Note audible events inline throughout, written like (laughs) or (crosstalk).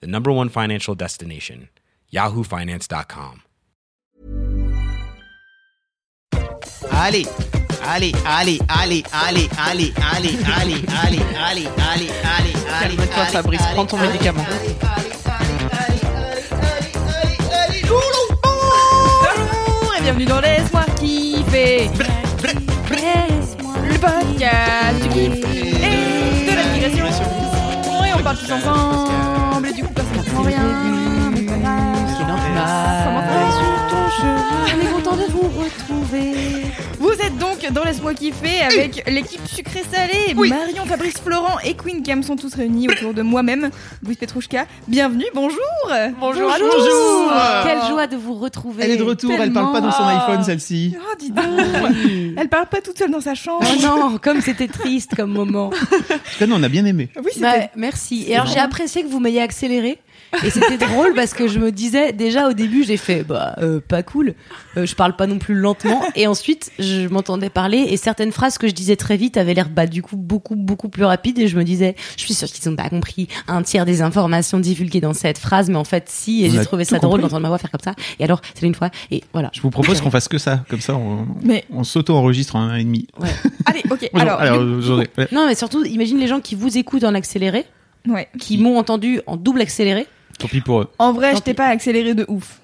the number one financial destination, yahoofinance.com. Allez, allez, allez, allez, allez, allez, allez, allez, allez, allez, allez, allez, allez. Calme-toi, Fabrice, prends ton médicament. Bonjour et bienvenue dans Laisse-moi kiffer Le podcast du kiff Parle tous ensemble et du coup personne n'entend rien mais pas grave. Comment ça On est content de vous retrouver. Vous êtes donc dans Laisse-moi kiffer avec l'équipe sucré-salé Marion, Fabrice, Florent et Queen Cam sont tous réunis autour de moi-même, Louise Petrouchka. Bienvenue, bonjour Bonjour à tous. Bonjour. Quelle joie de vous retrouver. Elle est de retour, elle parle pas dans son Tellement. iPhone celle-ci. Oh, dis donc Elle parle pas toute seule dans sa chambre Oh non, comme c'était triste comme moment. En tout cas, nous, on a bien aimé. Oui, c'était... Bah, merci. Et alors j'ai apprécié que vous m'ayez accéléré. Et c'était drôle parce que je me disais déjà au début j'ai fait bah euh, pas cool. Euh, je parle pas non plus lentement et ensuite je m'entendais parler et certaines phrases que je disais très vite avaient l'air bah du coup beaucoup beaucoup plus rapides et je me disais je suis sûre qu'ils ont pas compris un tiers des informations divulguées dans cette phrase mais en fait si et On j'ai trouvé ça drôle d'entendre ma voix faire comme ça et alors c'est une fois et voilà. Je vous propose qu'on fasse que ça, comme ça, on, Mais- on s'auto-enregistre en un et demi. (laughs) Allez, ok, Bonjour. alors... Ouais. Non mais surtout imagine les gens qui vous écoutent en accéléré, Ouais. qui m'ont entendu en double accéléré. Tant pis pour eux. En vrai, Tant je t'ai pas accéléré de ouf.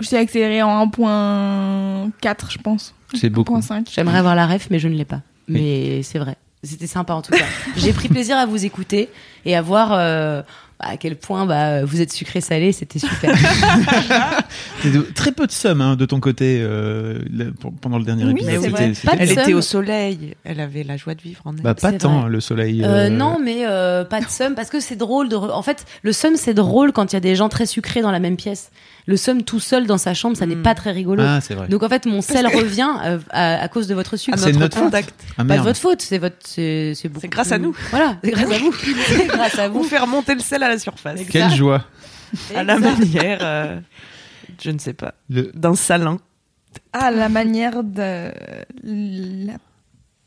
Je t'ai accéléré en 1.4, je pense. C'est beaucoup. 1.5. J'aimerais avoir la ref, mais je ne l'ai pas. Mais c'est vrai. C'était sympa en tout cas. J'ai pris plaisir à vous écouter et à voir euh, à quel point bah, vous êtes sucré-salé. C'était super. (laughs) Très peu de somme hein, de ton côté euh, pendant le dernier Oui, épisode. C'était- vrai. c'était- Pas de Elle somme. était au soleil, elle avait la joie de vivre en elle. Bah, pas C'est tant, vrai. le soleil. Euh, euh, non, mais euh, pas de somme parce que c'est drôle de. re- En fait, le somme c'est drôle quand il y a des gens très sucrés dans la même pièce. Le somme tout seul dans sa chambre, ça n'est Mm. pas très rigolo. Ah, c'est vrai. Donc en fait, mon sel revient euh, à, à cause de votre sucre. À c'est notre faute. contact. Ah, Pas de votre faute, c'est votre, c'est c'est grâce à plus- nous. Voilà, c'est grâce à vous. (laughs) (laughs) C'est grâce à Vous vous. faire monter le sel à la surface. Quelle joie. À la manière, euh, je ne sais pas, Le- d'un salin. À la manière de la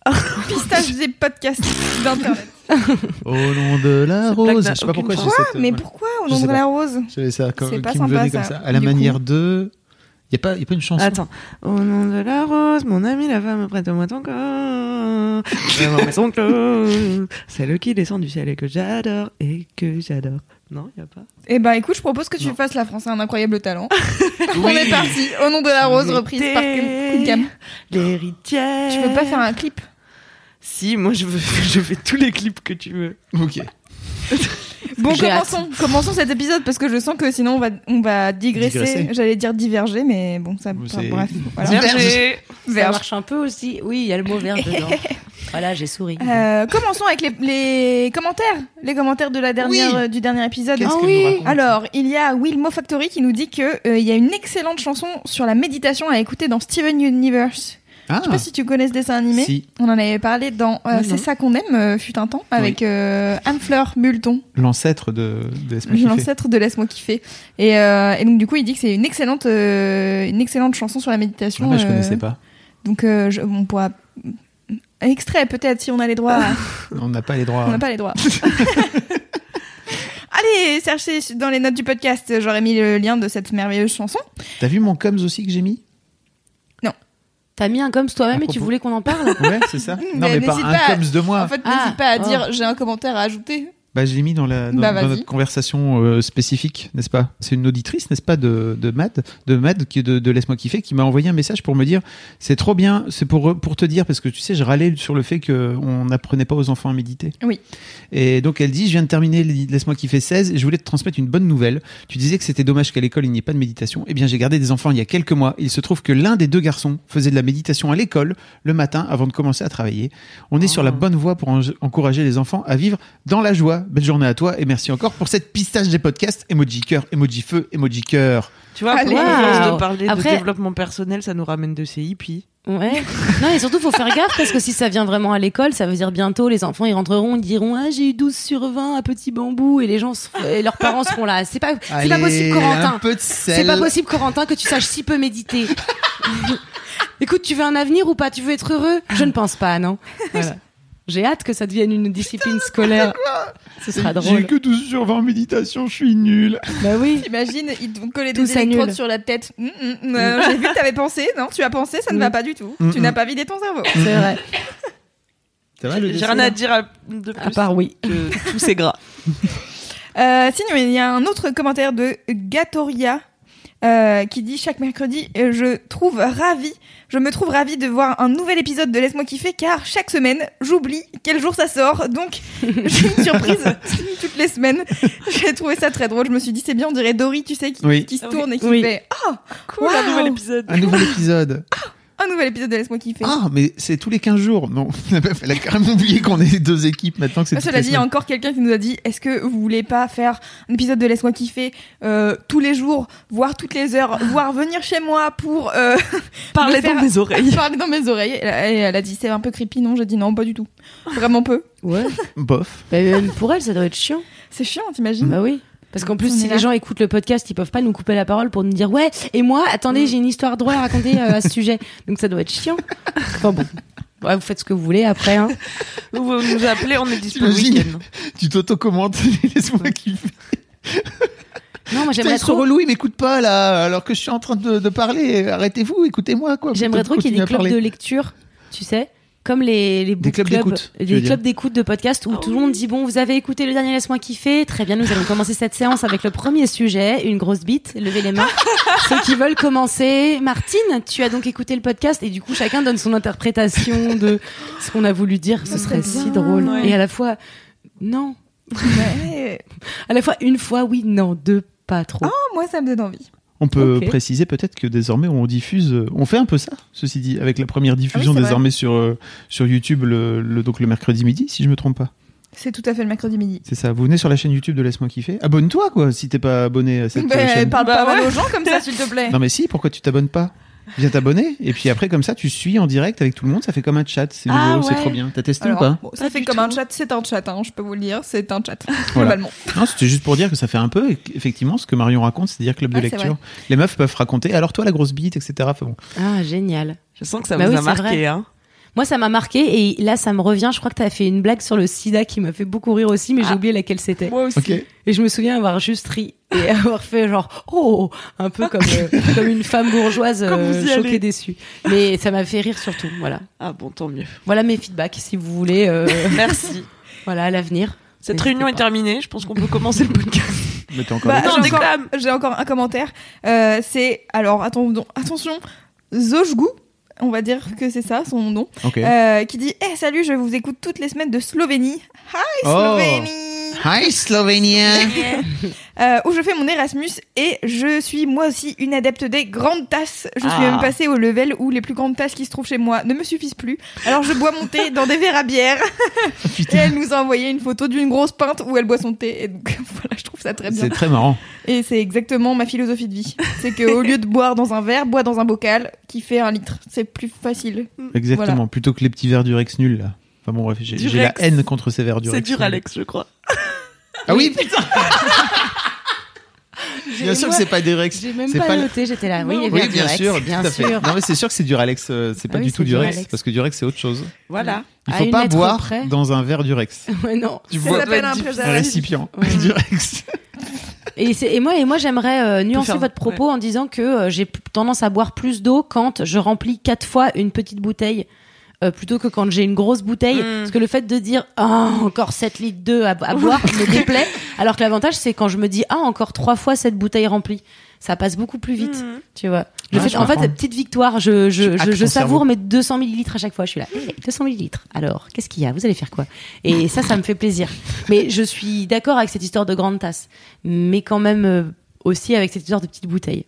(laughs) pistache des podcasts d'internet. (laughs) Au nom de la rose. Je sais pas pourquoi j'ai force. Quoi cette. Mais pourquoi au nom de la rose J'avais ça comme, C'est pas qui me sympa, venait ça, comme ça. À la du coup. manière de. Il y a pas, y a pas une chanson. Attends. Au nom de la rose, mon ami la femme, prête-moi ton corps. (laughs) Son clos. C'est le qui descend du ciel et que j'adore et que j'adore. Non, y a pas. Eh ben écoute, je propose que tu Non. fasses La France a un incroyable talent. (laughs) On est parti. Au nom de la rose, reprise par Cam. L'héritière. Tu peux pas faire un clip? Si, moi je veux, (laughs) je fais tous les clips que tu veux. Ok. Bon, commençons. Commençons cet épisode parce que je sens que sinon on va, on va digresser. Digresser. J'allais dire diverger, mais bon, ça. Enfin, bref. Voilà. Verger. Ça marche un peu aussi. Oui, il y a le mot verge dedans. (laughs) voilà, j'ai souri. Euh, commençons avec les, les commentaires, les commentaires de la dernière, Oui. euh, du dernier épisode. Ah oui. Alors, il y a Wilmo Factory qui nous dit que euh, il y a une excellente chanson sur la méditation à écouter dans Steven Universe. Ah, Je sais pas si tu connais ce dessin animé. si. On en avait parlé dans euh, C'est ça qu'on aime, euh, fut un temps, avec euh, Anne-Fleur Multon, L'ancêtre de, de Laisse-moi kiffer. l'ancêtre de Laisse-moi kiffer. Et, et donc du coup, il dit que c'est une excellente, une excellente chanson sur la méditation. Ah, bah, je connaissais pas. Donc je- on pourra extrait peut-être si on a les droits. (laughs) On n'a pas les droits. On n'a pas les droits. (laughs) Allez, cherchez dans les notes du podcast, j'aurais mis le lien de cette merveilleuse chanson. T'as vu mon coms aussi que j'ai mis? T'as mis un coms toi-même À et tu voulais qu'on en parle Ouais, c'est ça. (laughs) non, Mais mais pas n'hésite un pas. coms de moi. En fait, Ah, n'hésite pas à oh. dire j'ai un commentaire à ajouter. Bah, je l'ai mis dans, la, dans, Bah, dans notre conversation euh, spécifique, n'est-ce pas? C'est une auditrice, n'est-ce pas, de, de Mad, de Mad qui de, de Laisse-moi kiffer, qui m'a envoyé un message pour me dire c'est trop bien, c'est pour, pour te dire, parce que tu sais, je râlais sur le fait qu'on n'apprenait pas aux enfants à méditer. Oui. Et donc elle dit je viens de terminer Laisse-moi kiffer 16 et je voulais te transmettre une bonne nouvelle. Tu disais que c'était dommage qu'à l'école il n'y ait pas de méditation. Eh bien, j'ai gardé des enfants il y a quelques mois. Il se trouve que l'un des deux garçons faisait de la méditation à l'école le matin avant de commencer à travailler. On est sur la bonne voie pour en- encourager les enfants à vivre dans la joie. Belle journée à toi et merci encore pour cette pistache des podcasts. Emoji cœur, emoji feu, emoji cœur. Tu vois, Allez. Wow. de parler Après- de développement personnel, ça nous ramène de CIP. Ouais. Non, et surtout, faut faire gaffe parce que si ça vient vraiment à l'école, ça veut dire bientôt les enfants ils rentreront, ils diront Ah, j'ai eu 12 sur 20 à petit bambou et les gens, et leurs parents seront là. C'est pas, c'est pas Allez, possible, Un Corentin. peu de C'est pas possible, Corentin, que tu saches si peu méditer. (laughs) Écoute, tu veux un avenir ou pas? Tu veux être heureux? Je ne pense pas, non. Voilà. J'ai hâte que ça devienne une discipline scolaire. Ce sera J'ai drôle. que 12 sur 20 en méditation, je suis nul. Bah oui. T'imagines, ils te vont coller Tout des électrodes sur la tête. Hum, hum, euh, J'ai vu que t'avais pensé. Non, tu as pensé, ça ne va pas du tout. Mm, Tu mm. n'as pas vidé ton cerveau. C'est vrai. J'ai rien à dire à- de plus À part oui. que tous ces gras. Euh, sinon, il y a un autre commentaire de Gatoria euh, qui dit chaque mercredi, euh, je trouve ravi, je me trouve ravi de voir un nouvel épisode de Laisse-moi kiffer car chaque semaine, j'oublie quel jour ça sort. Donc, (laughs) j'ai une surprise (laughs) toutes les semaines. (laughs) J'ai trouvé ça très drôle. Je me suis dit, c'est bien, on dirait Dory, tu sais, qui, Oui. qui se Ah tourne et qui Oui. fait Ah, Cool, un nouvel épisode. Un nouvel épisode. Un nouvel épisode de Laisse-moi kiffer. Ah, mais c'est tous les 15 jours. Non, (laughs) elle a carrément oublié qu'on est deux équipes maintenant que c'est Ah, Cela dit, il y a encore quelqu'un qui nous a dit est-ce que vous voulez pas faire un épisode de Laisse-moi kiffer euh, tous les jours, voire toutes les heures, voire venir chez moi pour euh, (laughs) faire- dans mes oreilles. (laughs) parler dans mes oreilles Et elle, a dit c'est un peu creepy, non J'ai dit non, pas du tout. Vraiment peu. Ouais. Bof. Bah, même pour elle, ça doit être chiant. C'est chiant, t'imagines? Bah oui. Parce qu'en plus, si là. les gens écoutent le podcast, ils peuvent pas nous couper la parole pour nous dire ouais. Et moi, attendez, j'ai une histoire drôle à raconter euh, à ce sujet. Donc ça doit être chiant. Enfin bon. Ouais, vous faites ce que vous voulez après. Hein. Vous nous appelez, on est dispo le week-end. Tu t'auto-commentes, (laughs) laisse-moi kiffer. Non, moi j'aimerais trop. relous, ils m'écoutent pas là, alors que je suis en train de, de parler. Arrêtez-vous, écoutez-moi quoi. J'aimerais trop qu'il y ait des clubs de lecture, tu sais, comme les, les book clubs clubs, d'écoute, clubs d'écoute de podcast où tout le monde dit bon, vous avez écouté le dernier laisse-moi kiffer, très bien, nous allons commencer cette séance avec le premier sujet, une grosse bite, levez les mains. (laughs) Ceux qui veulent commencer, Martine, tu as donc écouté le podcast et du coup chacun donne son interprétation de ce qu'on a voulu dire. Ce serait si drôle ouais. et à la fois non, Ouais. (laughs) à la fois une fois oui, non, deux pas trop. Oh, moi, ça me donne envie. On peut préciser peut-être que désormais on diffuse, euh, on fait un peu ça, ceci dit, avec la première diffusion Ah désormais sur euh, sur YouTube le, le- donc le mercredi midi, si je me trompe pas. C'est tout à fait le mercredi midi. C'est ça. Vous venez sur la chaîne YouTube de Laisse-moi kiffer. Abonne-toi quoi, si t'es pas abonné à cette (laughs) Bah, chaîne. parle Bah pas mal ouais. aux gens comme ça, s'il te plaît. Non mais si, pourquoi tu t'abonnes pas? Viens t'abonner et puis après comme ça tu suis en direct avec tout le monde, ça fait comme un chat, c'est Ah c'est trop bien. T'as testé Alors, ou pas bon, ça Pas fait comme tout. un chat, c'est un chat, hein, je peux vous le dire, c'est un chat, Voilà. globalement. Non, c'était juste pour dire que ça fait un peu effectivement ce que Marion raconte, c'est-à-dire club de lecture. Les meufs peuvent raconter. Alors toi la grosse bite, etc. Enfin, bon. Ah génial. Je sens que ça Bah vous oui, a marqué. vrai. Hein. Moi, ça m'a marqué et là, ça me revient. Je crois que tu as fait une blague sur le sida qui m'a fait beaucoup rire aussi, mais j'ai Ah. oublié laquelle c'était. Moi aussi. Et je me souviens avoir juste ri et (laughs) avoir fait genre oh un peu comme euh, (laughs) comme une femme bourgeoise euh, choquée allez. déçue. Mais ça m'a fait rire surtout. Voilà. Ah bon, tant mieux. Voilà mes feedbacks si vous voulez. euh, (laughs) Merci. voilà à l'avenir. Cette réunion pas. est terminée. Je pense qu'on peut commencer le podcast. Mais t'es encore Bah, j'ai, encore, un commentaire. Euh, c'est alors attention, Zojgu, on va dire que c'est ça son nom, euh, qui dit Eh salut, je vous écoute toutes les semaines de Slovénie. Hi Oh. Slovénie Hi Slovénien. Euh, où je fais mon Erasmus et je suis moi aussi une adepte des grandes tasses. Je suis Ah. même passée au level où les plus grandes tasses qui se trouvent chez moi ne me suffisent plus. Alors je bois mon thé dans des verres à bière (laughs) et elle nous a envoyé une photo d'une grosse pinte où elle boit son thé. Et donc (laughs) voilà, je trouve ça très bien. C'est très marrant. Et c'est exactement ma philosophie de vie. C'est qu'au lieu de boire dans un verre, bois dans un bocal qui fait un litre. C'est plus facile. Exactement. Voilà. Plutôt que les petits verres du Rex nul là. Enfin bon bref, j'ai, Du j'ai la Rex. haine contre ces verres du C'est Rex. dur, nul. Alex, je crois. Ah oui putain. (laughs) Bien sûr que c'est pas du Rex. J'ai même C'est pas, noté. J'étais là. Oui, Oui, bien sûr, bien tout à fait. sûr. Non mais c'est sûr que c'est du Alex, euh, c'est pas Ah oui, du tout du du Rex Alex. parce que du Rex c'est autre chose. Voilà. Il faut pas boire près. dans un verre du Rex. (laughs) Ouais non. Tu Ça s'appelle un un récipient Ouais. du Rex. Et, moi, et moi j'aimerais euh, nuancer votre propos en disant que euh, j'ai tendance à boire plus d'eau quand je remplis quatre fois une petite bouteille. Euh, plutôt que quand j'ai une grosse bouteille, Mm. parce que le fait de dire ah encore 7 litres d'eau à, à boire me déplaît, (laughs) alors que l'avantage c'est quand je me dis ah encore trois fois cette bouteille remplie, ça passe beaucoup plus vite, Mhm. tu vois. Le Ouais, fait, je en fait, petite victoire, je, je, je, je savoure cerveau. mes 200 millilitres à chaque fois. Je suis là, Eh, 200 millilitres. Alors, qu'est-ce qu'il y a? Vous allez faire quoi? Et (laughs) ça, ça me fait plaisir. Mais je suis d'accord avec cette histoire de grande tasse, mais quand même euh, aussi avec cette histoire de petite bouteille.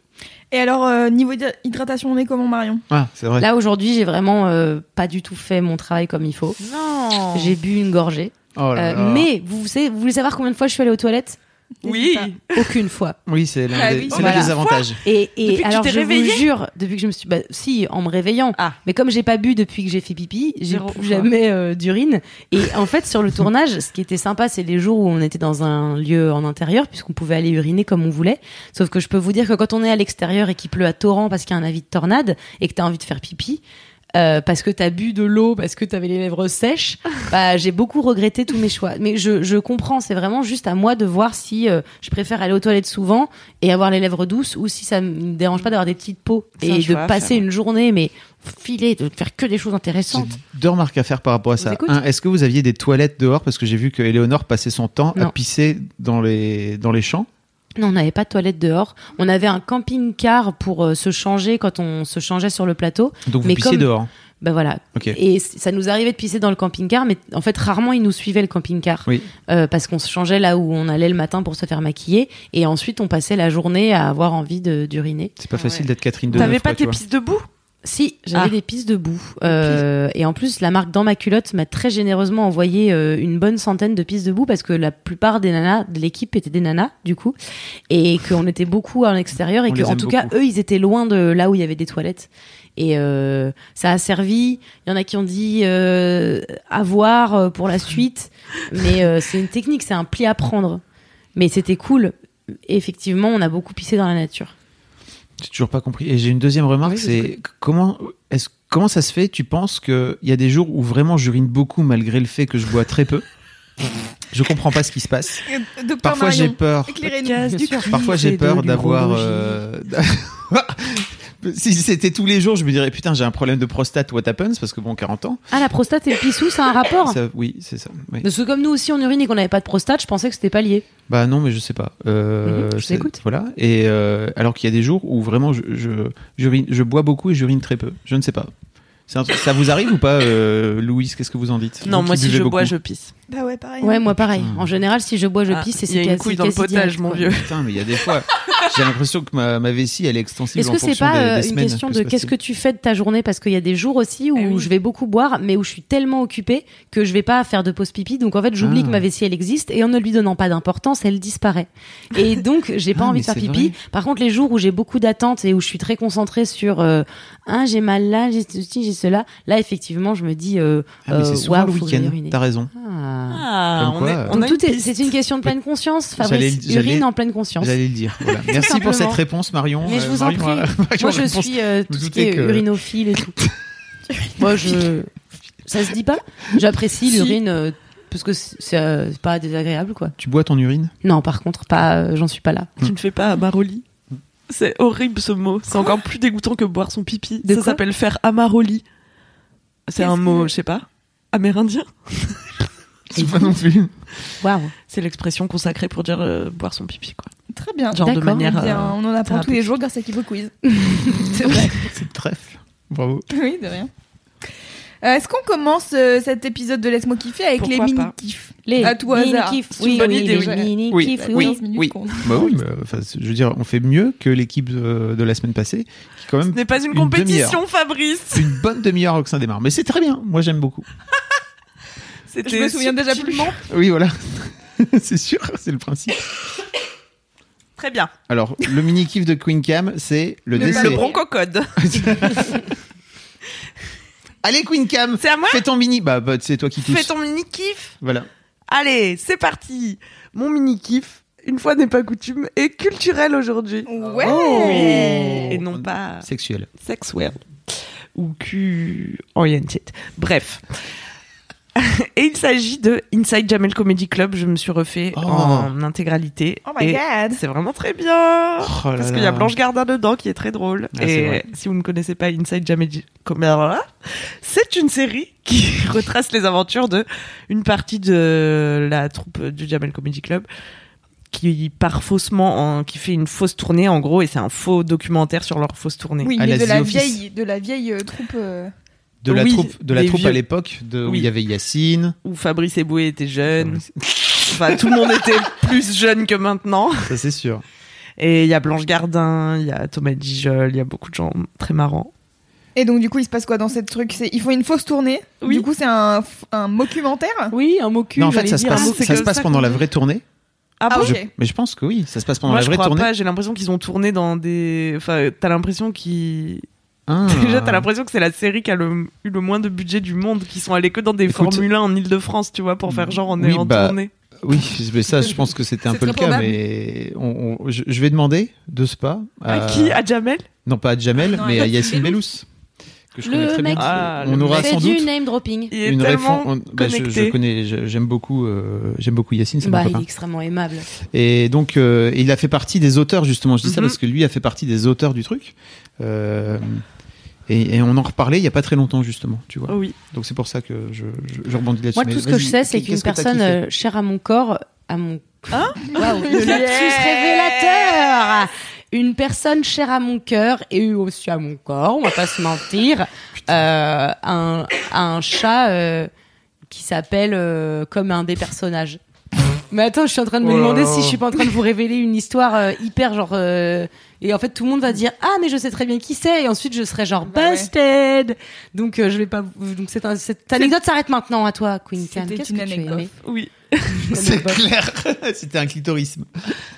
Et alors, euh, niveau hydratation, on est comment, Marion? Ah, c'est vrai. Là aujourd'hui, j'ai vraiment euh, pas du tout fait mon travail comme il faut. Non. J'ai bu une gorgée. Oh là Euh, là. mais vous, savez, vous voulez savoir combien de fois je suis allée aux toilettes? Oui. Aucune fois. Oui, c'est l'un Ah des, oui. c'est l'un Voilà. des avantages. Et, et Depuis que tu alors t'es je réveillée vous jure, depuis que je me suis, bah, si, en me réveillant. Ah. Mais comme j'ai pas bu depuis que j'ai fait pipi, j'ai Zéro plus fois. jamais euh, d'urine. Et en fait, sur le tournage, ce qui était sympa, c'est les jours où on était dans un lieu en intérieur, puisqu'on pouvait aller uriner comme on voulait. Sauf que je peux vous dire que quand on est à l'extérieur et qu'il pleut à torrent parce qu'il y a un avis de tornade et que t'as envie de faire pipi. Euh, parce que t'as bu de l'eau, parce que t'avais les lèvres sèches, (laughs) bah j'ai beaucoup regretté tous mes choix. Mais je, je comprends, c'est vraiment juste à moi de voir si euh, je préfère aller aux toilettes souvent et avoir les lèvres douces ou si ça me dérange pas d'avoir des petites peaux et de passer une journée mais filer, de faire que des choses intéressantes. Deux remarques à faire par rapport à ça. Un, est-ce que vous aviez des toilettes dehors? Parce que j'ai vu que Eleonore passait son temps à pisser dans les, dans les champs. Non, on n'avait pas de toilette dehors. On avait un camping-car pour euh, se changer quand on se changeait sur le plateau. Donc vous Mais pissiez comme- dehors. Ben voilà. Ok. Et ça nous arrivait de pisser dans le camping-car, mais en fait rarement ils nous suivaient le camping-car. Oui. Euh, parce qu'on se changeait là où on allait le matin pour se faire maquiller, et ensuite on passait la journée à avoir envie de d'uriner. C'est pas Ah facile ouais. d'être Catherine de T'avais pas tes pistes debout? Si, j'avais Ah. des pistes debout. Euh, et en plus, la marque Dans ma culotte m'a très généreusement envoyé euh, une bonne centaine de pistes debout parce que la plupart des nanas de l'équipe étaient des nanas, du coup. Et qu'on était beaucoup à l'extérieur et On que, les en aime tout cas, eux, ils étaient loin de là où il y avait des toilettes. Et euh, ça a servi. Il y en a qui ont dit euh, à voir euh, pour la suite. Mais euh, c'est une technique, c'est un pli à prendre. Mais c'était cool. Effectivement, on a beaucoup pissé dans la nature. J'ai toujours pas compris. Et j'ai une deuxième remarque, Oui, c'est comment est-ce comment ça se fait Tu penses qu'il y a des jours où vraiment j'urine beaucoup malgré le fait que je bois très peu? Je comprends pas ce qui se passe. Euh, Docteur Parfois j'ai peur. Parfois j'ai peur d'avoir. euh, (laughs) (laughs) si c'était tous les jours, je me dirais putain j'ai un problème de prostate. What happens? Parce que bon 40 ans. Ah, la prostate et le pissou, c'est un rapport? Ça- oui c'est ça. oui. Parce que comme nous aussi on urine et qu'on n'avait pas de prostate, je pensais que c'était pas lié. Bah non mais je sais pas. Euh, Mhm, je c'est- t'écoute. Voilà. Et euh, alors qu'il y a des jours où vraiment je je, je bois beaucoup et j'urine très peu. Je ne sais pas. C'est un truc- ça vous arrive ou pas, euh, Louise Qu'est-ce que vous en dites? Non, Vous moi si je bois, je pisse. Bah ouais, pareil. Ouais, moi pareil. Putain. En général, si je bois, je Ah, pisse et Il y a c'est une couille dans le potage, mon vieux. Putain, mais il y a des fois, (laughs) j'ai l'impression que ma, ma vessie, elle est extensible Est-ce que c'est pas des, euh, des une semaines. question Que de qu'est-ce que tu fais de ta journée? Parce qu'il y a des jours aussi où Eh oui. je vais beaucoup boire, mais où je suis tellement occupée que je vais pas faire de pause pipi. Donc en fait, j'oublie Ah. que ma vessie elle existe et en ne lui donnant pas d'importance, elle disparaît. Et (laughs) donc j'ai pas Ah, envie de faire pipi. vrai. Par contre, les jours où j'ai beaucoup d'attentes et où je suis très concentrée sur euh, ah j'ai mal là, j'ai ceci, j'ai cela, là effectivement je me dis euh, Ah, mais euh, c'est souvent waouh, le week-end. T'as raison. Ah. Ah, Comme on, quoi, est, euh, on Donc a tout une est, piste. c'est une question de pleine conscience. Fabrice urine en pleine conscience. J'allais le dire. Voilà. Merci pour cette réponse, Marion. Mais je Euh, vous en prie. (laughs) Marion Moi, je réponse. suis euh, tout ce qui est que- urinophile et tout. (laughs) Moi, je. Ça se dit pas J'apprécie Si. l'urine euh, parce que c'est c'est, euh, c'est pas désagréable, quoi. Tu bois ton urine? Non, par contre, pas. euh, J'en suis pas là. Tu ne fais pas Amaroli C'est horrible ce mot. C'est encore plus dégoûtant que boire son pipi. De ça s'appelle faire Amaroli. C'est un mot, que- je sais pas, amérindien. (laughs) Je sais pas non plus. Waouh. C'est l'expression consacrée pour dire euh, boire son pipi, quoi. Très bien. Genre de manière. Eh bien, euh, on en apprend tous les jours grâce à Kibo Quiz. (laughs) (laughs) C'est vrai. C'est trèfle. Bravo. (laughs) oui, de rien. Euh, Est-ce qu'on commence euh, cet épisode de Laisse-moi kiffer avec Pourquoi les pas mini-kifs Les À tout hasard. une Oui, bonne oui, idée, les oui. Oui, oui. 15 minutes oui. qu'on- Bah oui, mais, enfin, je veux dire, on fait mieux que l'équipe de, de la semaine passée, qui quand Ce même n'est pas une, Une compétition, Fabrice. une bonne demi-heure au sein démarre. Mais c'est très bien. Moi, j'aime beaucoup. Je me souviens déjà plus. Oui, voilà. c'est sûr, c'est le principe. Très bien. Alors, le mini kiff de Queen Cam, c'est le, Le décès. Le broncocode. (laughs) Allez, Queen Cam, C'est à moi fais ton mini. Bah, bah c'est toi qui touches. Fais ton mini kiff. Voilà. Allez, c'est parti. Mon mini kiff, une fois n'est pas coutume, est culturel aujourd'hui. Ouais. Oh. Et non pas Sexuel. sexuel ou Q-oriented. Bref. (laughs) Et il s'agit de Inside Jamel Comedy Club. Je me suis refait Oh. en intégralité. Oh my god. C'est vraiment très bien. Oh là Parce qu'il y a Blanche Gardin dedans qui est très drôle. Ah, et si vous ne connaissez pas Inside Jamel Comedy c'est une série (laughs) qui retrace les aventures de une partie de la troupe du Jamel Comedy Club qui part faussement, en, qui fait une fausse tournée en gros, et c'est un faux documentaire sur leur fausse tournée. Oui, mais la de la The Office. vieille, de la vieille troupe. euh, De la Oui, troupe, de la troupe vieux. à l'époque, de où il y avait Yacine. Où Fabrice Eboué était jeune. (laughs) Enfin, tout le monde était plus jeune que maintenant. Ça, c'est sûr. Et il y a Blanche Gardin, il y a Thomas Dijol, il y a beaucoup de gens très marrants. Et donc, du coup, il se passe quoi dans cette truc? C'est Ils font une fausse tournée. Oui. Du coup, c'est un, un documentaire. Oui, un mot cul. Non, en fait, j'allais ça se dire un passe, mot- c'est ça se comme passe ça pendant la vraie tournée. Ah Ah, bon ok. Je- mais je pense que oui, ça se passe pendant Moi, la je vraie crois tournée. pas. J'ai l'impression qu'ils ont tourné dans des. Enfin, t'as l'impression qu'ils. Ah. (laughs) Déjà, t'as l'impression que c'est la série qui a le- eu le moins de budget du monde, qui sont allés que dans des Écoute- Formule 1 en Ile-de-France, tu vois, pour faire genre on est Oui, en bah, tournée. Oui, mais ça, je pense que c'était un peu le cas, probable. mais on- on- je, je vais demander de ce pas. À qui? À Jamel? Non, pas à Jamel, Non, mais à Yacine Bellous. Que je Le connais très mec- bien. Ah, on le aura mec. sans C'est du doute name dropping. Il est une on- bah, je, connais, j'aime beaucoup, euh, j'aime beaucoup Yacine, c'est Bah, mon il est extrêmement aimable. Et donc, euh, il a fait partie des auteurs, justement. Je dis ça Mhm. parce que lui a fait partie des auteurs du truc. Euh, et, et on en reparlait il y a pas très longtemps, justement, tu vois. Oh oui. Donc c'est pour ça que je, je, je rebondis là-dessus. Moi, tout ce que je sais, c'est qu'une personne euh, chère à mon corps, à mon. Hein (laughs) Waouh, le lapsus révélateur Une personne chère à mon cœur et aussi à mon corps, on va pas se mentir. Euh, un, un chat euh, qui s'appelle euh, comme un des personnages. Mais attends, je suis en train de me Oh demander là. si je suis pas en train de vous révéler une histoire euh, hyper genre. euh, et en fait, tout le monde va dire ah mais je sais très bien qui c'est et ensuite je serai genre Bah ouais. busted. Donc euh, je vais pas. Donc c'est un- cette anecdote s'arrête maintenant à toi, Queen Can. C'était Qu'est-ce une que tu as anecdote. aimé Oui. (laughs) C'est clair. (laughs) C'était un clitorisme.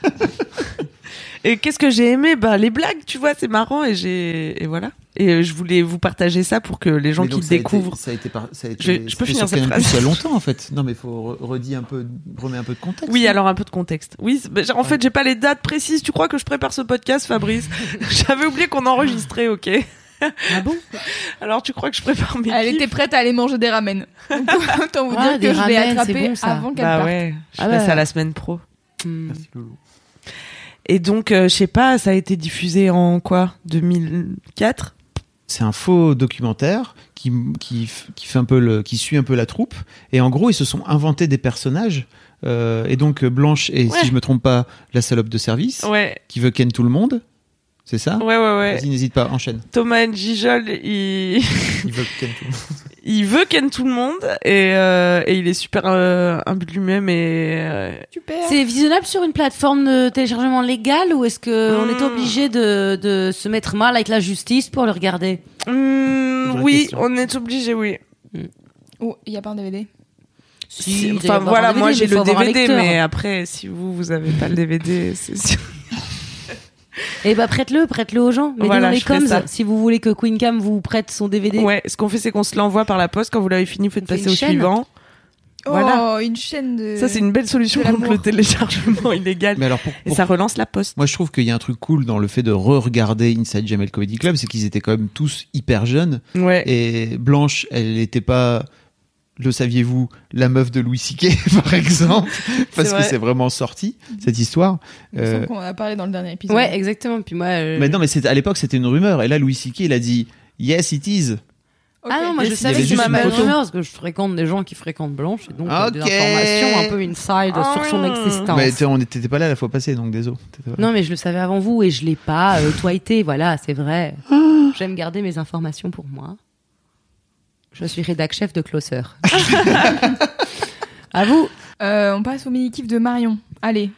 (laughs) Et qu'est-ce que j'ai aimé? Bah les blagues, tu vois, c'est marrant et j'ai et voilà. Et euh, je voulais vous partager ça pour que les gens Mais qui ça a été- découvrent. ça a été, par- ça a été- Je- je peux finir cette phrase Il y a longtemps en fait. Non mais il faut re- redire un peu, remet un peu de contexte. Oui, alors un peu de contexte. Oui, bah, en fait, j'ai pas les dates précises. Tu crois que je prépare ce podcast, Fabrice (laughs) J'avais oublié qu'on enregistrait, ok. Ah bon? Alors tu crois que je prépare mes Elle kiffs était prête à aller manger des ramen. Donc, (laughs) autant vous Ah, dire que je l'ai attrapée bon, ça. avant qu'elle Bah parte. ouais, je Ah fais bah. ça la semaine pro. Hmm. Merci Loulou. Et donc, euh, je sais pas, ça a été diffusé en quoi? 2004 C'est un faux documentaire qui, qui, qui fait un peu le, qui suit un peu la troupe. Et en gros, ils se sont inventés des personnages. Euh, et donc Blanche et Ouais. si je me trompe pas, la salope de service Ouais, qui veut ken tout le monde. C'est ça? Ouais, ouais, ouais. Vas-y, n'hésite pas, enchaîne. Thomas Gijol, il... Il veut ken tout le monde. (laughs) il veut ken tout le monde et, euh, et il est super euh, imbu de lui-même et euh, Super. C'est visionnable sur une plateforme de téléchargement légal ou est-ce que on est Hmm. obligé de, de se mettre mal avec la justice pour le regarder? Hmm, oui, question. on est obligé, oui. Oh, il y a pas un DVD. Si, enfin voilà, DVD, moi j'ai le DVD, mais après si vous vous avez pas le DVD, c'est sûr. Eh bah prête-le, prête-le aux gens. Mettez Voilà, dans les coms ça. si vous voulez que Queen Cam vous prête son DVD. Ouais, ce qu'on fait c'est qu'on se l'envoie par la poste quand vous l'avez fini, vous faites passer au chaîne. suivant. Oh, Voilà. une chaîne de. Ça c'est une belle solution contre le téléchargement (laughs) illégal. Mais alors pour, Et ça relance la poste. moi je trouve qu'il y a un truc cool dans le fait de re-regarder Inside Jamel Comedy Club, c'est qu'ils étaient quand même tous hyper jeunes. Ouais. Et Blanche, elle n'était pas, le saviez-vous, la meuf de Louis C.K. (laughs) par exemple, parce que c'est vraiment sorti cette histoire. Euh, qu'on en a parlé dans le dernier épisode. Ouais, exactement. Puis moi. euh, mais non, mais à l'époque c'était une rumeur. Et là, Louis C.K. il a dit Yes, it is. Ah non, moi je savais que juste ma une belle photo rumeur parce que je fréquente des gens qui fréquentent Blanche et donc euh, des Ok. informations un peu inside sur son Ah. existence. Mais on n'était pas là la fois passée, donc désolé. Non, mais je le savais avant vous et je l'ai pas euh, toité, voilà, c'est vrai. Ah. J'aime garder mes informations pour moi. Je suis rédac chef de Closer. (laughs) à vous. Euh, on passe au mini-kiff de Marion. Allez.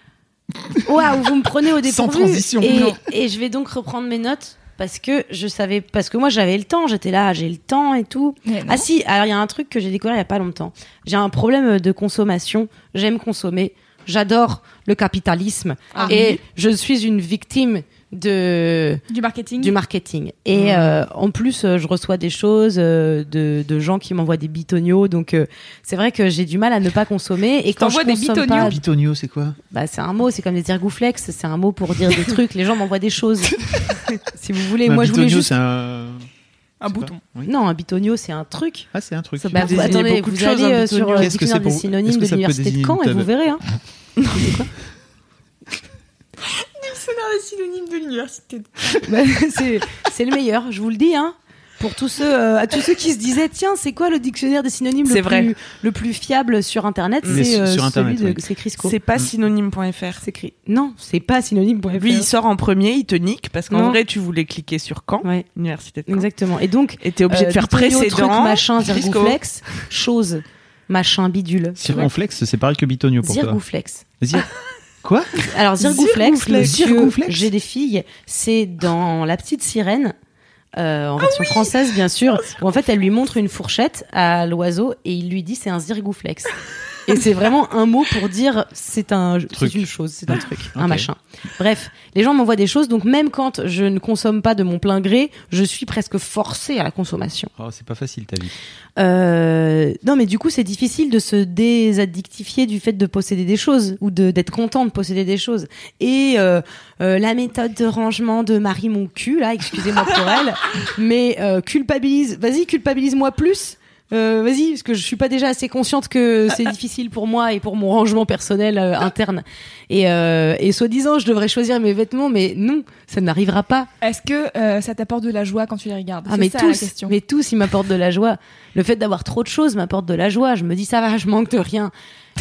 Waouh, vous me prenez au Sans dépourvu. transition. Et, Non. et je vais donc reprendre mes notes parce que je savais, parce que moi j'avais le temps, j'étais là, j'ai le temps et tout. Ah si, alors il y a un truc que j'ai découvert il y a pas longtemps. J'ai un problème de consommation. J'aime consommer. J'adore le capitalisme Ah. et je suis une victime de Du marketing. du marketing. Et euh, en plus, euh, je reçois des choses euh, de, de gens qui m'envoient des bitonios. Donc, euh, c'est vrai que j'ai du mal à ne pas consommer. Et quand je des consomme bitonios pas, Bitonio, c'est quoi? Bah, c'est un mot, c'est comme des ergouflex, c'est un mot pour dire des trucs. Les gens m'envoient des choses. (laughs) si vous voulez, Un moi je voulais bitonio, juste. c'est un. Un bouton. Oui. Non, un bitonio, c'est un truc. Ah, c'est un truc. Ça Bah, vous, attendez, vous choses, allez euh, sur bitonio. le que dictionnaire des synonymes de l'université de Caen et vous verrez. Hein. (laughs) (laughs) Dictionnaire des synonymes de l'université. (laughs) Bah, c'est c'est le meilleur, je vous le dis. Hein. Pour tous ceux, euh, à tous ceux qui se disaient, tiens, c'est quoi le dictionnaire des synonymes le C'est plus, vrai. le plus fiable sur Internet C'est sur- euh, sur celui Internet, de oui. c'est Crisco. C'est pas synonyme.fr. C'est écrit. Non, c'est pas synonyme.fr. Lui, il sort en premier, il te nique parce qu'en Non. vrai, tu voulais cliquer sur Caen, Ouais, université de Caen. exactement. Et donc, Et t'es obligé de euh, faire précédent. truc, machin, zirgouflex, chose, machin, bidule. Circonflexe, c'est pareil que Bitonio pour toi. Zirgouflex. Quoi Alors, zirgouflex, Zirgouflex. monsieur, Zirgouflex j'ai des filles, c'est dans La Petite Sirène. euh, en version française bien sûr, où en fait elle lui montre une fourchette à l'oiseau et il lui dit c'est un zirgouflex. Et c'est vraiment un mot pour dire c'est un c'est une chose, c'est un truc, un machin. Bref, les gens m'envoient des choses donc même quand je ne consomme pas de mon plein gré, je suis presque forcée à la consommation. Oh, c'est pas facile ta vie. Euh, non, mais du coup, c'est difficile de se désaddictifier du fait de posséder des choses ou de d'être content de posséder des choses. Et euh, euh, la méthode de rangement de Marie mon cul, là, excusez-moi pour elle, (laughs) mais euh, culpabilise. Vas-y, culpabilise-moi plus. Euh, Vas-y, parce que je suis pas déjà assez consciente que c'est (laughs) difficile pour moi et pour mon rangement personnel euh, interne. Et, euh, et soi-disant, je devrais choisir mes vêtements, mais non, ça n'arrivera pas. Est-ce que euh, ça t'apporte de la joie quand tu les regardes Ah mais ça tous, la question. mais tous, ils m'apportent de la joie. Le fait d'avoir trop de choses m'apporte de la joie. Je me dis ça va, je manque de rien.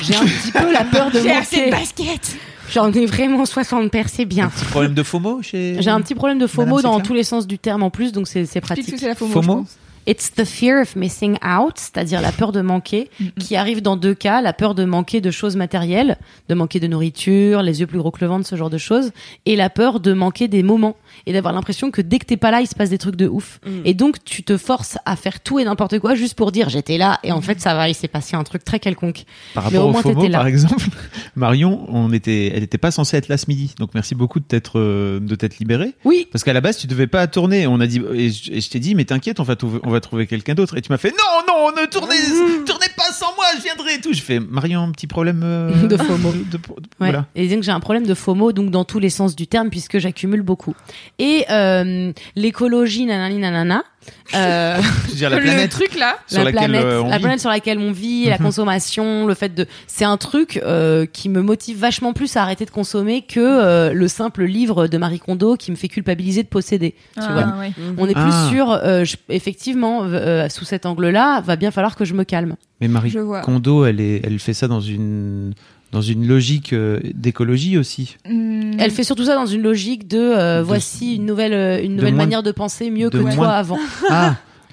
J'ai un petit peu la peur de (laughs) J'ai assez de manquer. baskets. J'en ai vraiment 60 paires, c'est bien. Petit problème de FOMO chez. J'ai un petit problème de FOMO Madame dans tous les sens du terme en plus, donc c'est c'est Explique ce que pratique. c'est la FOMO, FOMO je pense. It's the fear of missing out, c'est-à-dire la peur de manquer, qui arrive dans deux cas, la peur de manquer de choses matérielles, de manquer de nourriture, les yeux plus gros que le ventre, ce genre de choses, et la peur de manquer des moments et d'avoir l'impression que dès que t'es pas là, il se passe des trucs de ouf. Et donc tu te forces à faire tout et n'importe quoi juste pour dire j'étais là et en fait ça va, il s'est passé un truc très quelconque. Par Mais rapport au au moins, FOMO, t'étais là. par exemple, (laughs) Marion, on était, elle n'était pas censée être là ce midi. Donc merci beaucoup de t'être, euh, de t'être libérée. Oui, Parce qu'à la base, tu devais pas tourner. On a dit, et je, t'ai dit, mais t'inquiète, on va trouver, on va trouver quelqu'un d'autre. Et tu m'as fait, non, non, ne tournez, (laughs) tournez pas sans moi, je viendrai et tout. Je fais, Marion, un petit problème euh, De FOMO. de- de- de- Ouais. Voilà. Et donc j'ai un problème de FOMO, donc dans tous les sens du terme, puisque j'accumule beaucoup. Et euh, l'écologie, nanani nanana. Euh, Je veux dire, la le planète truc là, sur la laquelle planète, euh, on la vit. planète sur laquelle on vit, la Mhm. consommation, le fait de, c'est un truc euh, qui me motive vachement plus à arrêter de consommer que euh, le simple livre de Marie Kondo qui me fait culpabiliser de posséder. Tu Ah, vois. ouais. On est plus Ah. sur, euh, je- effectivement, euh, sous cet angle-là, va bien falloir que je me calme. Mais Marie. Kondo, elle, est, elle fait ça dans une, dans une logique euh, d'écologie aussi. Hmm. Elle fait surtout ça dans une logique de, euh, De- voici une nouvelle, euh, une nouvelle manière de penser mieux de que moins- toi avant. (laughs)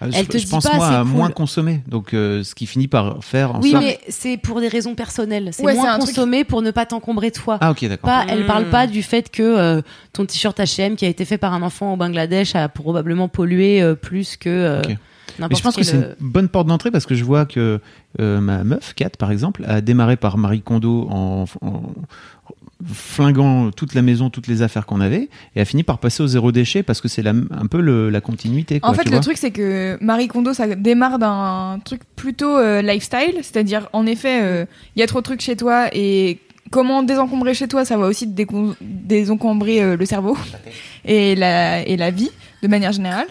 Ah, Elle je, te je dit pense pas, moi à cool. moins consommer. Donc, euh, ce qui finit par faire en Oui, sorte. mais c'est pour des raisons personnelles. C'est Ouais, moins un truc- consommer pour ne pas t'encombrer toi. Ah, ok, d'accord. Pas, elle Mm. parle pas du fait que euh, ton t-shirt H&M qui a été fait par un enfant au Bangladesh a probablement pollué euh, plus que euh. Mais je pense que c'est euh, une bonne porte d'entrée parce que je vois que euh, ma meuf, Kat, par exemple, a démarré par Marie Kondo en, en flinguant toute la maison, toutes les affaires qu'on avait, et a fini par passer au zéro déchet parce que c'est un peu le- la continuité. Quoi, En fait, tu le vois. truc, c'est que Marie Kondo, ça démarre d'un truc plutôt euh, lifestyle, c'est-à-dire, en effet, euh, il y a trop de trucs chez toi et comment désencombrer chez toi, ça va aussi te désencombrer euh, le cerveau et la, et la vie de manière générale.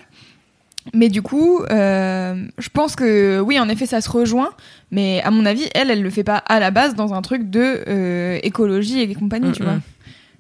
Mais du coup, euh, je pense que oui, en effet, ça se rejoint. Mais à mon avis, elle, elle le fait pas à la base dans un truc de euh, écologie et compagnie, tu Mm, mm. vois.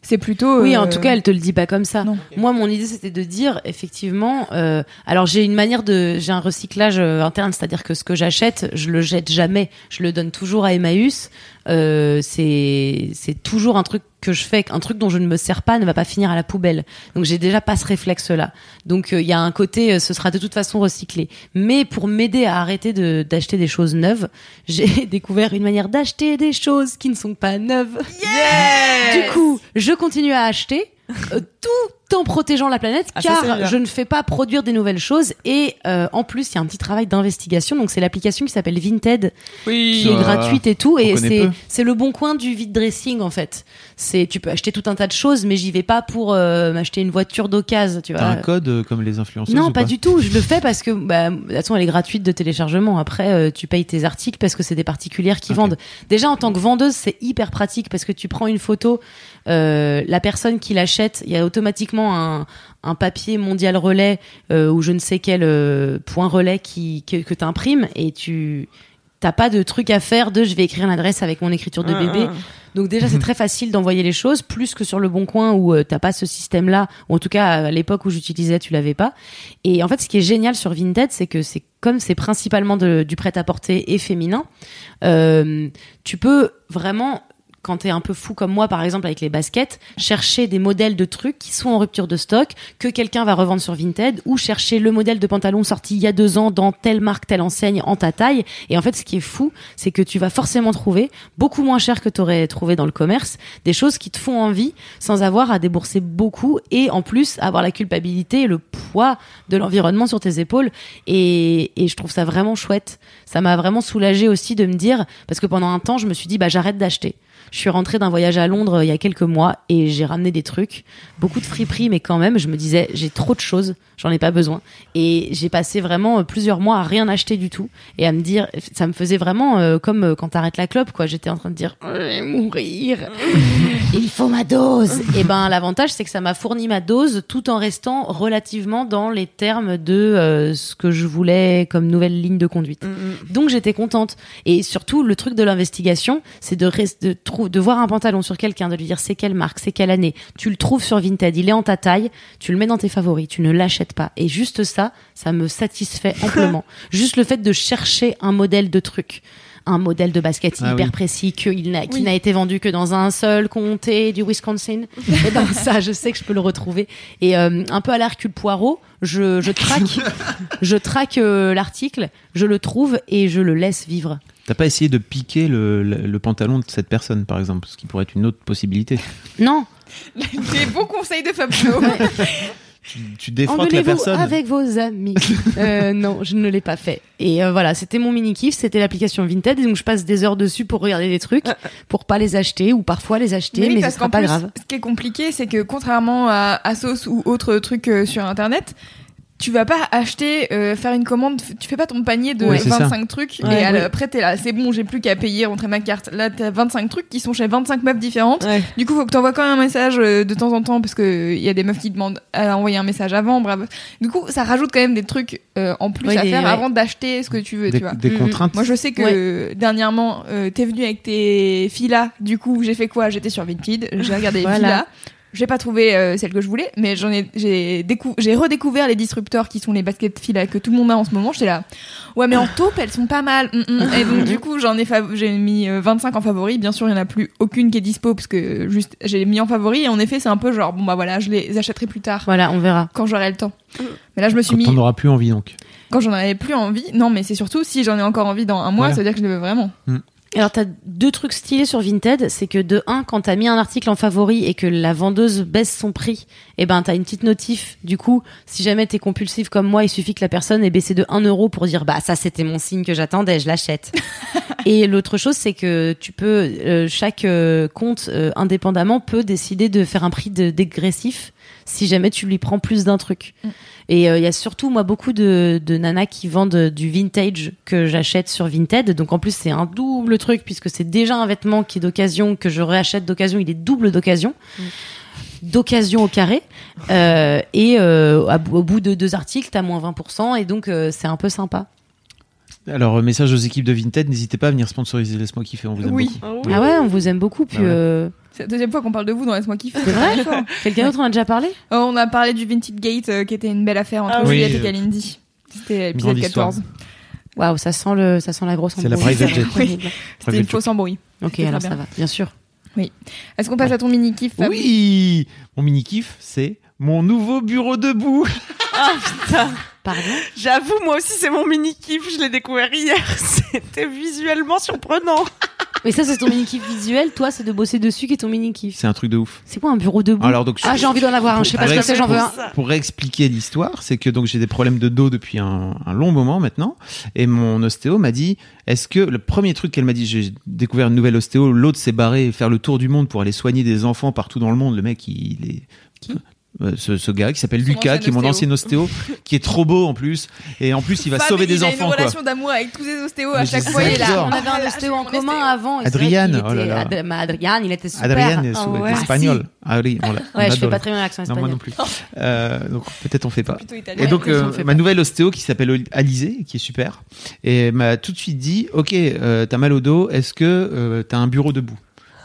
C'est plutôt. Oui, en euh, tout cas, elle te le dit pas comme ça. non. Moi, mon idée, c'était de dire, effectivement, euh, alors j'ai une manière de, j'ai un recyclage euh, interne, c'est-à-dire que ce que j'achète, je le jette jamais, je le donne toujours à Emmaüs. Euh, c'est, c'est toujours un truc que je fais, un truc dont je ne me sers pas ne va pas finir à la poubelle. Donc j'ai déjà pas ce réflexe-là. Donc euh, il y a un côté, euh, ce sera de toute façon recyclé. Mais pour m'aider à arrêter de, d'acheter des choses neuves, (laughs) j'ai découvert une manière d'acheter des choses qui ne sont pas neuves. Du coup, je continue à acheter euh, tout en protégeant la planète Ah, car je ne fais pas produire des nouvelles choses. Et euh, en plus il y a un petit travail d'investigation. Donc c'est l'application qui s'appelle Vinted qui est gratuite et tout. et c'est le bon coin du vide dressing en fait. C'est tu peux acheter tout un tas de choses mais j'y vais pas pour euh, m'acheter une voiture d'occasion tu vois. T'as un code euh, comme les influenceuses non, ou pas du tout. Je le fais parce que, bah, de toute façon, elle est gratuite de téléchargement. Après, euh, tu payes tes articles parce que c'est des particulières qui vendent. Déjà, en tant que vendeuse, c'est hyper pratique parce que tu prends une photo, euh, la personne qui l'achète, il y a automatiquement un, un papier mondial relais euh, ou je ne sais quel euh, point relais qui, que, que tu imprimes et tu t'as pas de truc à faire de je vais écrire l'adresse avec mon écriture de Ah, bébé. ah. Donc déjà c'est (laughs) très facile d'envoyer les choses, plus que sur le bon coin où euh, t'as pas ce système-là, ou en tout cas à l'époque où j'utilisais tu l'avais pas. Et en fait ce qui est génial sur Vinted, c'est que c'est comme c'est principalement de- du prêt-à-porter et féminin, euh, tu peux vraiment quand t'es un peu fou comme moi, par exemple avec les baskets, chercher des modèles de trucs qui sont en rupture de stock, que quelqu'un va revendre sur Vinted, ou chercher le modèle de pantalon sorti il y a deux ans dans telle marque, telle enseigne, en ta taille. Et en fait, ce qui est fou, c'est que tu vas forcément trouver, beaucoup moins cher que t'aurais trouvé dans le commerce, des choses qui te font envie sans avoir à débourser beaucoup et en plus avoir la culpabilité et le poids de l'environnement sur tes épaules. Et, et je trouve ça vraiment chouette. Ça m'a vraiment soulagé aussi de me dire, parce que pendant un temps, je me suis dit, bah, j'arrête d'acheter. Je suis rentrée d'un voyage à Londres euh, il y a quelques mois et j'ai ramené des trucs, beaucoup de friperies, mais quand même, je me disais, j'ai trop de choses, j'en ai pas besoin. Et j'ai passé vraiment euh, plusieurs mois à rien acheter du tout et à me dire, ça me faisait vraiment euh, comme quand t'arrêtes la clope, quoi. J'étais en train de dire, je vais mourir, (laughs) il faut ma dose. et ben, l'avantage, c'est que ça m'a fourni ma dose tout en restant relativement dans les termes de euh, ce que je voulais comme nouvelle ligne de conduite. Donc j'étais contente. Et surtout, le truc de l'investigation, c'est de, de, de voir un pantalon sur quelqu'un, de lui dire c'est quelle marque, c'est quelle année. Tu le trouves sur Vinted, il est en ta taille, tu le mets dans tes favoris, tu ne l'achètes pas. Et juste ça, ça me satisfait (laughs) amplement. juste le fait de chercher un modèle de truc. Un modèle de basket Ah hyper oui. précis n'a- qui Oui. n'a été vendu que dans un seul comté du Wisconsin. (laughs) et ben ça, je sais que je peux le retrouver. Et euh, un peu à l'Hercule Poirot, je, je traque, (laughs) je traque euh, l'article, je le trouve et je le laisse vivre. T'as pas essayé de piquer le, le- le pantalon de cette personne, par exemple, ce qui pourrait être une autre possibilité. Non, (laughs) Des bons conseils de Fabio. Tu, tu défroques la personne. avec vos amis. Euh, non, je ne l'ai pas fait. Et euh, voilà, c'était mon mini kiff, c'était l'application Vinted, et donc je passe des heures dessus pour regarder des trucs, pour pas les acheter ou parfois les acheter, mais, oui, ce parce sera pas plus, grave. ce qui est compliqué, c'est que contrairement à Asos ou autres trucs euh, sur Internet, tu vas pas acheter, euh, faire une commande, tu fais pas ton panier de Ouais, c'est ça. 25 trucs Ouais, et ouais. après t'es là, c'est bon, j'ai plus qu'à payer, rentrer ma carte. Là, t'as 25 trucs qui sont chez 25 meufs différentes. Du coup, faut que t'envoies quand même un message euh, de temps en temps parce que il y a des meufs qui demandent à envoyer un message avant. Bref, du coup, ça rajoute quand même des trucs euh, en plus Ouais, à faire ouais. avant d'acheter ce que tu veux, des, tu vois. des Mm, mm. contraintes. Moi, je sais que euh, dernièrement, euh, t'es venu avec tes filas. Du coup, j'ai fait quoi? J'étais sur Vinted, j'ai regardé les Voilà. filas. J'ai pas trouvé euh, celle que je voulais, mais j'en ai, j'ai décou- j'ai redécouvert les disrupteurs qui sont les baskets filas que tout le monde a en ce moment. J'étais là, ouais, mais en taupe, elles sont pas mal. Mm, mm. Et donc, du coup, j'en ai, j'ai mis euh, 25 en favori. Bien sûr, il y en a plus aucune qui est dispo parce que juste, j'ai mis en favori. Et en effet, c'est un peu genre, bon, bah voilà, je les achèterai plus tard Voilà, on verra. quand j'aurai le temps. Mais là, je me suis Quand mis t'en auras plus envie, donc. quand j'en avais plus envie. Non, mais c'est surtout si j'en ai encore envie dans un mois, Voilà. ça veut dire que je le veux vraiment. Alors, t'as deux trucs stylés sur Vinted. C'est que de un, quand t'as mis un article en favori et que la vendeuse baisse son prix, eh ben, t'as une petite notif. Du coup, si jamais t'es compulsif comme moi, il suffit que la personne ait baissé de 1 euro pour dire, bah, ça, c'était mon signe que j'attendais, je l'achète. (laughs) et l'autre chose, c'est que tu peux, euh, chaque euh, compte euh, indépendamment peut décider de faire un prix de- dégressif si jamais tu lui prends plus d'un truc. Mm. Et euh, il y a surtout, moi, beaucoup de, de nanas qui vendent du vintage que j'achète sur Vinted. Donc en plus, c'est un double truc puisque c'est déjà un vêtement qui est d'occasion, que je réachète d'occasion. Il est double d'occasion. D'occasion au carré. Euh, et euh, au bout de deux articles, t'as moins 20%. Et donc, euh, c'est un peu sympa. Alors, message aux équipes de Vinted, n'hésitez pas à venir sponsoriser Laisse-moi kiffer, on vous aime Oui. beaucoup. Ah ouais, on vous aime beaucoup. Puis, Bah ouais. Euh, C'est la deuxième fois qu'on parle de vous dans Laisse-moi kiffer. C'est vrai quelqu'un d'autre en a déjà parlé Oh, on a parlé du Vintage Gate euh, qui était une belle affaire entre Ah oui. Juliette Oui, et euh, Kalindi. C'était épisode grande histoire. 14. Waouh, ça sent le, ça sent la grosse C'est la embrouille. private jet. (laughs) Horrible. C'était une fausse embrouille. Ok, alors ça va, bien sûr. Est-ce qu'on passe à ton mini kiff Oui Mon mini-kiff, c'est mon nouveau bureau debout. Ah putain. Pardon? J'avoue, moi aussi, c'est mon mini kiff. Je l'ai découvert hier. (laughs) C'était visuellement surprenant. Mais ça, c'est ton mini kiff visuel. Toi, c'est de bosser dessus qui est ton mini kiff. C'est un truc de ouf. C'est quoi un bureau debout Alors, donc, je- Ah, j'ai envie d'en avoir un. Je sais pas ce que c'est, j'en veux un. Pour réexpliquer l'histoire, c'est que donc j'ai des problèmes de dos depuis un, un long moment maintenant, et mon ostéo m'a dit est-ce que le premier truc qu'elle m'a dit, j'ai découvert une nouvelle ostéo, l'autre s'est barré faire le tour du monde pour aller soigner des enfants partout dans le monde. Le mec, il est Qui? Ce, ce gars qui s'appelle Lucas, qui est mon ancien ostéo, (laughs) qui est trop beau en plus, et en plus il va Fab, sauver des il a enfants une quoi. relation d'amour avec tous ses ostéos à chaque fois. Il est là. On avait un ostéo en commun avant. qu'il oh là là. Adriane, il était super. Adrienne est ouais. espagnol. Ah oui, on Ouais, je fais pas très bien l'accent Non, espagnol. moi non plus. Euh, donc peut-être on fait pas. Et donc euh, ma nouvelle ostéo qui s'appelle Alizé, qui est super, et m'a tout de suite dit, ok, euh, t'as mal au dos, est-ce que euh, t'as un bureau debout?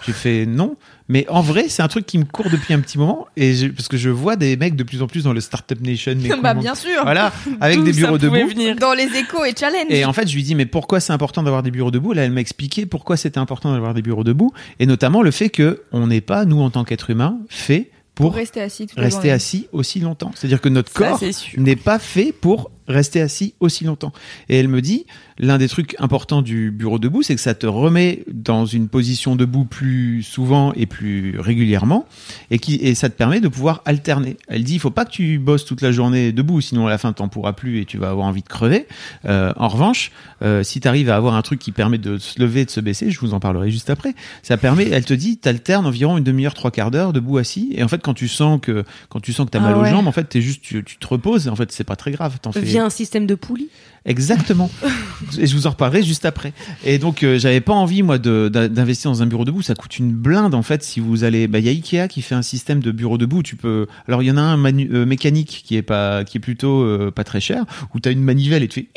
J'ai fait non, Mais en vrai, c'est un truc qui me court depuis un petit moment, et je- parce que je vois des mecs de plus en plus dans le Startup Nation. mais (laughs) bah comment- bien sûr. Voilà, avec des bureaux debout. venir. Dans les échos et challenge. Et en fait, je lui dis, mais pourquoi c'est important d'avoir des bureaux debout? Là, elle m'a expliqué pourquoi c'était important d'avoir des bureaux debout, et notamment le fait que on n'est pas, nous, en tant qu'être humain, fait pour pour rester assis rester aussi longtemps. C'est-à-dire que notre Ça, corps n'est pas fait pour rester assis aussi longtemps. Et elle me dit, l'un des trucs importants du bureau debout, c'est que ça te remet dans une position debout plus souvent et plus régulièrement, et, qui, et ça te permet de pouvoir alterner. Elle dit, il faut pas que tu bosses toute la journée debout, sinon à la fin, t'en pourras plus et tu vas avoir envie de crever. Euh, en revanche, euh, si tu arrives à avoir un truc qui permet de se lever et de se baisser, je vous en parlerai juste après, ça permet, elle te dit, t'alternes environ une demi-heure, trois quarts d'heure debout assis, et en fait, quand tu sens que, quand tu sens que t'as Ah mal ouais. aux jambes, en fait, t'es juste, tu, tu te reposes, et en fait, c'est pas très grave, t'en fais. Via un système de poulie. Exactement. (laughs) et je vous en reparlerai juste après. Et donc, euh, j'avais pas envie, moi, d'investir dans un bureau debout. Ça coûte une blinde, en fait, si vous allez. Bah, il y a Ikea qui fait un système de bureau debout. Tu peux. Alors, il y en a un manu- euh, mécanique qui est pas, qui est plutôt euh, pas très cher, où tu as une manivelle et tu fais.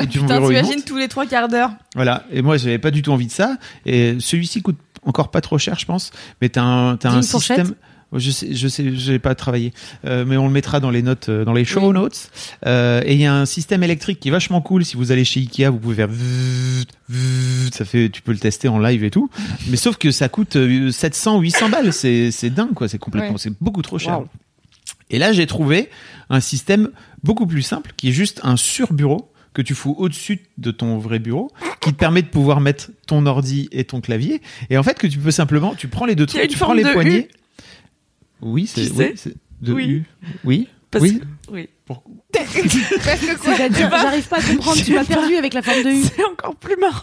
Et tu Putain, t'imagines tous les trois quarts d'heure. Voilà. Et moi, j'avais pas du tout envie de ça. Et celui-ci coûte encore pas trop cher, je pense. Mais t'as un, Dis un système. Je sais, je sais, j'ai pas travaillé, euh, mais on le mettra dans les notes, euh, dans les show notes. Euh, et il y a un système électrique qui est vachement cool. Si vous allez chez Ikea, vous pouvez faire, ça fait, tu peux le tester en live et tout. Mais sauf que ça coûte euh, 700, 800 balles. C'est, c'est dingue, quoi. C'est complètement, Ouais. c'est beaucoup trop cher. Wow. Et là, j'ai trouvé un système beaucoup plus simple, qui est juste un surbureau que tu fous au-dessus de ton vrai bureau, qui te permet de pouvoir mettre ton ordi et ton clavier. Et en fait, que tu peux simplement, tu prends les deux trucs, tu prends les poignées. Oui, c'est oui, de Oui. U. Oui. Parce oui. que- oui. (laughs) Parce que quoi C'est-à-dire, j'arrive pas à comprendre, tu m'as perdu avec la forme de U. C'est encore plus marrant.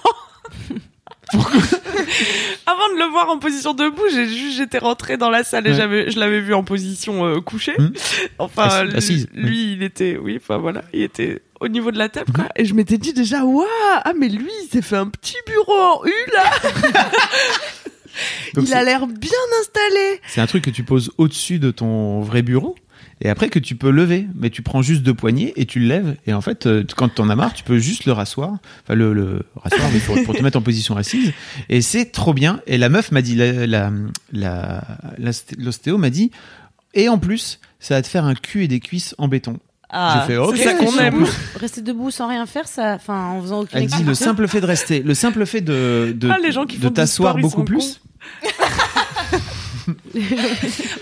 (laughs) (laughs) Avant de le voir en position debout, j'ai juste j'étais rentrée dans la salle et Ouais. j'avais je l'avais vu en position euh, couchée. Hmm. Enfin Assis- lui- assise, lui, il était oui, enfin voilà, il était au niveau de la table quoi. Et je m'étais dit déjà waouh, ah mais lui, il s'est fait un petit bureau en U là. Donc il a l'air bien installé. C'est un truc que tu poses au-dessus de ton vrai bureau. Et après que tu peux lever, mais tu prends juste deux poignées et tu le lèves. Et en fait, euh, quand t'en as marre, tu peux juste le rasseoir, enfin le, le rasseoir, mais pour, pour te mettre en position assise. Et c'est trop bien. Et la meuf m'a dit, la, la, l'ostéo m'a dit, et en plus, ça va te faire un cul et des cuisses en béton. Ah, J'ai fait, ok, c'est ça qu'on aime. Rester debout sans rien faire, ça, enfin, en faisant aucune Elle dit le simple fait de rester, le simple fait de, de, Ah, les gens qui de font du t'asseoir beaucoup plus. (laughs)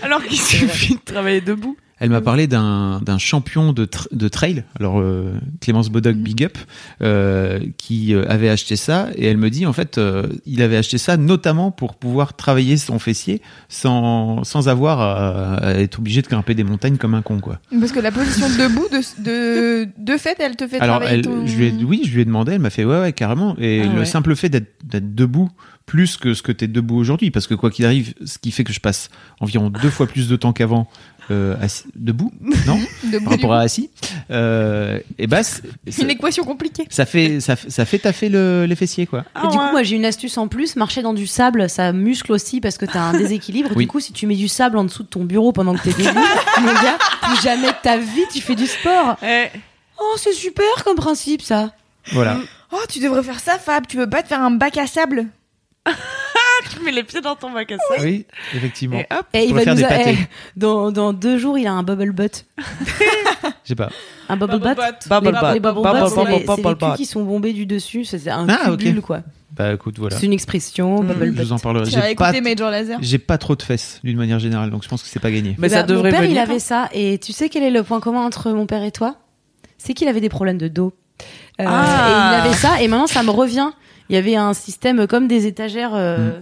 Alors qu'il suffit de travailler debout. Elle m'a parlé d'un d'un champion de, de trail, alors euh, Clémence Bodoc Big Up, euh, qui euh, avait acheté ça. Et elle me dit en fait euh, il avait acheté ça notamment pour pouvoir travailler son fessier sans, sans avoir à, à être obligé de grimper des montagnes comme un con quoi. Parce que la position debout, de, de, de fait, elle te fait Alors travailler elle, ton... je lui ai, oui je lui ai demandé, elle m'a fait ouais ouais carrément. Et Ah le ouais. simple fait d'être d'être debout plus que ce que tu es debout aujourd'hui parce que quoi qu'il arrive ce qui fait que je passe environ deux fois plus de temps qu'avant euh, assis- debout (laughs) non debout par rapport à assis euh, et bah c'est- une équation compliquée. ça fait ça, fait- ça fait taffer le, les fessiers quoi. Ah Et du ouais. coup, moi, j'ai une astuce en plus. Marcher dans du sable, ça muscle aussi parce que t'as un (laughs) déséquilibre. Oui. Du coup, si tu mets du sable en dessous de ton bureau pendant que t'es debout, (laughs) mon gars, plus jamais de ta vie, tu fais du sport. Eh, Oh, c'est super comme principe, ça. Voilà. Oh, tu devrais faire ça, Fab. Tu veux pas te faire un bac à sable? Mets les pieds dans ton bac à sable. Oui, effectivement. Et hop. Et il pourrait va faire nous des a- pâtés. eh, dans, dans deux jours, il a un bubble butt. (laughs) Je sais pas. Un bubble, butt. Bubble les, butt. les bubble butt, c'est les, c'est bubble les culs butt. qui sont bombés du dessus. C'est un Ah, cubule, quoi. Bah écoute, voilà. C'est une expression, Mm. bubble Je vous en parlerai. J'ai pas, écouté Major Laser? j'ai pas trop de fesses d'une manière générale, donc je pense que c'est pas gagné. Mais Eh ça devrait mon père, venir. il avait ça. Et tu sais quel est le point commun entre mon père et toi? C'est qu'il avait des problèmes de dos. Euh, Ah. Et il avait ça. Et maintenant, ça me revient. Il y avait un système comme des étagères euh,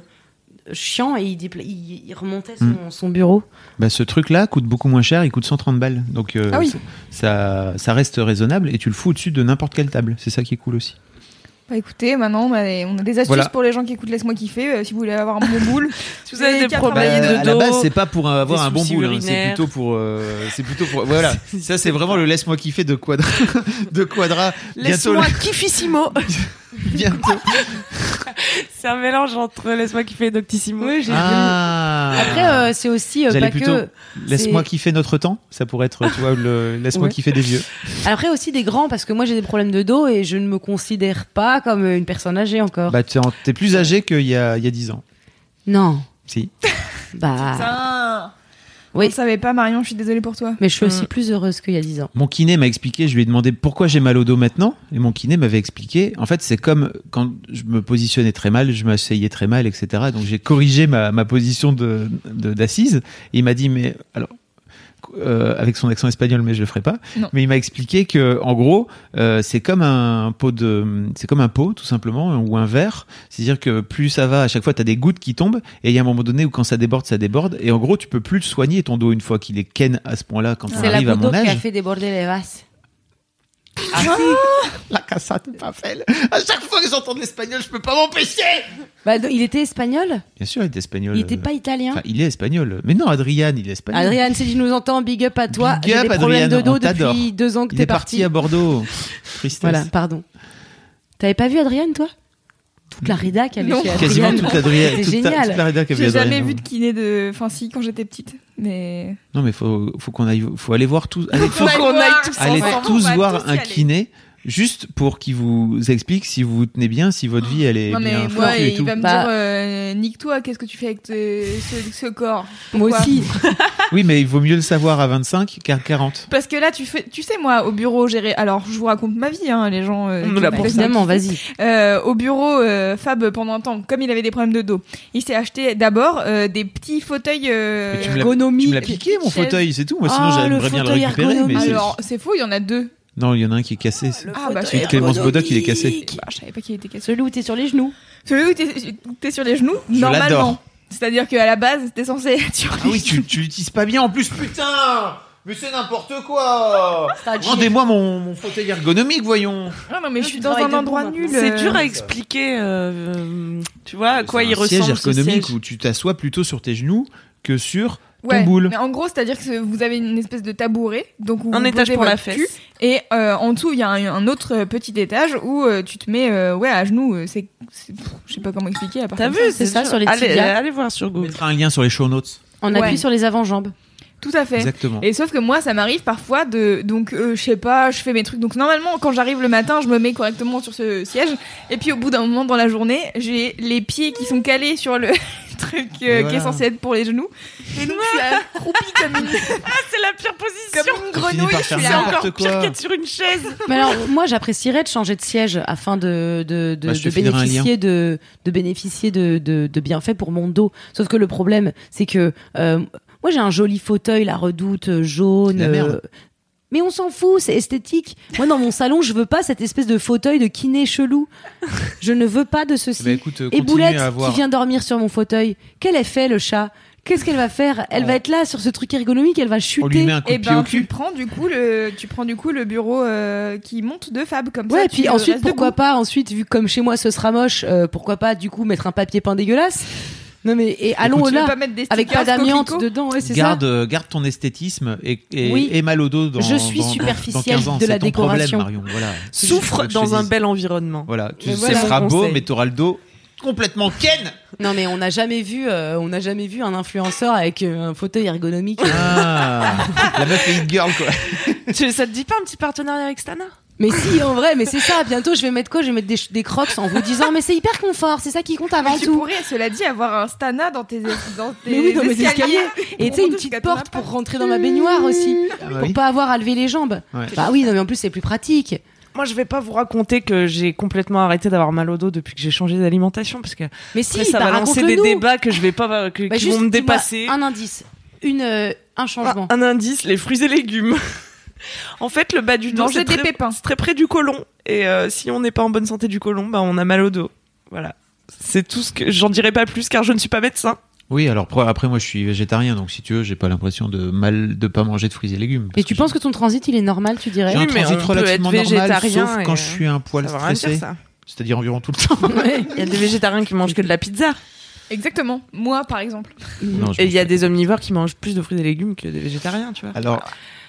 chiants et il, dépla- il, il remontait son, Mm. son bureau. Bah ce truc-là coûte beaucoup moins cher, il coûte 130 balles, donc euh, Ah oui. ça ça reste raisonnable et tu le fous au-dessus de n'importe quelle table. C'est ça qui est cool aussi. Bah écoutez, maintenant on a des, on a des astuces Voilà. pour les gens qui écoutent Laisse-moi kiffer. euh, si vous voulez avoir un bon boule, (laughs) Si vous avez des problèmes de à la base, c'est pas pour avoir un bon boule, hein, c'est plutôt pour, euh, c'est plutôt pour, voilà. (laughs) Ça, c'est vraiment le laisse-moi kiffer de Quadra, (laughs) de Quadra. Laisse-moi kiffissimo. bientôt. c'est un mélange entre Laisse-moi kiffer et Doctissimo. Ah. Après, euh, c'est aussi euh, pas plutôt- que. Laisse-moi kiffer notre temps. Ça pourrait être, tu vois, le laisse-moi Ouais. kiffer des vieux. Après aussi des grands parce que moi j'ai des problèmes de dos et je ne me considère pas comme une personne âgée encore. Bah, t'es en- t'es plus âgé qu'il y a, il y a 10 ans. Non. Si. (laughs) Bah, Putain. Oui. On savait pas, Marion, je suis désolée pour toi. mais je suis aussi Mm. plus heureuse qu'il y a 10 ans. Mon kiné m'a expliqué, je lui ai demandé pourquoi j'ai mal au dos maintenant, et mon kiné m'avait expliqué, en fait c'est comme quand je me positionnais très mal, je m'asseyais très mal, etc. Donc j'ai corrigé ma, ma position de de- d'assise, et il m'a dit, mais alors, euh, avec son accent espagnol, mais je le ferai pas, Non. mais il m'a expliqué que en gros euh, c'est comme un pot de, c'est comme un pot tout simplement, ou un verre, c'est-à-dire que plus ça va, à chaque fois tu as des gouttes qui tombent, et il y a un moment donné où quand ça déborde, ça déborde, et en gros tu peux plus le soigner ton dos une fois qu'il est ken à ce point-là quand on C'est la arrive à goutte mon d'eau qui a âge. fait déborder les vases. La casa de papel. À chaque fois que j'entends de l'espagnol, je peux pas m'empêcher. Bah, il était espagnol Bien sûr, il est espagnol. Il était pas italien Enfin, il est espagnol. Mais non, Adrian, il est espagnol. Adrien, si tu nous entends, big up à toi. Big J'ai up, des problèmes Adrien, de dos on t'adore. depuis deux ans que il t'es est parti parti. à Bordeaux. Tristesse. Voilà, pardon. T'avais pas vu Adrien, toi? Toute la rédac avait Non. chez Quasiment toute Adrien. C'est toute, ta- génial. toute la rédac avait J'ai jamais vu de kiné de. Enfin, si, quand j'étais petite. Mais. Non, mais faut, faut qu'on aille, faut aller voir tous. (laughs) Allez, faut Faut qu'on aille tous allez tous voir un aller. kiné. Juste pour qu'il vous explique si vous vous tenez bien, si votre vie elle est Non, mais bien moi, foutue et il tout. va me Bah- dire euh, nique-toi, qu'est-ce que tu fais avec te- ce, ce corps? Moi Pourquoi? aussi. (laughs) Oui, mais il vaut mieux le savoir à 25 qu'à 40. Parce que là, tu fais, tu sais, moi, au bureau, j'ai. Alors, je vous raconte ma vie, hein, les gens. euh, On qui nous l'a m'ont pour fait ça. Évidemment, vas-y. Euh, au bureau, euh, Fab, pendant un temps, comme il avait des problèmes de dos, il s'est acheté d'abord euh, des petits fauteuils. euh, Mais tu me l'as- Ergonomie. Tu me l'as piqué mon chaise. fauteuil, c'est tout. Moi, Ah, sinon, le j'aimerais bien le fauteuil récupérer. Mais ergonomique. c'est- Alors, c'est faux, il y en a deux. Non, il y en a un qui est cassé. Ah, bah, je Celui de Clémence Bodoc, il est cassé. Bah, je savais pas qu'il était cassé. Celui où t'es sur les genoux. Celui où t'es t'es sur les genoux, Je normalement. C'est-à-dire qu'à la base, t'es censé être sur Ah les oui, genoux. tu, tu l'utilises pas bien en plus, putain Mais c'est n'importe quoi C'est Rendez-moi mon, mon fauteuil ergonomique, voyons Ah non, mais je suis dans un endroit nul. C'est euh, dur à expliquer, euh, tu vois, à quoi C'est il un ressemble siège ce ergonomique siège. où tu t'assois plutôt sur tes genoux que sur ton Ouais, boule. mais en gros, c'est-à-dire que vous avez une espèce de tabouret, donc où Un vous étage posez pour la fesse. cul, et euh, en dessous il y a un, un autre euh, petit étage où euh, tu te mets euh, ouais à genoux. c'est, je sais pas comment expliquer. À part T'as vu, c'est ça, sur les allez, tibias. allez voir sur On Google. mettra un lien sur les show notes. On Ouais. appuie sur les avant-jambes. Tout à fait. Exactement. Et sauf que moi, ça m'arrive parfois de. Donc, euh, je sais pas, je fais mes trucs. Donc, normalement, quand j'arrive le matin, je me mets correctement sur ce siège. Et puis, au bout d'un moment dans la journée, j'ai les pieds qui sont calés sur le (laughs) truc euh, qui est censé être pour les genoux. Et donc, je suis accroupie comme une, (laughs) C'est la pire position. comme une grenouille. Je suis là. encore pire qu'être sur une chaise. Mais alors, moi, j'apprécierais de changer de siège afin de, de, de, Bah, de bénéficier, de, de bénéficier de, de, de bienfaits pour mon dos. Sauf que le problème, c'est que euh, moi, j'ai un joli fauteuil, la redoute euh, jaune. La merde. euh, mais on s'en fout, c'est esthétique. Moi, dans mon salon, je veux pas cette espèce de fauteuil de kiné chelou. Je ne veux pas de ceci. Bah, écoute, Et Boulette, à avoir. qui vient dormir sur mon fauteuil, quel effet le chat? Qu'est-ce qu'elle va faire? Elle va être là sur ce truc ergonomique, elle va On lui chuter. met un coup Et pied au ben, tu prends du coup le, tu prends du coup le bureau euh, qui monte de Fab comme Ouais, ça. et puis ensuite, pourquoi debout. pas, ensuite, vu que comme chez moi ce sera moche, euh, pourquoi pas du coup mettre un papier peint dégueulasse? Non mais, et allons veux là, pas mettre des avec pas d'amiante dedans, ouais, c'est ça. Garde, euh, garde ton esthétisme et, et, Oui. et mal au dos dans Je suis dans- superficielle dans 15 ans. de la ton décoration. Problème, Marion. Voilà. (laughs) Souffre dans un bel environnement. Voilà, tu voilà. sera Mon beau, mais t'auras le dos complètement ken. Non mais on n'a jamais vu, euh, on n'a jamais vu un influenceur avec euh, un fauteuil ergonomique. Ah, la meuf est une girl quoi. (laughs) Tu- ça te dit pas un petit partenariat avec Stana? Mais si, en vrai, mais c'est ça. Bientôt, je vais mettre quoi? Je vais mettre des, des crocs en vous disant, mais c'est hyper confort, c'est ça qui compte avant Mais tu tout. pourrais, cela dit, avoir un Stana dans tes, dans tes Mais oui, dans mes escaliers. Et tu sais, une petite porte pour rentrer dans ma baignoire aussi, Ah bah pour oui. pas avoir à lever les jambes. Ouais. Bah oui, non mais en plus c'est plus pratique. Moi, je vais pas vous raconter que j'ai complètement arrêté d'avoir mal au dos depuis que j'ai changé d'alimentation, parce que Mais si, après, ça bah, va lancer des débats que je vais pas, (laughs) que, Bah, qui juste vont me dépasser. Un indice, une, euh, un changement. Un, un indice, les fruits et légumes. En fait, le bas du dos, c'est des très, pépins. c'est très près du côlon. Et euh, si on n'est pas en bonne santé du côlon, bah, on a mal au dos. Voilà. C'est tout ce que j'en dirai pas plus car je ne suis pas médecin. Oui, alors après moi je suis végétarien, donc si tu veux, j'ai pas l'impression de mal de pas manger de fruits et légumes. Et tu penses que ton transit il est normal, tu dirais j'ai un Oui, mais transit on peut relativement être normal, végétarien sauf quand je suis un poil stressé, ça. c'est-à-dire environ tout le temps. (laughs) Ouais. Il y a des végétariens qui mangent que de la pizza. Exactement. Moi, par exemple. Non, Et il y a des omnivores qui mangent plus de fruits et légumes que des végétariens, tu vois. Alors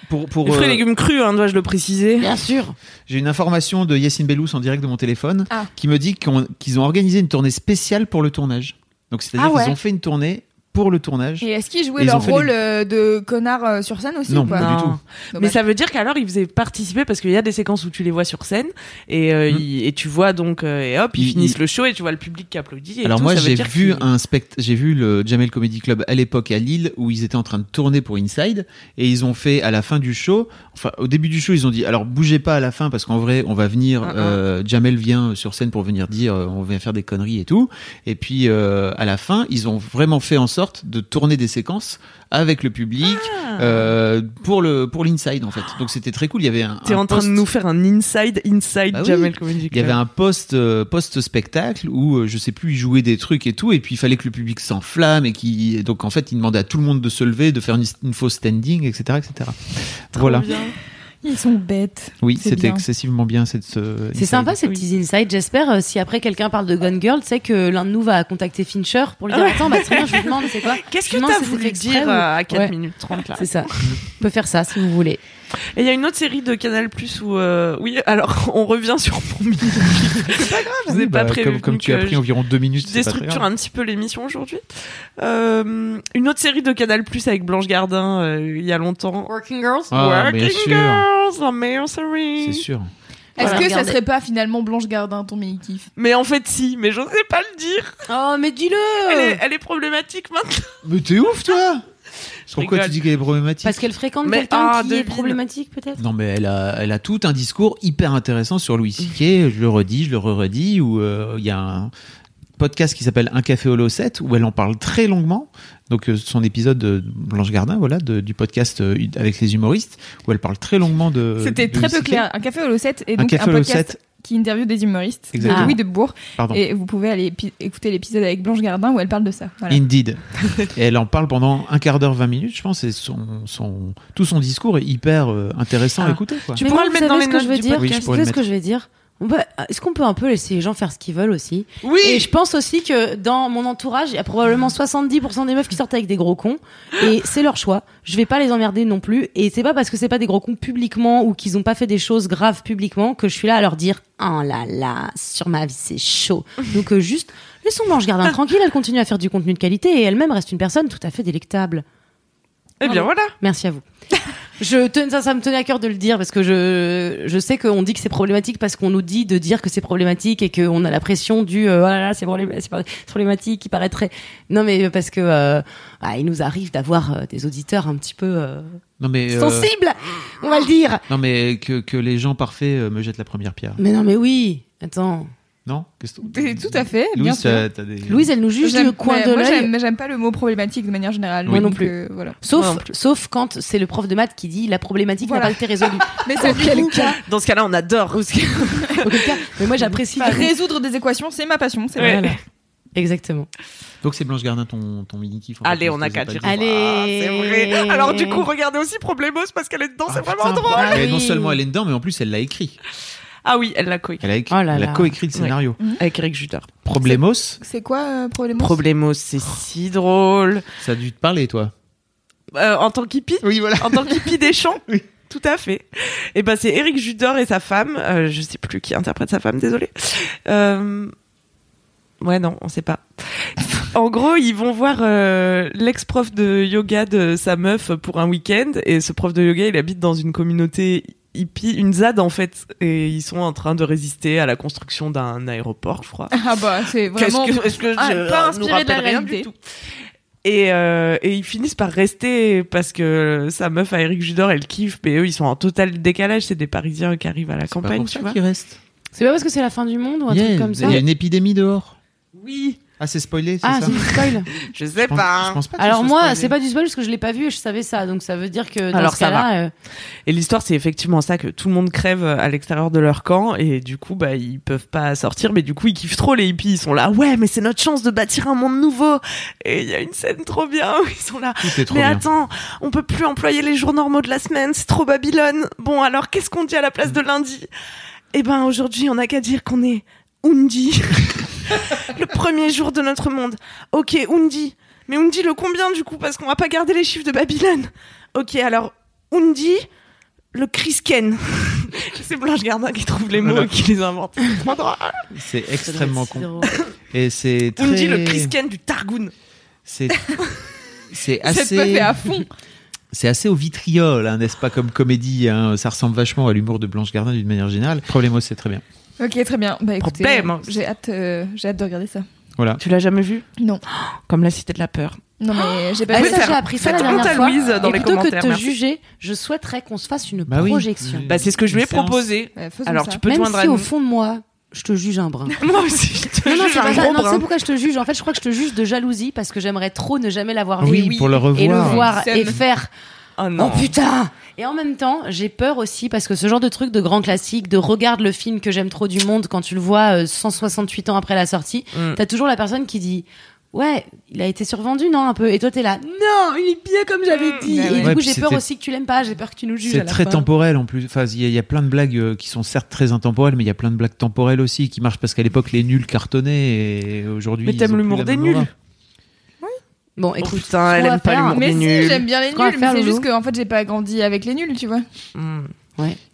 pour pour Les fruits et euh, légumes crus, hein, dois-je le préciser. Bien sûr. j'ai une information de Yacine Bellous en direct de mon téléphone Ah. qui me dit qu'ils ont organisé une tournée spéciale pour le tournage. Donc c'est-à-dire Ah ouais. qu'ils ont fait une tournée pour le tournage. Et est-ce qu'ils jouaient Et leur rôle les- euh, de connard euh, sur scène aussi Non, ou pas pas du Non. tout. Mais ça veut dire qu'alors ils faisaient participer parce qu'il y a des séquences où tu les vois sur scène et, euh, Mm. ils- et tu vois donc euh, et hop ils finissent le show et tu vois le public qui applaudit. Et Alors tout, moi j'ai vu un spect j'ai vu le Jamel Comedy Club à l'époque à Lille où ils étaient en train de tourner pour Inside et ils ont fait à la fin du show enfin au début du show ils ont dit alors bougez pas à la fin parce qu'en vrai on va venir Ah, ah. euh, Jamel vient sur scène pour venir dire euh, on vient faire des conneries et tout et puis euh, à la fin ils ont vraiment fait en sorte de tourner des séquences avec le public Ah. euh, pour le pour l'Inside en fait donc c'était très cool il y avait un T'es en train de post- nous faire un inside inside Bah oui. Jamel Comedy il y avait Club. un post euh, post spectacle où euh, je sais plus ils jouaient des trucs et tout et puis il fallait que le public s'enflamme et qui donc en fait ils demandaient à tout le monde de se lever de faire une, une fausse standing etc etc Trop voilà bien. Ils sont bêtes. oui C'est c'était excessivement bien cette ce C'est sympa ces petits insights. J'espère euh, si après quelqu'un parle de Gone Girl, tu sais que l'un de nous va contacter Fincher pour lui dire attends bah très bien je vous demande c'est quoi (laughs) Qu'est-ce Je que t'as voulu dire ou- euh, à 4 Ouais. minutes 30 là C'est ça. (laughs) On peut faire ça si vous voulez. Et il y a une autre série de Canal Plus où euh, oui alors (laughs) on revient sur mon mini C'est pas grave, je vous ai Oui, pas bah, prévu comme, comme tu as pris environ deux minutes Je c'est pas très déstructure grave. un petit peu l'émission aujourd'hui. Euh, une autre série de Canal Plus avec Blanche Gardin euh, il y a longtemps. Working Girls. Ah, Working. Girls, la meilleure série. c'est sûr Est-ce Voilà. que ça serait pas finalement Blanche Gardin ton mini kiff? Mais en fait si, mais j'osais pas le dire. Oh mais dis-le. Elle est, elle est problématique maintenant. mais t'es ouf toi pourquoi rigole. tu dis qu'elle est problématique Parce qu'elle fréquente quelqu'un ah, qui est devine. problématique peut-être. Non, mais elle a, elle a tout un discours hyper intéressant sur Louis C.K. Je le redis, je le re-redis, où euh, il y a un podcast qui s'appelle Un café au 7 où elle en parle très longuement. Donc euh, son épisode de Blanche Gardin, voilà, de- du podcast euh, avec les humoristes, où elle parle très longuement de. C'était très peu clair. Un café au 7 et Un donc un, café au podcast 7, qui interviewe des humoristes. Exactement. De Louis de Bourg. pardon. Et vous pouvez aller écouter l'épisode avec Blanche Gardin où elle parle de ça. Voilà. Indeed. (laughs) et elle en parle pendant un quart d'heure, 20 minutes, je pense, et son, son, tout son discours est hyper euh, intéressant à Ah. écouter. Quoi. Tu pourras le mettre dans les ce que notes je veux dire. Oui, savez le ce que je vais dire? Est-ce qu'on peut un peu laisser les gens faire ce qu'ils veulent aussi? Oui. Et je pense aussi que dans mon entourage, il y a probablement 70% des meufs qui sortent avec des gros cons. Et c'est leur choix. Je vais pas les emmerder non plus. Et c'est pas parce que c'est pas des gros cons publiquement ou qu'ils ont pas fait des choses graves publiquement que je suis là à leur dire Oh là là, sur ma vie, c'est chaud. Donc euh, juste, laissons Blanche Gardin (laughs) tranquille. Elle continue à faire du contenu de qualité et elle-même reste une personne tout à fait délectable. Eh bien voilà. Merci à vous. (laughs) Je ten- ça, ça me tenait à cœur de le dire parce que je, je sais qu'on dit que c'est problématique parce qu'on nous dit de dire que c'est problématique et qu'on a la pression du euh, oh là là, c'est problém- c'est pas- c'est problématique qui paraîtrait. Non mais parce que euh, ah, il nous arrive d'avoir euh, des auditeurs un petit peu euh, Non, mais, euh, sensibles, on va le dire. non, mais que, que les gens parfaits euh, me jettent la première pierre. Mais non mais oui. Attends, Non Tout à fait, bien Louise, sûr. t'as- t'as des... Louise, elle nous juge du coin de moi, l'œil. j'aime- mais j'aime pas le mot problématique de manière générale. Moi non plus. euh, voilà. Sauf, Moi non plus. sauf quand c'est le prof de maths qui dit la problématique Voilà. n'a pas été résolue. (laughs) Mais c'est du coup, Dans ce cas-là, on adore. (laughs) Cas- mais moi j'apprécie. résoudre des équations, c'est ma passion. C'est Ouais. vrai. Voilà. Exactement. Donc c'est Blanche Gardin ton, ton mini kiff. Allez, on a qu'à dire. Allez. Ah, c'est vrai. Alors du coup, regardez aussi Problemos parce qu'elle est dedans, c'est Ah, vraiment putain. drôle. Ah Mais non seulement elle est dedans, mais en plus elle l'a écrit. Ah oui, elle l'a coécrit Elle a, écrit, Oh là elle a là. coécrit le scénario. avec Eric Juder. Problemos, C'est quoi euh, Problemos Problemos, c'est si drôle. ça a dû te parler toi. Euh, en tant qu'hippie Oui, voilà. En tant qu'hippie des champs (laughs) Oui. Tout à fait. Et ben c'est Eric Judor et sa femme. euh, je sais plus qui interprète sa femme, désolé. Euh... Ouais, non, on sait pas. (laughs) En gros, ils vont voir euh, l'ex-prof de yoga de sa meuf pour un week-end. Et ce prof de yoga, il habite dans une communauté hippie, une ZAD en fait. Et ils sont en train de résister à la construction d'un aéroport, je crois. Ah bah c'est vraiment Qu'est-ce que, est-ce que Ah, je pas nous inspiré de la rien du réalité. tout et, euh, et ils finissent par rester parce que sa meuf à Eric Judor, elle kiffe, mais eux, ils sont en total décalage. C'est des Parisiens qui arrivent à la C'est pas campagne, pour tu ça vois. C'est pas parce que c'est la fin du monde ou un Yeah, truc comme ça Il y a une épidémie dehors. Oui, Ah, c'est spoilé, c'est Ah, ça c'est du spoil. (laughs) je sais je pense, pas. je pense pas que Alors moi, c'est pas du spoil parce que je l'ai pas vu et je savais ça, donc ça veut dire que dans Alors, ce ça cas-là, euh, Et l'histoire, c'est effectivement ça que tout le monde crève à l'extérieur de leur camp et du coup, bah, ils peuvent pas sortir, mais du coup, ils kiffent trop les hippies. Ils sont là, ouais, mais c'est notre chance de bâtir un monde nouveau. Et il y a une scène trop bien où ils sont là. Mais bien. attends, on peut plus employer les jours normaux de la semaine, c'est trop Babylone. Bon, alors qu'est-ce qu'on dit à la place de lundi? Eh ben, aujourd'hui, on n'a qu'à dire qu'on est Undi, (laughs) (laughs) le premier jour de notre monde. Ok, Undi. Mais Undi le combien du coup? Parce qu'on va pas garder les chiffres de Babylone. Ok, alors Undi, le Crisken. c'est (laughs) Blanche Gardin qui trouve les mots Voilà. et qui les invente. C'est extrêmement con. Et c'est très... Undi, le Crisken du Targoun. C'est c'est (laughs) assez à fond. c'est assez au vitriol, hein, n'est-ce pas comme comédie. hein. Ça ressemble vachement à l'humour de Blanche Gardin d'une manière générale. Problemos, c'est très bien. Ok, très bien. Bah écoutez, Problème. euh, j'ai hâte, euh, j'ai hâte de regarder ça. Voilà. Tu l'as jamais vu? Non, (gasps) Comme la cité de la peur. non mais (gasps) j'ai pas Ah, vu ça, faire- j'ai appris ça la faites honte dernière à fois. Louise dans et les plutôt que commentaires, de te merci. juger, je souhaiterais qu'on se fasse une Bah oui. projection. Bah, c'est ce que je lui ai une séance. proposé. Faisons Alors ça. tu peux te Même joindre si à au nous. fond de moi, je te juge un brin. (laughs) Moi aussi, je te Non, non, juge c'est un pas ça. gros Non, brin. c'est pourquoi je te juge. En fait, je crois que je te juge de jalousie parce que j'aimerais trop ne jamais l'avoir vu Oui, oui. pour le revoir. et le voir et faire Oh non. Oh putain Et en même temps, j'ai peur aussi parce que ce genre de truc de grand classique, de regarde le film que j'aime trop du monde quand tu le vois euh, 168 ans après la sortie, Mm. t'as toujours la personne qui dit Ouais, il a été survendu, non, un peu. Et toi, t'es là, non, il est bien comme j'avais dit. Bah et ouais. du Ouais, coup, j'ai peur aussi que tu l'aimes pas, j'ai peur que tu nous juges. C'est très fin. temporel en plus. Enfin, il y, y a plein de blagues euh, qui sont certes très intemporelles, mais il y a plein de blagues temporelles aussi qui marchent parce qu'à l'époque les nuls cartonnaient et aujourd'hui. Mais t'aimes l'humour des nuls aura. Bon, Oh écoute, putain, ce elle aime pas l'humour Mais des si, nuls. j'aime bien les nuls, faire, mais c'est juste qu'en fait j'ai pas grandi avec les nuls, tu vois. Mm.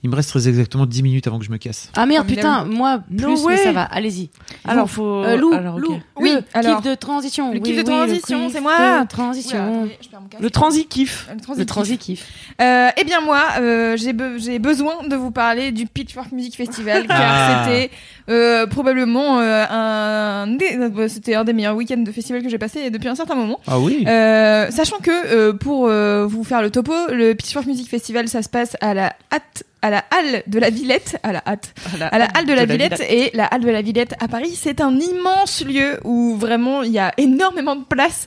Il me reste très exactement 10 minutes avant que je me casse. Ah merde, putain, moi, plus, No mais ça va, allez-y. Alors Vous, faut. euh, Lou, alors, ok. Lou, Oui, le alors. kiff de transition. Le Oui, kiff de transition, c'est moi. transition. Attendez, je. Le transi kiff. Le transi Le kiff. transi kiff. Euh, eh bien moi, euh, j'ai be- j'ai besoin de vous parler du Pitchfork Music Festival car Ah. c'était euh, probablement euh, un des, euh, c'était un des meilleurs week-ends de festival que j'ai passé depuis un certain moment. Ah oui. Euh, sachant que euh, pour euh, vous faire le topo, le Pitchfork Music Festival, ça se passe à la hâte, à la halle de la Villette, à la hâte, à la halle de la Villette et la halle de la Villette à Paris, c'est un immense lieu où vraiment il y a énormément de place.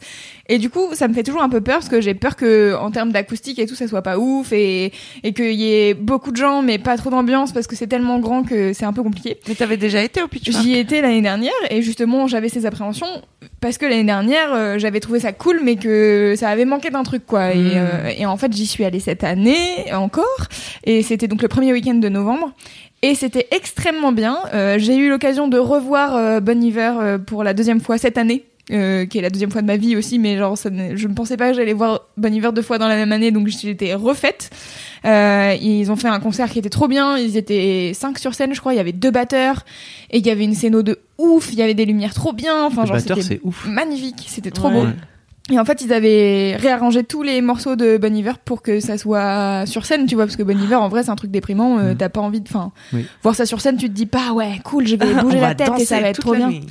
Et du coup ça me fait toujours un peu peur parce que j'ai peur que en termes d'acoustique et tout ça soit pas ouf et et qu'il y ait beaucoup de gens mais pas trop d'ambiance parce que c'est tellement grand que c'est un peu compliqué. Mais t'avais déjà été au Pitchfork J'y étais l'année dernière et justement j'avais ces appréhensions parce que l'année dernière euh, j'avais trouvé ça cool mais que ça avait manqué d'un truc quoi. Et, Mm. euh, et en fait j'y suis allée cette année encore et c'était donc le premier week-end de novembre et c'était extrêmement bien. Euh, j'ai eu l'occasion de revoir euh, Bon Iver euh, pour la deuxième fois cette année. euh, qui est la deuxième fois de ma vie aussi, mais genre ça je ne pensais pas que j'allais voir Bon Iver deux fois dans la même année, donc j'étais refaite. Euh, ils ont fait un concert qui était trop bien. Ils étaient cinq sur scène, je crois. Il y avait deux batteurs et il y avait une scéno de ouf. Il y avait des lumières trop bien. Enfin, le genre batteur, c'était c'est ouf. magnifique. C'était trop Ouais. beau. Et en fait, ils avaient réarrangé tous les morceaux de Bon Iver pour que ça soit sur scène, tu vois, parce que Bon Iver, en vrai, c'est un truc déprimant. euh, Mm. T'as pas envie de, enfin, Oui. voir ça sur scène, tu te dis pas, ouais, cool, je vais (laughs) bouger la tête et ça va être trop bien. nuit.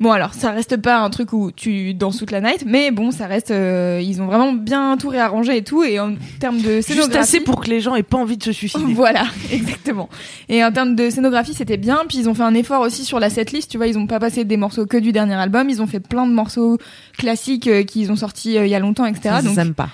Bon, alors, ça reste pas un truc où tu danses toute la night, mais bon, ça reste, euh, ils ont vraiment bien tout réarrangé et tout, et en termes de Juste scénographie. assez pour que les gens aient pas envie de se (laughs) suicider. Voilà, (laughs) exactement. Et en termes de scénographie, c'était bien. Puis ils ont fait un effort aussi sur la setlist. Tu vois, ils ont pas passé des morceaux que du dernier album. Ils ont fait plein de morceaux classiques euh, qu'ils ont sortis euh, il y a longtemps, etc. Ça, Donc j'aime pas.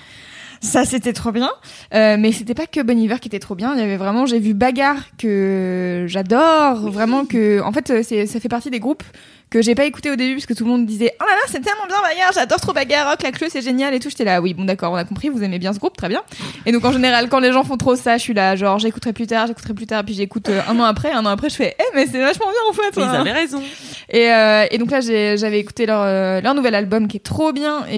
Ça, c'était trop bien. Euh, mais c'était pas que Bon Iver qui était trop bien. Il y avait vraiment, j'ai vu Bagarre que j'adore. Vraiment que, en fait, euh, c'est, ça fait partie des groupes que j'ai pas écouté au début parce que tout le monde disait oh là là c'est tellement bien Bagarre j'adore trop Bagarre rock la clé c'est génial et tout j'étais là oui bon d'accord on a compris vous aimez bien ce groupe très bien et donc en général quand les gens font trop ça je suis là genre j'écouterai plus tard j'écouterai plus tard puis j'écoute euh, un an après un an après je fais eh mais c'est vachement bien en fait Mais ils hein. avaient raison. et, euh, et donc là j'avais écouté leur, euh, leur nouvel album qui est trop bien et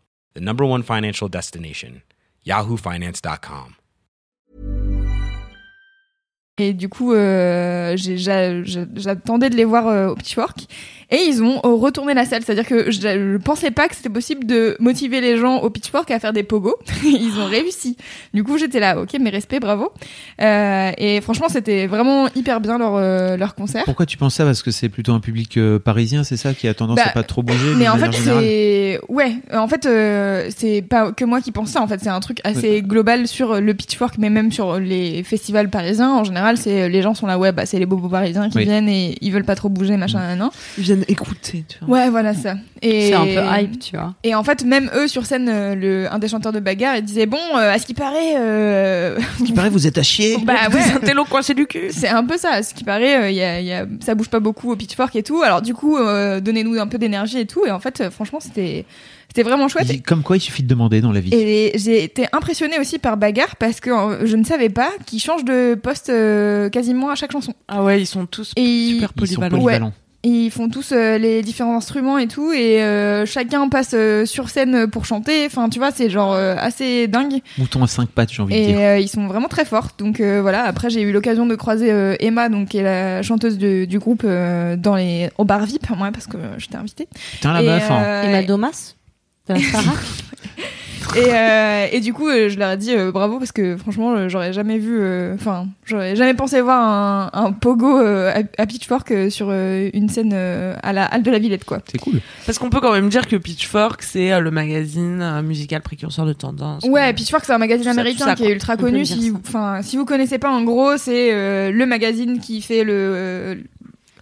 the number one financial destination, yahoofinance.com. Et du coup, euh, j'attendais de les voir euh, au Pitchfork. Et ils ont euh, retourné la salle. C'est-à-dire que je, je pensais pas que c'était possible de motiver les gens au Pitchfork à faire des pogos. (laughs) ils ont réussi. Du coup, j'étais là, ok, mes respects, bravo. Euh, et franchement, c'était vraiment hyper bien leur, euh, leur concert. Pourquoi tu penses ça? Parce que c'est plutôt un public euh, parisien, c'est ça, qui a tendance Bah, à pas trop bouger. Mais en fait, c'est ouais. En fait, euh, c'est pas que moi qui pense ça. En fait, c'est un truc assez global sur le Pitchfork, mais même sur les festivals parisiens. En général, c'est les gens sont là, ouais, bah c'est les bobos parisiens qui Oui. viennent et ils veulent pas trop bouger, machin, nan, nan. Ils viennent scène, écoutez. Tu vois. Ouais, voilà ça. Et C'est un peu hype, tu vois. Et en fait, même eux sur scène, euh, le, un des chanteurs de bagarre, il disait bon, euh, à ce qui paraît, euh, Il paraît vous êtes à chier. bah ouais, intellos coincés du cul. c'est un peu ça. À ce qui paraît, euh, il y a, y a, ça bouge pas beaucoup au pitchfork et tout. Alors du coup, euh, donnez-nous un peu d'énergie et tout. Et en fait, franchement, c'était, c'était vraiment chouette. Il- Comme quoi, il suffit de demander dans la vie. Et j'ai été impressionnée aussi par Bagarre parce que je ne savais pas qu'ils changent de poste quasiment à chaque chanson. Ah ouais, ils sont tous Et super Ils sont polyvalents. polyvalents. Ils font tous euh, les différents instruments et tout, et euh, chacun passe euh, sur scène pour chanter. Enfin, tu vois, c'est genre euh, assez dingue. Mouton à cinq pattes, j'ai envie de Et dire. euh, ils sont vraiment très forts. Donc euh, voilà. Après, j'ai eu l'occasion de croiser euh, Emma, donc qui est la chanteuse du, du groupe euh, dans les au bar VIP, moi, parce que j'étais invitée. Putain, la et, meuf, hein. euh, Emma Domas de la (laughs) Et, euh, et du coup, euh, je leur ai dit euh, bravo parce que franchement, j'aurais jamais vu, euh, enfin, j'aurais jamais pensé voir un, un pogo euh, à, à Pitchfork euh, sur euh, une scène euh, à la halle de la Villette, quoi. C'est cool. Parce qu'on peut quand même dire que Pitchfork, c'est euh, le magazine euh, musical précurseur de tendance. Ouais, Pitchfork, c'est un magazine ça, américain tout ça, qui est ultra connu. Si, enfin, si vous connaissez pas, en gros, c'est euh, le magazine qui fait le euh,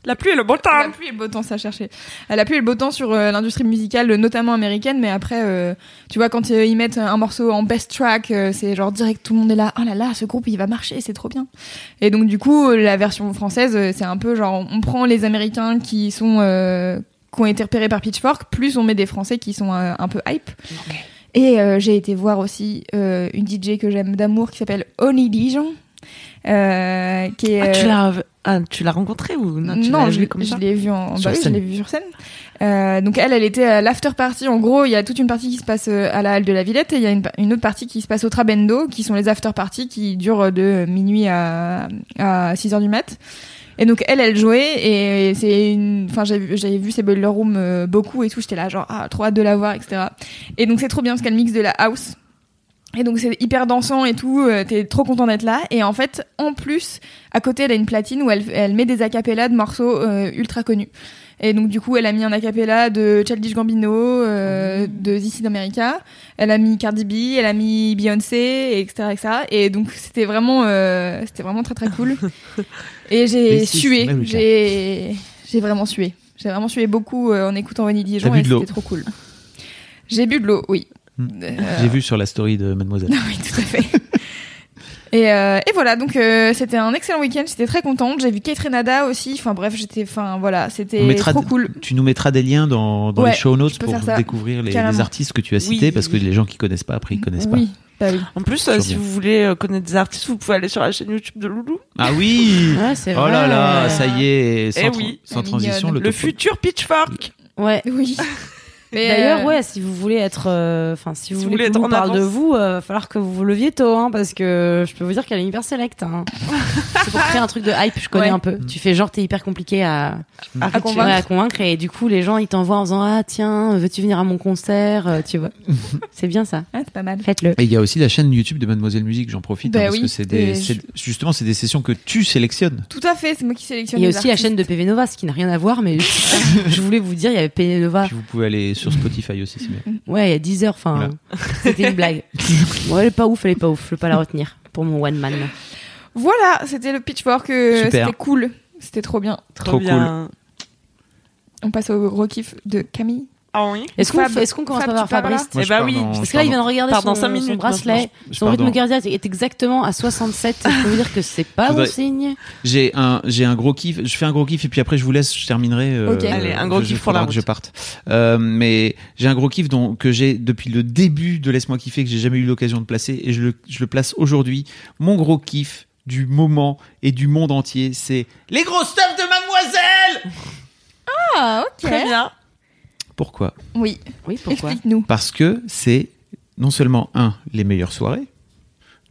La pluie et le beau temps. La pluie et le beau temps, ça cherchait. Euh, La pluie et le beau temps sur euh, l'industrie musicale, notamment américaine, mais après, euh, tu vois, quand euh, ils mettent un morceau en best track, euh, c'est genre direct, tout le monde est là, oh là là, ce groupe, il va marcher, c'est trop bien. Et donc, du coup, la version française, c'est un peu genre, on prend les Américains qui sont, euh, qui ont été repérés par Pitchfork, plus on met des Français qui sont euh, un peu hype. Et euh, j'ai été voir aussi euh, une DJ que j'aime d'amour qui s'appelle Oni Dijon. Euh, qui est, Ah, tu euh, l'as ah, tu l'as rencontré ou non, tu l'as je, l'ai- comme je ça l'ai vu en, bah oui, je l'ai vu sur scène. Euh, donc elle, elle était à l'after party. En gros, il y a toute une partie qui se passe euh, à la halle de la Villette et il y a une, autre partie qui se passe au Trabendo, qui sont les after parties qui durent de minuit à, à 6 heures du mat. Et donc elle, elle jouait et c'est une, enfin j'avais vu, ces Boiler Room euh, beaucoup et tout. J'étais là genre ah trop hâte de la voir, etc. Et donc c'est trop bien parce qu'elle mixe de la house. Et donc c'est hyper dansant et tout, euh, t'es trop content d'être là. Et en fait, en plus, à côté, elle a une platine où elle, elle met des acapellas de morceaux euh, ultra connus. Et donc du coup, elle a mis un acapella de Childish Gambino, euh, de This is America. Elle a mis Cardi B, elle a mis Beyoncé, et etc., etc. Et donc c'était vraiment, euh, c'était vraiment très très cool. (laughs) Et j'ai sué, j'ai, j'ai vraiment sué. J'ai vraiment sué beaucoup euh, en écoutant Vanille Dijon et c'était trop cool. J'ai bu de l'eau, oui. Euh, J'ai vu sur la story de Mademoiselle. (laughs) oui, tout à fait. Et, euh, et voilà, donc euh, c'était un excellent week-end, j'étais très contente. J'ai vu Kate Renada aussi. Enfin bref, j'étais, enfin voilà, c'était trop cool. Tu nous mettras des liens dans, dans Ouais, les show notes pour découvrir les, artistes que tu as cités Oui, parce que oui. les gens qui connaissent pas après ils connaissent Oui, bah oui. En plus, euh, si vous voulez euh, connaître des artistes, vous pouvez aller sur la chaîne YouTube de Loulou. pas. Ah oui. (laughs) Ouais, c'est Oh vrai. là là, ça y est, sans, Eh tra- oui. sans transition le, Le futur Pitchfork. Ouais. Oui. (laughs) D'ailleurs, euh, ouais, si vous voulez être, euh, enfin, si vous Si vous voulez voulez qu'on être vous en parle de vous, euh, va falloir que vous vous leviez tôt, hein, parce que je peux vous dire qu'elle est hyper select. Hein. (laughs) C'est pour créer un truc de hype, je connais Ouais. un peu. Mm. Tu fais genre t'es hyper compliqué à, À À convaincre. ouais, à convaincre, et du coup les gens ils t'envoient en disant ah tiens veux-tu venir à mon concert, euh, tu vois. (laughs) c'est bien ça. ah, c'est pas mal. Faites-le. Et il y a aussi la chaîne YouTube de Mademoiselle Musique, j'en profite Bah hein, parce oui, que c'est des, je- justement c'est des sessions que tu sélectionnes. Tout à fait, c'est moi qui sélectionne. Il y a aussi la chaîne de PV Nova, ce qui n'a rien à voir, mais (laughs) je voulais vous dire il y avait PV Nova. Puis vous pouvez aller sur Spotify aussi, c'est bien. (laughs) Ouais, il y a 10 heures, enfin, Voilà. (laughs) c'était une blague. Bon, elle est pas ouf, elle est pas ouf, je peux pas la retenir pour mon one man. Voilà, c'était le pitchfork. euh, Super. C'était cool. C'était trop bien. Trop bien. On passe au gros kiff de Camille. Ah oui. Est-ce qu'on commence Fab, par tu pars Fabrice Moi, Eh je bah pars oui, dans- Parce je que là, il vient de regarder son, bracelet. Je Son pars rythme dans- cardiaque est exactement à 67. Ça veut dire que c'est pas (laughs) Faudrait- bon signe. J'ai un, j'ai un gros kiff. Je fais un gros kiff et puis après je vous laisse. Je terminerai. euh, Ok. Allez, un gros je- kiff je- pour la faudra que je parte. Euh, mais j'ai un gros kiff dont, que j'ai depuis le début de Laisse-moi kiffer que j'ai jamais eu l'occasion de placer et je le, je le place aujourd'hui. Mon gros kiff du moment et du monde entier, c'est les gros stuff de Mademoiselle. Ah, ok. Très bien. Pourquoi Oui, Oui, pourquoi explique-nous. Parce que c'est non seulement un les meilleures soirées,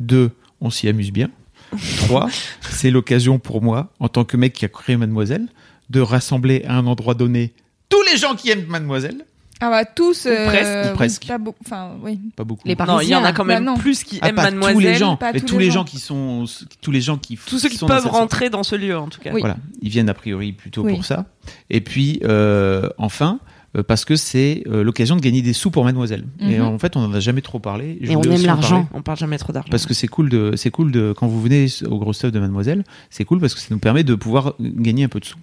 deux on s'y amuse bien, (laughs) trois c'est l'occasion pour moi en tant que mec qui a créé Mademoiselle de rassembler à un endroit donné tous les gens qui aiment Mademoiselle. Ah bah tous. euh, presque, ou oui, presque. pas beaucoup- Enfin, oui. Pas beaucoup. Les Non, il y en a quand Bah même non. plus qui Ah, aiment pas Mademoiselle. tous les gens, pas mais tous tous les les gens. gens qui sont, tous les gens qui, Tous ceux qui peuvent rentrer dans ce lieu, en tout cas. Oui. Voilà, ils viennent a priori plutôt Oui. pour ça. Et puis, euh, enfin, euh, parce que c'est euh, l'occasion de gagner des sous pour Mademoiselle. Et Mhm. en fait, on en a jamais trop parlé. Je Et on aime l'argent. On parle jamais trop d'argent. Parce que c'est cool de, c'est cool de, quand vous venez au gros stuff de Mademoiselle, c'est cool parce que ça nous permet de pouvoir gagner un peu de sous.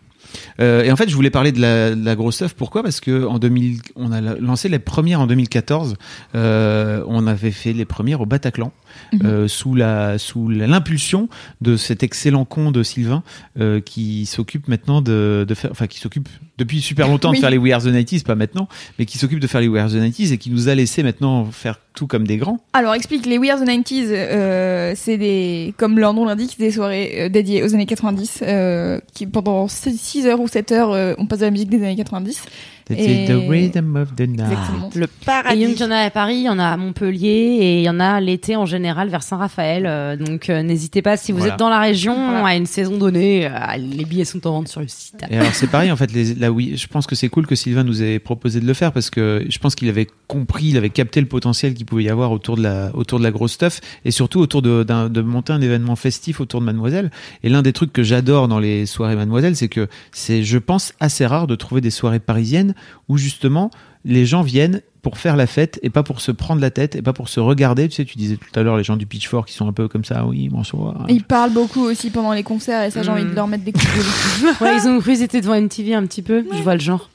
Euh, et en fait, je voulais parler de la, de la grosse stuff. Pourquoi? Parce que en 2000, on a la- lancé les premières en 2014. Euh, on avait fait les premières au Bataclan Mhm. euh, sous la sous l'impulsion de cet excellent con de Sylvain euh, qui s'occupe maintenant de, de faire, enfin qui s'occupe depuis super longtemps Oui. de faire les We Are the 90s, pas maintenant, mais qui s'occupe de faire les We Are the 90s et qui nous a laissé maintenant faire tout comme des grands. Alors explique, les We Are the 90s, euh, c'est des, comme leur nom l'indique, des soirées euh, dédiées aux années 90, euh, qui pendant 6 heures ou 7 heures, euh, on passe de la musique des années 90. Et- the rhythm of the night. Exactement. Le Et paradis. il y en a à Paris, il y en a à Montpellier et il y en a l'été en général vers Saint-Raphaël. euh, donc euh, n'hésitez pas si vous Voilà. êtes dans la région Voilà. à une saison donnée, euh, les billets sont en vente sur le site. Et alors c'est pareil en fait, les, là oui, je pense que c'est cool que Sylvain nous ait proposé de le faire parce que je pense qu'il avait compris, il avait capté le potentiel qu'il pouvait y avoir autour de la autour de la grosse stuff et surtout autour de, de monter un événement festif autour de Mademoiselle. Et l'un des trucs que j'adore dans les soirées Mademoiselle, c'est que c'est, je pense, assez rare de trouver des soirées parisiennes où justement les gens viennent pour faire la fête et pas pour se prendre la tête et pas pour se regarder. Tu sais, tu disais tout à l'heure les gens du Pitchfork qui sont un peu comme ça, oui, bonsoir. Ils parlent beaucoup aussi pendant les concerts et ça, j'ai Mm. envie de leur mettre des coups de. (laughs) Ouais, ils ont cru qu'ils étaient devant une TV un petit peu, je vois le genre.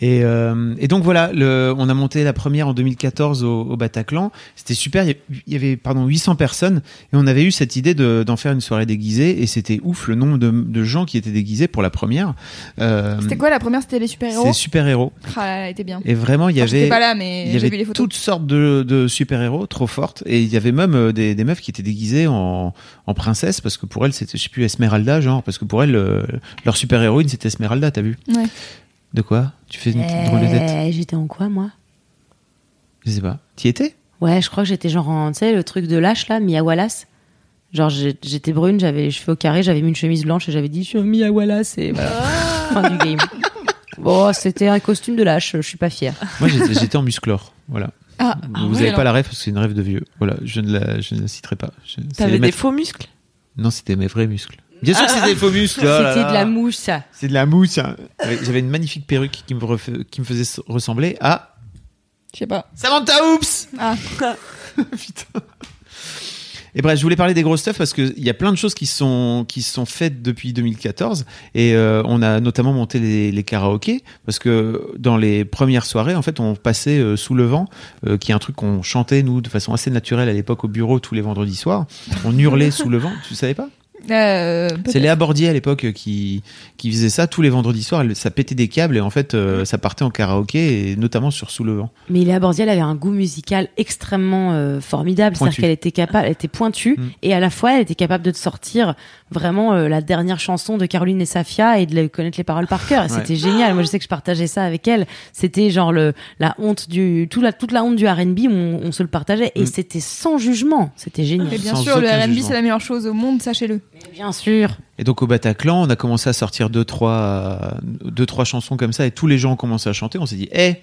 Et, euh, et donc voilà, le, on a monté la première en 2014 au, au Bataclan. C'était super. Il y avait- pardon 800 personnes et on avait eu cette idée de- d'en faire une soirée déguisée et c'était ouf le nombre de, de gens qui étaient déguisés pour la première. Euh, C'était quoi la première? C'était les super-héros? C'est super héros. Ah, elle était bien. Et vraiment, il y Enfin, avait pas là, mais il y j'ai avait vu les photos. toutes sortes de, de super héros trop fortes et il y avait même euh, des, des meufs qui étaient déguisées en, en princesse parce que pour elles c'était je sais plus Esmeralda genre parce que pour elles euh, leur super héroïne c'était Esmeralda t'as vu? Ouais. De quoi? Tu fais une petite drôle de tête? Eh, J'étais en quoi moi? Je sais pas t'y étais? Ouais, je crois que j'étais genre en, tu sais, le truc de lâche là, Mia Wallace. Genre j'étais brune, j'avais les cheveux au carré, j'avais mis une chemise blanche et j'avais dit je suis Mia Wallace et voilà. fin du game. Bon, c'était un costume de lâche, je suis pas fière. Moi, j'étais, en musclore. Voilà. Ah, vous oui, n'avez alors. pas la ref parce que c'est une rêve de vieux. Voilà, je ne la, je ne la citerai pas. T'avais des faux muscles? Non, c'était mes vrais muscles. Bien sûr que c'était des faux muscles. oh là C'était là. de la mouche ça. C'est de la mousse. hein. J'avais- J'avais une magnifique perruque qui me, refa- qui me faisait s- ressembler à Je sais pas. Samantha Oops. Ah, (laughs) Putain. Et bref, je voulais parler des grosses stuff parce qu'il y a plein de choses qui sont, qui sont faites depuis 2014 et euh, on a notamment monté les, les karaokés parce que dans les premières soirées, en fait, on passait euh, sous le vent, euh, qui est un truc qu'on chantait nous de façon assez naturelle à l'époque au bureau tous les vendredis soirs. On hurlait sous le vent, tu savais pas? Euh. C'est Léa Bordier à l'époque qui, qui faisait ça tous les vendredis soirs. Elle- Ça pétait des câbles et en fait, euh, ça partait en karaoké et notamment sur sous le vent. Mais Léa Bordiel avait un goût musical extrêmement euh, formidable, c'est-à-dire qu'elle était capable, elle était pointue Mm. et à la fois elle était capable de te sortir vraiment euh, la dernière chanson de Caroline et Safia et de les- connaître les paroles par cœur. Ouais. C'était génial. Moi je sais que je partageais ça avec elle. C'était genre le la honte du toute la toute la honte du R&B, on, on se le partageait et Mm. c'était sans jugement. C'était génial. Et bien Sans sûr, le R&B c'est la meilleure chose au monde, sachez-le. Bien sûr. Et donc au Bataclan, on a commencé à sortir deux trois, deux, trois chansons comme ça et tous les gens ont commencé à chanter. On s'est dit, eh,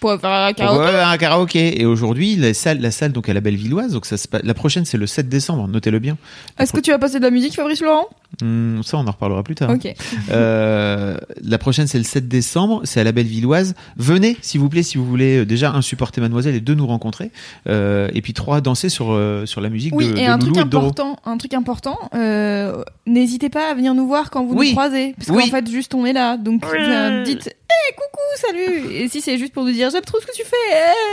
Pour faire un karaoké. faire un karaoké. Et aujourd'hui, la salle, la salle donc à la Bellevilloise, donc ça se pa- la prochaine c'est le 7 décembre, notez-le bien. Est-ce que tu vas passer de la musique, Fabrice Laurent? Hum, ça, on en reparlera plus tard. Euh, la prochaine, c'est le 7 décembre. C'est à la Bellevilloise. Venez, s'il vous plaît, si vous voulez euh, déjà un supporter Mademoiselle et deux nous rencontrer. Euh, et puis trois danser sur sur la musique Oui, de, et de un truc et de important, un truc important, euh, n'hésitez pas à venir nous voir quand vous Oui. nous croisez, parce Oui. qu'en fait, juste on est là, donc euh, dites, hé, coucou, salut, et si c'est juste pour nous dire, j'aime trop ce que tu fais,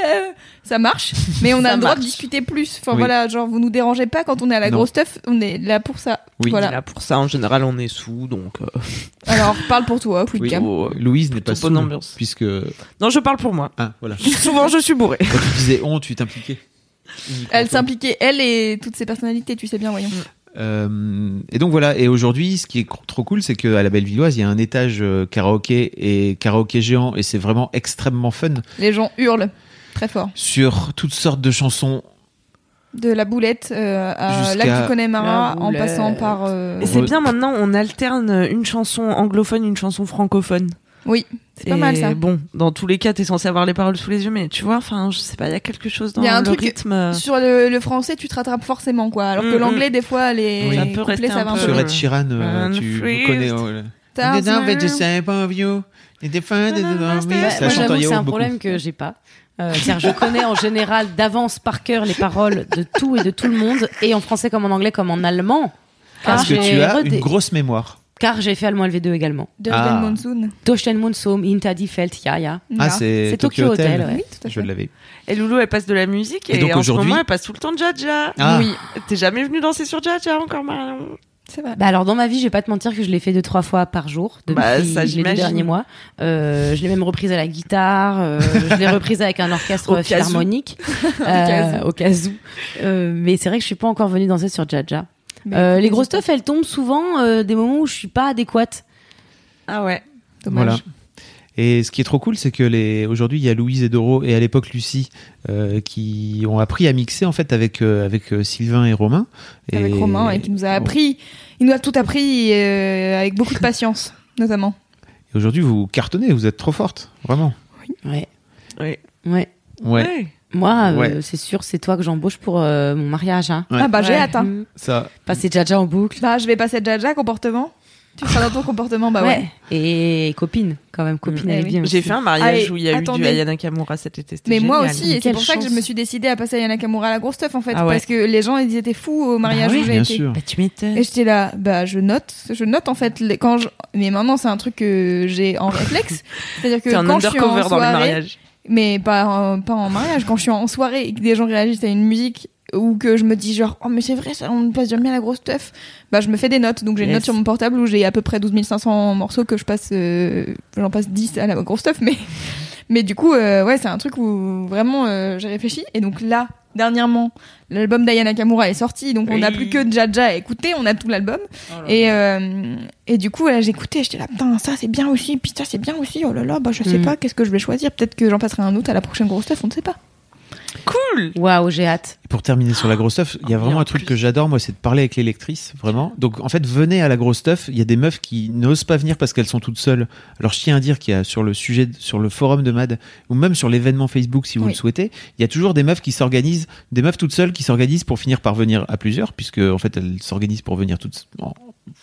eh, ça marche, mais on (laughs) a le droit de discuter plus, enfin Oui. voilà, genre vous nous dérangez pas quand on est à la Non. grosse stuff, on est là pour ça, Oui. voilà. Là, pour ça, en général, on est sous, donc. euh, (laughs) Alors parle pour toi, Oui. Cam. plutôt, euh, Louise n'est pas bonne saoule, ambiance. puisque Non, je parle pour moi. ah voilà. (laughs) Souvent, je suis bourré. Quand tu disais on, tu t'impliquais. Elle s'impliquait, elle et toutes ses personnalités, tu sais bien, voyons. Euh, et donc voilà. Et aujourd'hui, ce qui est trop cool, c'est qu'à la Bellevilloise, il y a un étage euh, karaoké et karaoké géant, et c'est vraiment extrêmement fun Les gens hurlent très fort. sur toutes sortes de chansons. De la boulette euh, à Lac du Connemara, la en passant par... euh, Et c'est bien maintenant, on alterne une chanson anglophone, une chanson francophone. Oui, c'est pas mal ça. Bon, dans tous les cas, t'es censé avoir les paroles sous les yeux, mais tu vois, enfin, je sais pas, il y a quelque chose dans Il y a un le truc- rythme. euh, Sur le, le français, tu te rattrapes forcément, quoi. Alors que Mm, l'anglais, des fois, les Oui. Ça peut couplets, ça un va un peu-. Sur Ed Sheeran, euh, tu connais. oh. Stars The is the of you. It Bah, me. Bah, Ça que c'est un problème que j'ai pas. Euh, c'est-à-dire, je connais en général d'avance par cœur les paroles de tout et de tout le monde, et en français comme en anglais comme en allemand. car Parce que j'ai tu as redé- une grosse mémoire. car j'ai fait Allemand LV2 également. Ah. Monsoon. Toschen Monsom, Hinter die Feld, ja, ja. Ah, c'est C'est Tokyo, Tokyo Hotel. Hotel, ouais. Oui, tout à Je l'avais. Et Loulou, elle passe de la musique Et et, donc en ce moment, elle passe tout le temps de Jaja. Ah. Oui. T'es jamais venu danser sur Jaja encore, Marion? C'est vrai. Bah alors dans ma vie, je vais pas te mentir que je l'ai fait deux trois fois par jour depuis Bah, ça, les deux derniers mois. Euh, je l'ai même reprise à la guitare, euh, je l'ai reprise avec un orchestre (laughs) philharmonique (laughs) euh, au cas où. Euh, mais c'est vrai que je suis pas encore venue danser sur Jaja. Euh, les grosses stuff, elles tombent souvent euh, des moments où je suis pas adéquate. Ah ouais. Dommage. Voilà. Et ce qui est trop cool, c'est que les aujourd'hui il y a Louise et Doro et à l'époque Lucie euh, qui ont appris à mixer en fait avec euh, avec euh, Sylvain et Romain. Et Avec Romain et qui nous a appris. Il nous a tout appris euh, avec beaucoup de patience, (laughs) notamment. Et aujourd'hui vous cartonnez, vous êtes trop forte, vraiment. Ouais. Ouais. Ouais. Ouais. Moi, euh, Ouais. c'est sûr, c'est toi que j'embauche pour euh, mon mariage. Hein. Ouais. Ah bah j'ai Ouais. hâte. hein. Ça. Passer Jaja en boucle. Bah je vais passer Jaja comportement. Tu seras dans ton comportement, bah ouais. Et copine, quand même, copine Mm. elle Eh est bien. J'ai fait un mariage Allez, où il y a eu attendez. du Aya Nakamura cet été. c'était Mais moi aussi, et c'est pour ça que je me suis décidée à passer à Yana Kamura à la grosse stuff en fait, Ah ouais. parce que les gens ils étaient fous au mariage ouais, où j'ai Bien été. sûr. Bah, tu m'étonnes. Et j'étais là, bah je note, je note en fait les- quand je, mais maintenant c'est un truc que j'ai en réflexe, (laughs) c'est-à-dire que T'es un quand je suis en undercover dans le soirée, mariage. mais pas en, pas en mariage, quand je suis en soirée et que des gens réagissent à une musique ou que je me dis genre oh mais c'est vrai ça on passe jamais à la grosse stuff, bah je me fais des notes, donc j'ai une Yes. note sur mon portable où j'ai à peu près 12 500 morceaux que je passe, euh, j'en passe 10 à la grosse stuff, mais mais du coup euh, ouais c'est un truc où vraiment euh, j'ai réfléchi. Et donc là dernièrement l'album d'Ayana Nakamura est sorti. Donc on n'a plus que Jaja à écouter. On a tout l'album. Et euh, et du coup là, écouté j'étais là putain ça c'est bien aussi. Puis ça c'est bien aussi. Oh là là bah je sais Mm. pas qu'est-ce que je vais choisir? Peut-être que j'en passerai un autre à la prochaine grosse stuff on ne sait pas Cool Waouh, j'ai hâte. Pour terminer sur la grosse stuff, il y a Ah, vraiment en un truc plus. que j'adore, moi, c'est de parler avec les lectrices, vraiment. Donc, en fait, venez à la grosse stuff. Il y a des meufs qui n'osent pas venir parce qu'elles sont toutes seules. Alors, je tiens à dire qu'il y a sur le sujet, sur le forum de Mad, ou même sur l'événement Facebook, si vous Oui. le souhaitez, il y a toujours des meufs qui s'organisent, des meufs toutes seules qui s'organisent pour finir par venir à plusieurs, puisque, en fait, elles s'organisent pour venir toutes. en-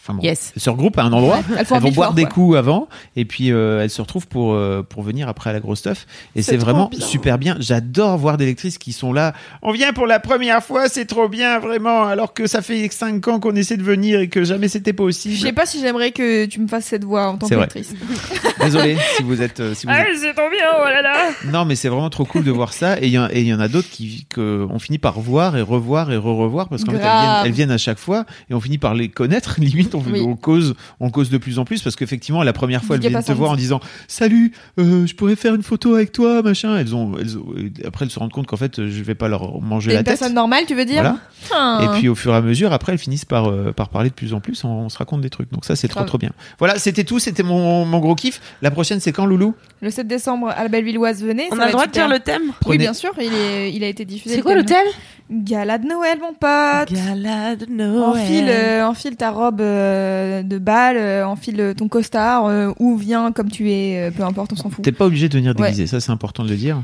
Enfin bon, Yes. elles se regroupent à un endroit. (laughs) elles vont boire des quoi. coups avant et puis euh, elles se retrouvent pour euh, pour venir après à la grosse stuff et C'est vraiment bien. super bien. J'adore voir des lectrices qui sont là. On vient pour la première fois, c'est trop bien vraiment alors que ça fait cinq ans qu'on essaie de venir et que jamais c'était je possible. sais pas si j'aimerais que tu me fasses cette voix en tant vrai. qu'actrice (laughs) Désolé si vous êtes euh, si vous êtes- c'est trop bien, oh là là Non mais c'est vraiment trop cool de voir ça et il y, en- y a d'autres qui que on finit par voir et revoir et re-revoir parce qu'en fait elles viennent, elles viennent à chaque fois et on finit par les connaître (laughs) limite on, Oui. on cause on cause de plus en plus parce qu'effectivement la première fois elles viennent te voir en disant salut euh, je pourrais faire une photo avec toi machin elles ont, elles ont- après elles se rendent compte qu'en fait je vais pas leur manger la une tête personne normale tu veux dire Voilà. Ah. et puis au fur et à mesure, après, elles finissent par, euh, par parler de plus en plus. On, on se raconte des trucs. Donc ça, c'est trop trop bien. Voilà, c'était tout. C'était mon, mon gros kiff. La prochaine, c'est quand, Loulou? Le 7 décembre à la Bellevilloise venez On ça a le droit de dire le thème? Oui bien sûr il, est, il a été diffusé C'est quoi le thème Gala de Noël mon pote Gala de Noël. Enfile, euh, enfile ta robe de bal, euh, enfile ton costard, euh, ou viens comme tu es, euh, peu importe, on s'en fout. T'es pas obligé de venir Ouais. déguisé. Ça, c'est important de le dire.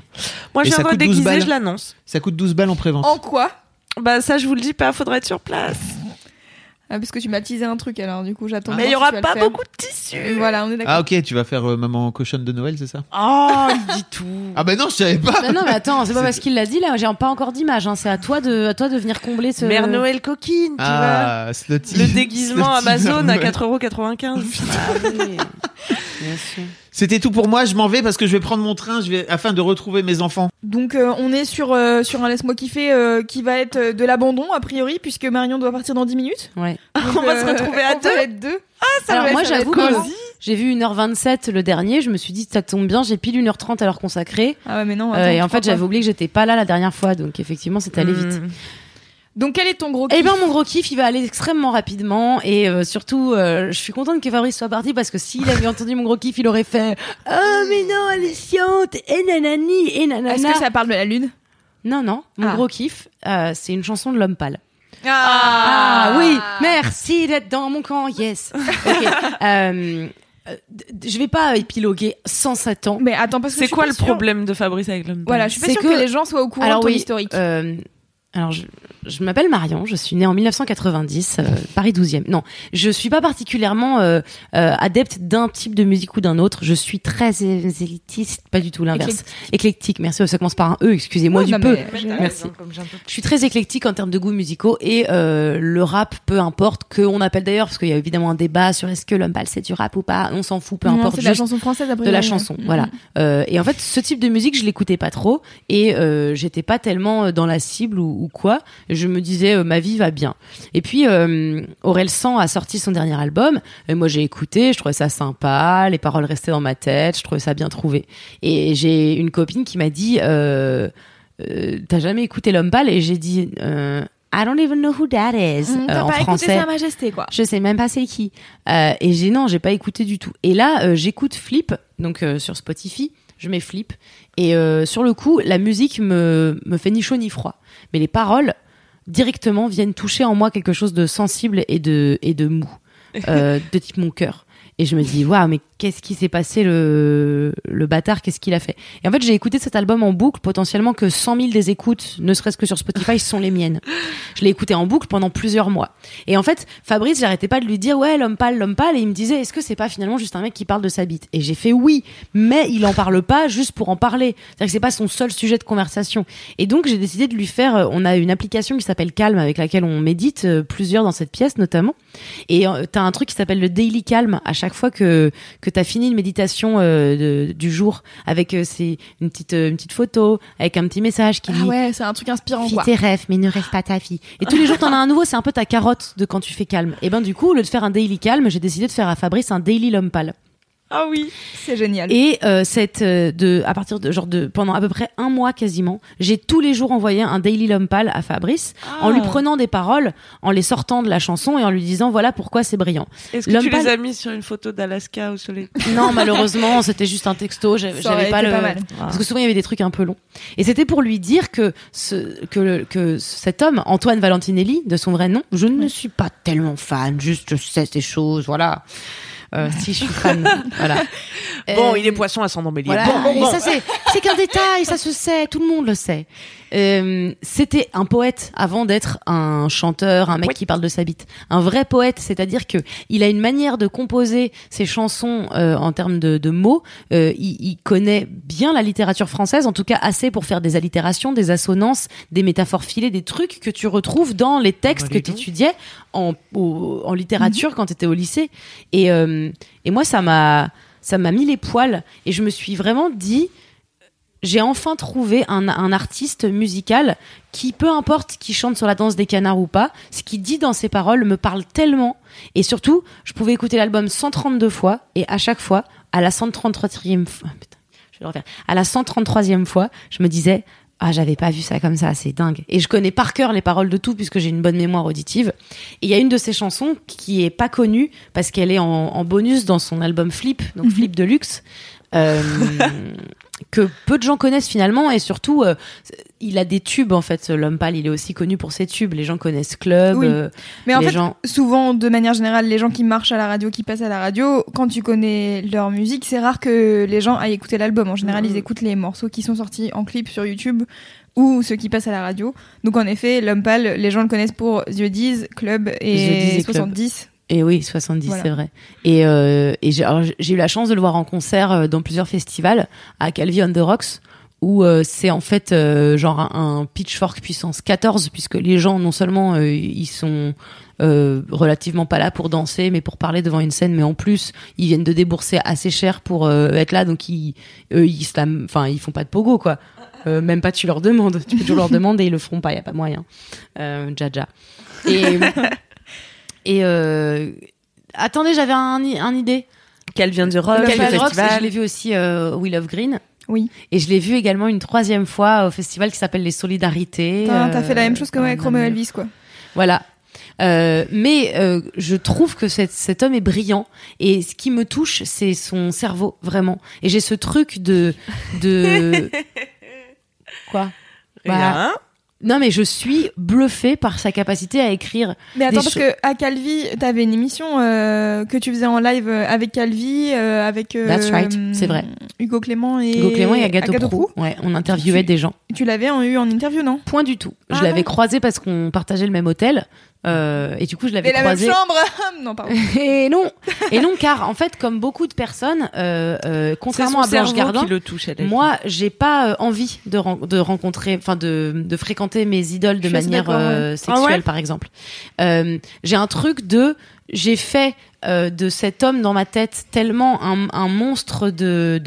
Moi, je viens coûte 12 redéguiser, balles. je l'annonce. Ça coûte 12 balles en prévente. En quoi? Bah, ça, je vous le dis pas, faudra être sur place. Ah, Parce que tu m'as teasé un truc alors, du coup j'attends. Mais il y voir aura pas beaucoup de tissu. Voilà, on est d'accord. Ah, ok, tu vas faire euh, maman cochonne de Noël, c'est ça? Oh, il dit tout. (laughs) Ah, bah non, je savais pas. Bah non, mais attends, c'est pas parce qu'il l'a dit là, j'ai pas encore d'image. Hein. C'est à toi de, à toi de venir combler ce. Mère Noël coquine, tu Ah, slutty. vois. Le déguisement Slutty Amazon à Noël. 4,95€. Ah oui. Bien sûr. C'était tout pour moi. Je m'en vais parce que je vais prendre mon train je vais, afin de retrouver mes enfants. Donc euh, on est sur, euh, sur un laisse-moi kiffer euh, qui va être de l'abandon a priori, puisque Marion doit partir dans 10 minutes. Ouais. Donc, (laughs) On va se retrouver à on va deux. être deux. ça Alors va, moi va j'avoue que j'ai vu 1h27 le dernier, je me suis dit ça tombe bien, j'ai pile 1h30 à leur consacrer. Ah ouais, mais non. Euh, attends, et en fait j'avais oublié que j'étais pas là la dernière fois, donc effectivement c'est allé vite. Donc quel est ton gros Eh kiff ben mon gros kiff il va aller extrêmement rapidement et euh, surtout euh, je suis contente que Fabrice soit parti parce que s'il avait entendu mon gros kiff il aurait fait oh mais non elle est chiante et nanani et nanana. Est-ce que ça parle de la lune? Non non mon Ah. gros kiff euh, c'est une chanson de l'homme pâle. Ah, Ah oui, merci d'être dans mon camp, yes. Ok. (laughs) Euh, d- d- je vais pas épiloguer 107 ans. Mais attends, parce que C'est quoi le sûre- problème de Fabrice avec l'homme Voilà, je suis pas C'est sûre que- que... les gens soient au courant Alors de ton oui, historique. euh, Alors, je, je m'appelle Marion, je suis née en 1990, euh, Paris 12e. Non, je suis pas particulièrement euh, euh, adepte d'un type de musique ou d'un autre. Je suis très élitiste, pas du tout l'inverse. Éclectique. merci. Ça commence par un E, excusez-moi du peu. Merci. Je suis très éclectique en termes de goûts musicaux et euh, le rap, peu importe, que on appelle d'ailleurs, parce qu'il y a évidemment un débat sur est-ce que l'homme pâle c'est du rap ou pas, on s'en fout, peu Non, importe. c'est de la chanson française après. de la chanson, voilà. Euh, et en fait, ce type de musique, je l'écoutais pas trop et euh, j'étais pas tellement dans la cible ou, ou quoi. Je me disais, euh, ma vie va bien. Et puis, euh, Aurel San a sorti son dernier album. Et moi, j'ai écouté, je trouvais ça sympa, les paroles restaient dans ma tête, je trouvais ça bien trouvé. Et j'ai une copine qui m'a dit, euh, t'as jamais écouté l'homme pâle? Et j'ai dit, I don't even know who that is Mmh, euh, en pas français. écouté Sa Majesté, quoi. Je sais même pas c'est qui. Euh, et j'ai non, j'ai pas écouté du tout. Et là, euh, j'écoute Flip, donc sur Spotify, je mets Flip. Et sur le coup, la musique me, me fait ni chaud ni froid. Mais les paroles, directement, viennent toucher en moi quelque chose de sensible et de, et de mou, euh, de type mon cœur. Et je me dis, waouh, mais qu'est-ce qui s'est passé, le, le bâtard, qu'est-ce qu'il a fait? Et en fait, j'ai écouté cet album en boucle, potentiellement que 100 000 des écoutes, ne serait-ce que sur Spotify, (laughs) sont les miennes. Je l'ai écouté en boucle pendant plusieurs mois. Et en fait, Fabrice, j'arrêtais pas de lui dire, ouais, l'homme pâle, l'homme pâle, et il me disait, est-ce que c'est pas finalement juste un mec qui parle de sa bite? Et j'ai fait oui, mais il en parle pas juste pour en parler. C'est-à-dire que c'est pas son seul sujet de conversation. Et donc, j'ai décidé de lui faire, euh, on a une application qui s'appelle Calm, avec laquelle on médite, euh, plusieurs dans cette pièce notamment. Et euh, t'as un truc qui s'appelle le Daily Calm, à chaque fois que, que t'as fini une méditation euh, de- du jour, avec euh, c'est une petite, euh, une petite photo, avec un petit message qui Ah dit ouais, c'est un truc inspirant, quoi. tes rêves, mais ne rêve pas ta fille. Et tous les jours, t'en as un nouveau, c'est un peu ta carotte de quand tu fais calme. Et ben, du coup, au lieu de faire un daily calme, j'ai décidé de faire à Fabrice un daily l'homme pâle. Ah oui, c'est génial. Et euh, cette, euh, de, à partir de, genre de, pendant à peu près un mois quasiment, j'ai tous les jours envoyé un daily pâle à Fabrice, en lui prenant des paroles, en les sortant de la chanson et en lui disant voilà pourquoi c'est brillant. Est-ce que tu les as mis sur une photo d'Alaska au soleil? Non, malheureusement, (laughs) c'était juste un texto, j'avais pas le. pas mal. Parce que souvent il y avait des trucs un peu longs. Et c'était pour lui dire que ce, que, le- que cet homme, Antoine Valentinelli, de son vrai nom, je ne suis pas tellement fan, juste je sais ces choses, voilà. Euh, si je suis fan, (laughs) voilà. Bon, Euh, il est poisson à son bélier. voilà. Bon, ça c'est c'est qu'un détail, ça se sait, tout le monde le sait. Euh, c'était un poète avant d'être un chanteur, un mec Oui. qui parle de sa bite. Un vrai poète, c'est-à-dire que il a une manière de composer ses chansons euh, en termes de, de mots. Euh, il, il connaît bien la littérature française, en tout cas assez pour faire des allitérations, des assonances, des métaphores filées, des trucs que tu retrouves dans les textes Bah, que tu étudiais en, au- en littérature quand tu étais au lycée. Et, euh, et moi, ça m'a ça m'a mis les poils et je me suis vraiment dit j'ai enfin trouvé un, un artiste musical qui, peu importe qui chante sur la danse des canards ou pas, ce qu'il dit dans ses paroles me parle tellement. Et surtout, je pouvais écouter l'album 132 fois et à chaque fois, à la 133e fois, putain, je vais le refaire, à la 133e fois, je me disais, ah, j'avais pas vu ça comme ça, c'est dingue. Et je connais par cœur les paroles de tout puisque j'ai une bonne mémoire auditive. Et il y a une de ces chansons qui est pas connue parce qu'elle est en, en bonus dans son album Flip, donc Flip de luxe. euh, (laughs) que peu de gens connaissent finalement et surtout euh, il a des tubes en fait l'homme pâle il est aussi connu pour ses tubes les gens connaissent Club Oui. euh, Mais en les fait, gens souvent, de manière générale, les gens qui marchent à la radio, qui passent à la radio, quand tu connais leur musique, c'est rare que les gens aillent écouter l'album. En général, ils écoutent les morceaux qui sont sortis en clip sur YouTube ou ceux qui passent à la radio. Donc, en effet, l'homme pâle, les gens le connaissent pour The Diz, Club The et et Club. 70. Et oui, 70, Voilà. c'est vrai. Et, euh, et j'ai eu la chance de le voir en concert euh, dans plusieurs festivals, à Calvi on the Rocks, où euh, c'est en fait euh, genre un, un pitchfork puissance 14, puisque les gens, non seulement euh, ils sont euh, relativement pas là pour danser, mais pour parler devant une scène, mais en plus, ils viennent de débourser assez cher pour euh, être là, donc ils, eux, ils, enfin, ils font pas de pogo, quoi. Euh, même pas tu leur demandes, tu peux toujours leur (laughs) demander, ils le feront pas, y a pas moyen. Euh, Jaja. Et (laughs) et euh, attendez, j'avais un, i- un idée. Qu'elle vient du rock, Le le Calvin Rocks, festival. je l'ai vu aussi euh, au We Love Green. Oui. Et je l'ai vu également une troisième fois au festival qui s'appelle Les Solidarités. T'as euh, fait la même chose que moi avec Namur. Elvis, quoi. Voilà. Euh, mais euh, je trouve que cet, cet homme est brillant et ce qui me touche c'est son cerveau vraiment et j'ai ce truc de de (laughs) quoi? Bah, Rien. Non, mais je suis bluffée par sa capacité à écrire. Mais attends, parce que à Calvi, t'avais une émission euh, que tu faisais en live euh, avec Calvi, euh, avec euh, That's right, c'est vrai. Hugo Clément et Hugo Clément et Agathe Agathe. Ouais, on interviewait Tu- des gens. Tu l'avais eu en interview, non? Point du tout. Ah je l'avais non. croisé parce qu'on partageait le même hôtel. Euh, et du coup, je l'avais Et la même croisé. chambre (laughs) Non, pardon. (laughs) Et non, et non, car en fait, comme beaucoup de personnes, euh, euh, contrairement à Blanche Gardin, qui le touche. moi, j'ai pas euh, envie de, ren- de rencontrer, enfin de, de fréquenter mes idoles de manière euh, Ah sexuelle, ouais par exemple. Euh, j'ai un truc de, j'ai fait euh, de cet homme dans ma tête tellement un, un monstre de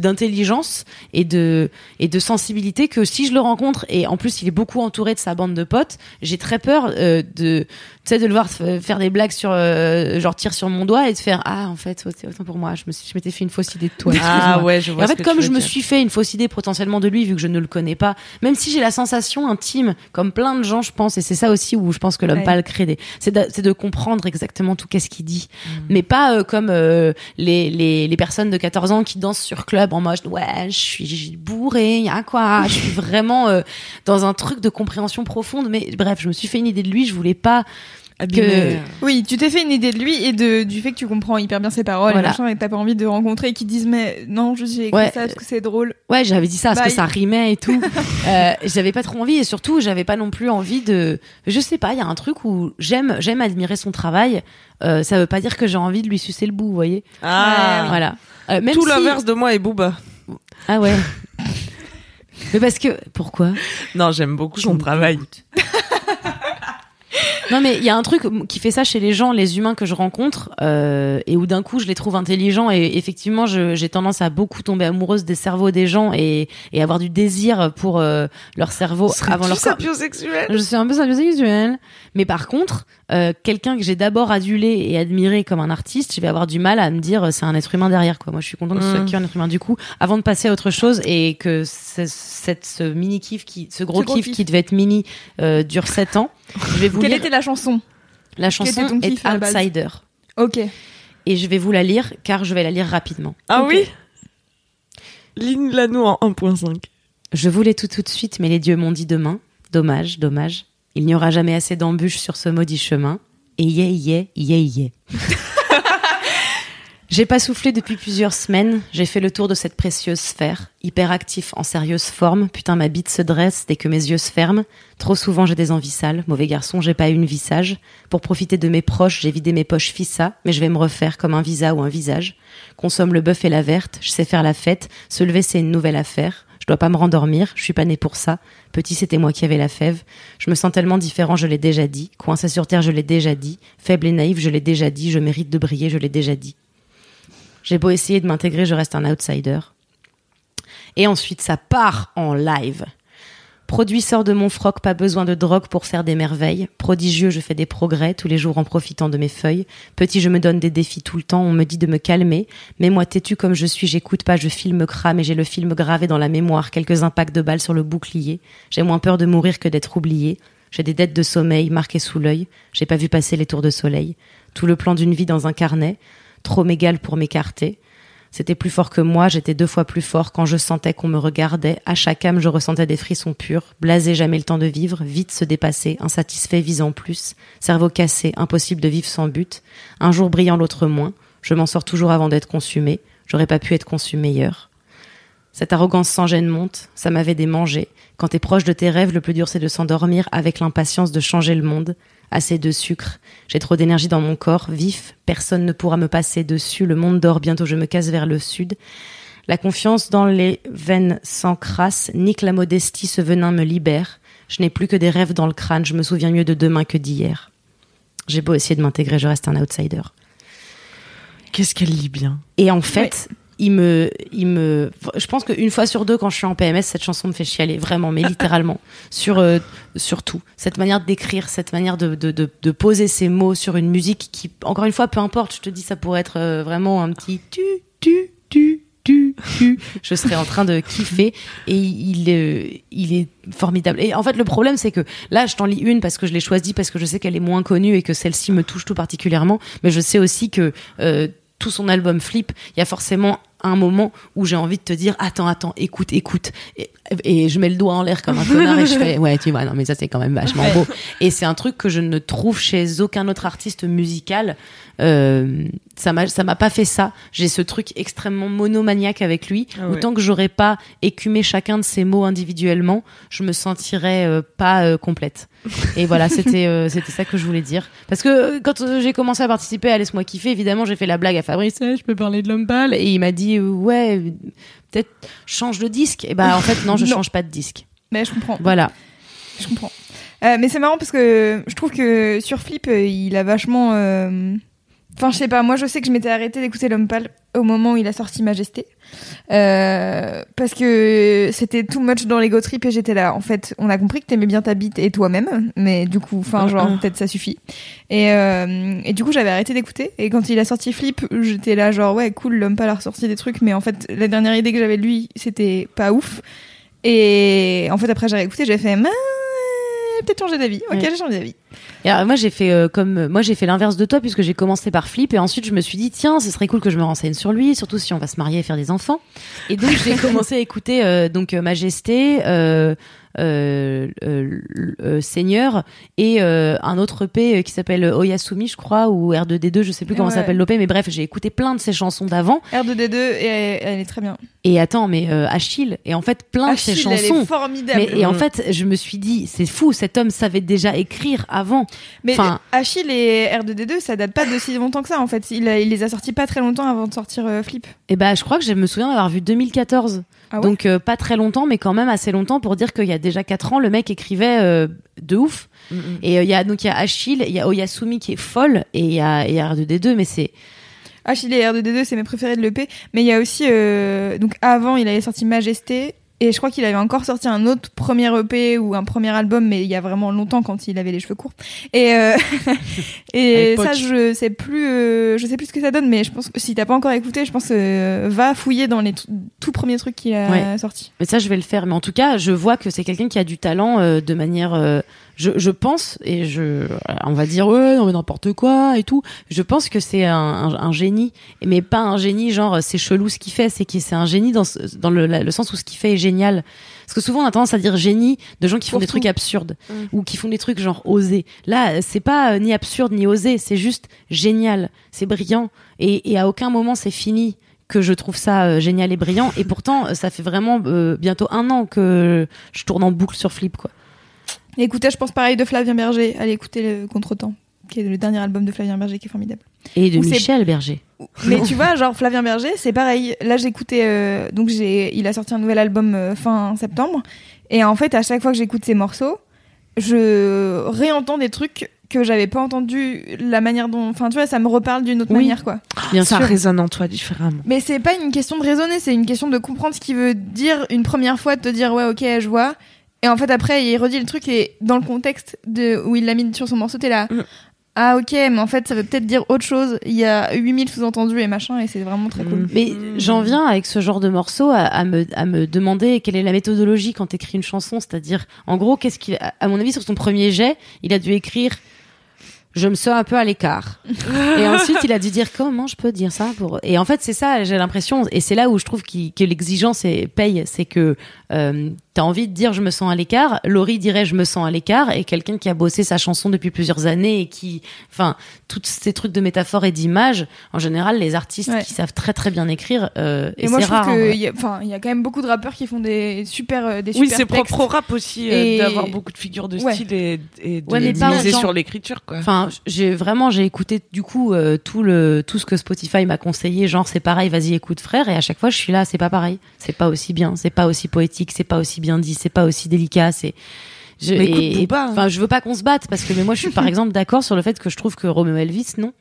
d'intelligence et de et de sensibilité que si je le rencontre et en plus il est beaucoup entouré de sa bande de potes, j'ai très peur euh, de tu sais de le voir faire des blagues sur euh, genre tire sur mon doigt et de faire ah en fait c'est autant pour moi je me suis je m'étais fait une fausse idée de toi Ah ouais, je Et vois. en fait, comme je me dire. suis fait une fausse idée potentiellement de lui, vu que je ne le connais pas, même si j'ai la sensation intime, comme plein de gens, je pense, et c'est ça aussi où je pense que l'homme Ouais. pâle crée des, c'est de, c'est de comprendre exactement tout qu'est-ce qu'il dit. Mais pas euh, comme euh, les, les les personnes de 14 ans qui dansent sur club en mode ouais, je suis bourré, y a quoi, (laughs) je suis vraiment euh, dans un truc de compréhension profonde, mais bref, je me suis fait une idée de lui, je voulais pas Abîmer. Oui, tu t'es fait une idée de lui et de, du fait que tu comprends hyper bien ses paroles Voilà. et machin, et que t'as pas envie de rencontrer et qu'ils disent mais non, juste j'ai écrit Ouais. ça parce que c'est drôle. Ouais, j'avais dit ça parce que ça rimait et tout. (laughs) euh, j'avais pas trop envie et surtout, j'avais pas non plus envie de. Je sais pas, il y a un truc où j'aime, j'aime admirer son travail. Euh, ça veut pas dire que j'ai envie de lui sucer le bout, vous voyez. Ah, Voilà. Euh, même tout si- l'inverse de moi et Booba. Ah ouais. (laughs) Mais parce que pourquoi? Non, j'aime beaucoup son travail. (laughs) Non, mais il y a un truc qui fait ça chez les gens, les humains que je rencontre, euh, et où d'un coup je les trouve intelligents. Et effectivement, j'ai tendance à beaucoup tomber amoureuse des cerveaux des gens et, et avoir du désir pour euh, leur cerveau avant leur corps. Je suis un peu sapiosexuelle. Mais par contre, euh, quelqu'un que j'ai d'abord adulé et admiré comme un artiste, je vais avoir du mal à me dire euh, c'est un être humain derrière. Quoi. Moi, je suis contente que ce soit Mm. qu'un être humain. Du coup, avant de passer à autre chose et que ce, cette, ce mini kiff, qui, ce gros, Ce gros kiff, kiff. qui devait être mini euh, dure 7 ans, je vais vous Quelle lire était la chanson? La chanson était ton kiff est Outsider. Ok. Et je vais vous la lire car je vais la lire rapidement. Ah oui? Ligne nous en 1.5. Je voulais tout tout de suite, mais les dieux m'ont dit demain. Dommage, dommage. Il n'y aura jamais assez d'embûches sur ce maudit chemin. Et yeah, yeah, yeah, yeah. (laughs) J'ai pas soufflé depuis plusieurs semaines. J'ai fait le tour de cette précieuse sphère. Hyperactif en sérieuse forme. Putain, ma bite se dresse dès que mes yeux se ferment. Trop souvent, j'ai des envies sales. Mauvais garçon, j'ai pas eu une vie sage. Pour profiter de mes proches, j'ai vidé mes poches fissa. Mais je vais me refaire comme un visa ou un visage. Consomme le bœuf et la verte. Je sais faire la fête. Se lever, c'est une nouvelle affaire. Je dois pas me rendormir. Je suis pas né pour ça. Petit, c'était moi qui avais la fève. Je me sens tellement différent, je l'ai déjà dit. Coincé sur terre, je l'ai déjà dit. Faible et naïf, je l'ai déjà dit. Je mérite de briller, je l'ai déjà dit. J'ai beau essayer de m'intégrer, je reste un outsider. Et ensuite, ça part en live. Produit sort de mon froc, pas besoin de drogue pour faire des merveilles. Prodigieux, je fais des progrès, tous les jours en profitant de mes feuilles. Petit, je me donne des défis tout le temps, on me dit de me calmer. Mais moi, têtu comme je suis, j'écoute pas, je filme crame et j'ai le film gravé dans la mémoire, quelques impacts de balles sur le bouclier. J'ai moins peur de mourir que d'être oublié. J'ai des dettes de sommeil marquées sous l'œil. J'ai pas vu passer les tours de soleil. Tout le plan d'une vie dans un carnet. Trop mégal pour m'écarter. C'était plus fort que moi, j'étais deux fois plus fort quand je sentais qu'on me regardait. À chaque âme, je ressentais des frissons purs. Blasé, jamais le temps de vivre. Vite se dépasser. Insatisfait, visant plus. Cerveau cassé, impossible de vivre sans but. Un jour brillant, l'autre moins. Je m'en sors toujours avant d'être consumé. J'aurais pas pu être conçu meilleur. Cette arrogance sans gêne monte, ça m'avait démangé. Quand t'es proche de tes rêves, le plus dur c'est de s'endormir avec l'impatience de changer le monde. Assez de sucre, j'ai trop d'énergie dans mon corps, vif, personne ne pourra me passer dessus, le monde dort, bientôt je me casse vers le sud. La confiance dans les veines s'encrasse, nique la modestie, ce venin me libère. Je n'ai plus que des rêves dans le crâne, je me souviens mieux de demain que d'hier. J'ai beau essayer de m'intégrer, je reste un outsider. Qu'est-ce qu'elle lit bien? Et en fait, il me, il me, je pense qu'une fois sur deux, quand je suis en PMS, cette chanson me fait chialer, vraiment, mais littéralement, (laughs) sur, euh, sur tout. Cette manière d'écrire, cette manière de, de, de, de poser ses mots sur une musique qui, encore une fois, peu importe, je te dis, ça pourrait être euh, vraiment un petit tu, tu, tu, tu, tu. Je serais en train de kiffer et il, euh, il est formidable. Et en fait, le problème, c'est que là, je t'en lis une parce que je l'ai choisie, parce que je sais qu'elle est moins connue et que celle-ci me touche tout particulièrement. Mais je sais aussi que tout son album Flip, il y a forcément un moment où j'ai envie de te dire attends attends écoute écoute. Et Et je mets le doigt en l'air comme un connard et je fais ouais tu vois non mais ça c'est quand même vachement beau. Et c'est un truc que je ne trouve chez aucun autre artiste musical euh, ça m'a ça m'a pas fait ça j'ai ce truc extrêmement monomaniaque avec lui Ah ouais. autant que j'aurais pas écumé chacun de ses mots individuellement je me sentirais euh, pas euh, complète et voilà (laughs) c'était c'était ça que je voulais dire parce que quand j'ai commencé à participer à laisse-moi kiffer évidemment j'ai fait la blague à Fabrice Eh, je peux parler de l'homme pâle et il m'a dit ouais peut-être change de disque et bah en fait non je (laughs) Non. change pas de disque Mais je comprends. voilà Je comprends. Euh, mais c'est marrant parce que je trouve que sur Flip, il a vachement. euh, Enfin, je sais pas, moi je sais que je m'étais arrêtée d'écouter L'Homme Pâle au moment où il a sorti Majesté. Euh, parce que c'était too much dans l'ego trip et j'étais là. En fait, on a compris que t'aimais bien ta bite et toi-même, mais du coup, enfin, genre, (coughs) peut-être ça suffit. Et, euh, et du coup, j'avais arrêté d'écouter. Et quand il a sorti Flip, j'étais là, genre, ouais, cool, L'Homme Pâle a ressorti des trucs, mais en fait, la dernière idée que j'avais de lui, c'était pas ouf. Et en fait, après, j'ai réécouté, j'ai fait, peut-être changer d'avis. Ok, j'ai changé d'avis. Et alors, moi j'ai fait euh, comme moi j'ai fait l'inverse de toi puisque j'ai commencé par Flip et ensuite je me suis dit tiens ce serait cool que je me renseigne sur lui surtout si on va se marier et faire des enfants. Et donc j'ai (laughs) commencé à écouter euh, donc euh, Majesté euh, euh, euh, Seigneur et un autre EP qui s'appelle Oyasumi je crois ou R2D2 je sais plus comment Ouais. s'appelle l'OP mais bref j'ai écouté plein de ses chansons d'avant R2D2, et elle, elle est très bien. et attends mais Achille et en fait plein de ses Achille, elle chansons est formidable. mais, et en fait, je me suis dit, c'est fou, cet homme savait déjà écrire avant. Mais enfin- Achille et R2D2, ça date pas de si longtemps que ça, en fait. Il, a- il les a sortis pas très longtemps avant de sortir euh, Flip. Et ben, je crois que je me souviens d'avoir vu 2014. Ah ouais? Donc, euh, pas très longtemps, mais quand même assez longtemps pour dire qu'il y a déjà 4 ans, le mec écrivait euh, de ouf. Et euh, il y a donc il y a Achille, il y a Oyasumi qui est folle, et il y a, y a R2D2, mais c'est. Achille et R2D2, c'est mes préférés de l'EP. Mais il y a aussi, euh, donc avant, il avait sorti Majesté. Et je crois qu'il avait encore sorti un autre premier EP ou un premier album, mais il y a vraiment longtemps quand il avait les cheveux courts. Et, euh, (laughs) et ça, je sais plus, euh, je sais plus ce que ça donne, mais je pense que si t'as pas encore écouté, je pense euh, va fouiller dans les tout premiers trucs qu'il a Ouais. sortis. Mais ça, je vais le faire. Mais en tout cas, je vois que c'est quelqu'un qui a du talent euh, de manière. Je, je pense, et je, on va dire, ouais, non, mais n'importe quoi et tout. Je pense que c'est un, un, un génie, mais pas un génie genre c'est chelou ce qu'il fait, c'est que c'est un génie dans, dans le, la- le sens où ce qu'il fait est génial. Parce que souvent on a tendance à dire génie de gens qui font Pour des tout. trucs absurdes Mm. ou qui font des trucs genre osés. Là, c'est pas euh, ni absurde ni osé, c'est juste génial, c'est brillant et, et à aucun moment c'est fini que je trouve ça euh, génial et brillant. Et pourtant, ça fait vraiment euh, bientôt un an que je tourne en boucle sur Flip, quoi. Et écoutez, je pense pareil de Flavien Berger. Allez écouter le Contretemps, qui est le dernier album de Flavien Berger qui est formidable. Et de c'est- Michel Berger. Mais tu vois, genre Flavien Berger, c'est pareil. Là, j'écoutais, euh, donc j'ai, il a sorti un nouvel album euh, fin septembre, et en fait, à chaque fois que j'écoute ses morceaux, je réentends des trucs que j'avais pas entendu la manière dont, enfin, tu vois, ça me reparle d'une autre Oui. manière, quoi. Bien ça sûr. résonne en toi différemment. Mais c'est pas une question de raisonner, c'est une question de comprendre ce qu'il veut dire une première fois, de te dire ouais, ok, je vois. Et en fait, après, il redit le truc et dans le contexte de où il l'a mis sur son morceau, t'es là. Mm. Ah ok, mais en fait, ça veut peut-être dire autre chose. Il y a 8000 sous-entendus et machin, et c'est vraiment très cool. Mm. Mais j'en viens avec ce genre de morceau à, à me, à me demander quelle est la méthodologie quand t'écris une chanson. C'est-à-dire, en gros, qu'est-ce qu'il, à mon avis, sur son premier jet, il a dû écrire je me sens un peu à l'écart. (laughs) et ensuite, il a dû dire comment je peux dire ça pour. Et en fait, c'est ça, j'ai l'impression, et c'est là où je trouve que l'exigence paye, c'est que euh, t'as envie de dire je me sens à l'écart. Laurie dirait je me sens à l'écart, et quelqu'un qui a bossé sa chanson depuis plusieurs années et qui, enfin, tous ces trucs de métaphores et d'images, en général, les artistes Ouais. qui savent très très bien écrire, euh, et, Et moi, c'est je trouve rare. vrai. qu'il y a, enfin, il y a quand même beaucoup de rappeurs qui font des super, euh, des Oui, super c'est textes. propre au rap aussi euh, Et- d'avoir beaucoup de figures de Ouais. style et, et de Ouais, miser sur l'écriture, quoi. Enfin, j'ai vraiment j'ai écouté du coup euh, tout le tout ce que Spotify m'a conseillé, genre c'est pareil, vas-y écoute frère, et à chaque fois je suis là, c'est pas pareil, c'est pas aussi bien, c'est pas aussi poétique, c'est pas aussi bien dit, c'est pas aussi délicat, c'est je, Mais écoute et- hein. je veux pas qu'on se batte parce que mais moi je suis par (laughs) exemple d'accord sur le fait que je trouve que Romeo Elvis non.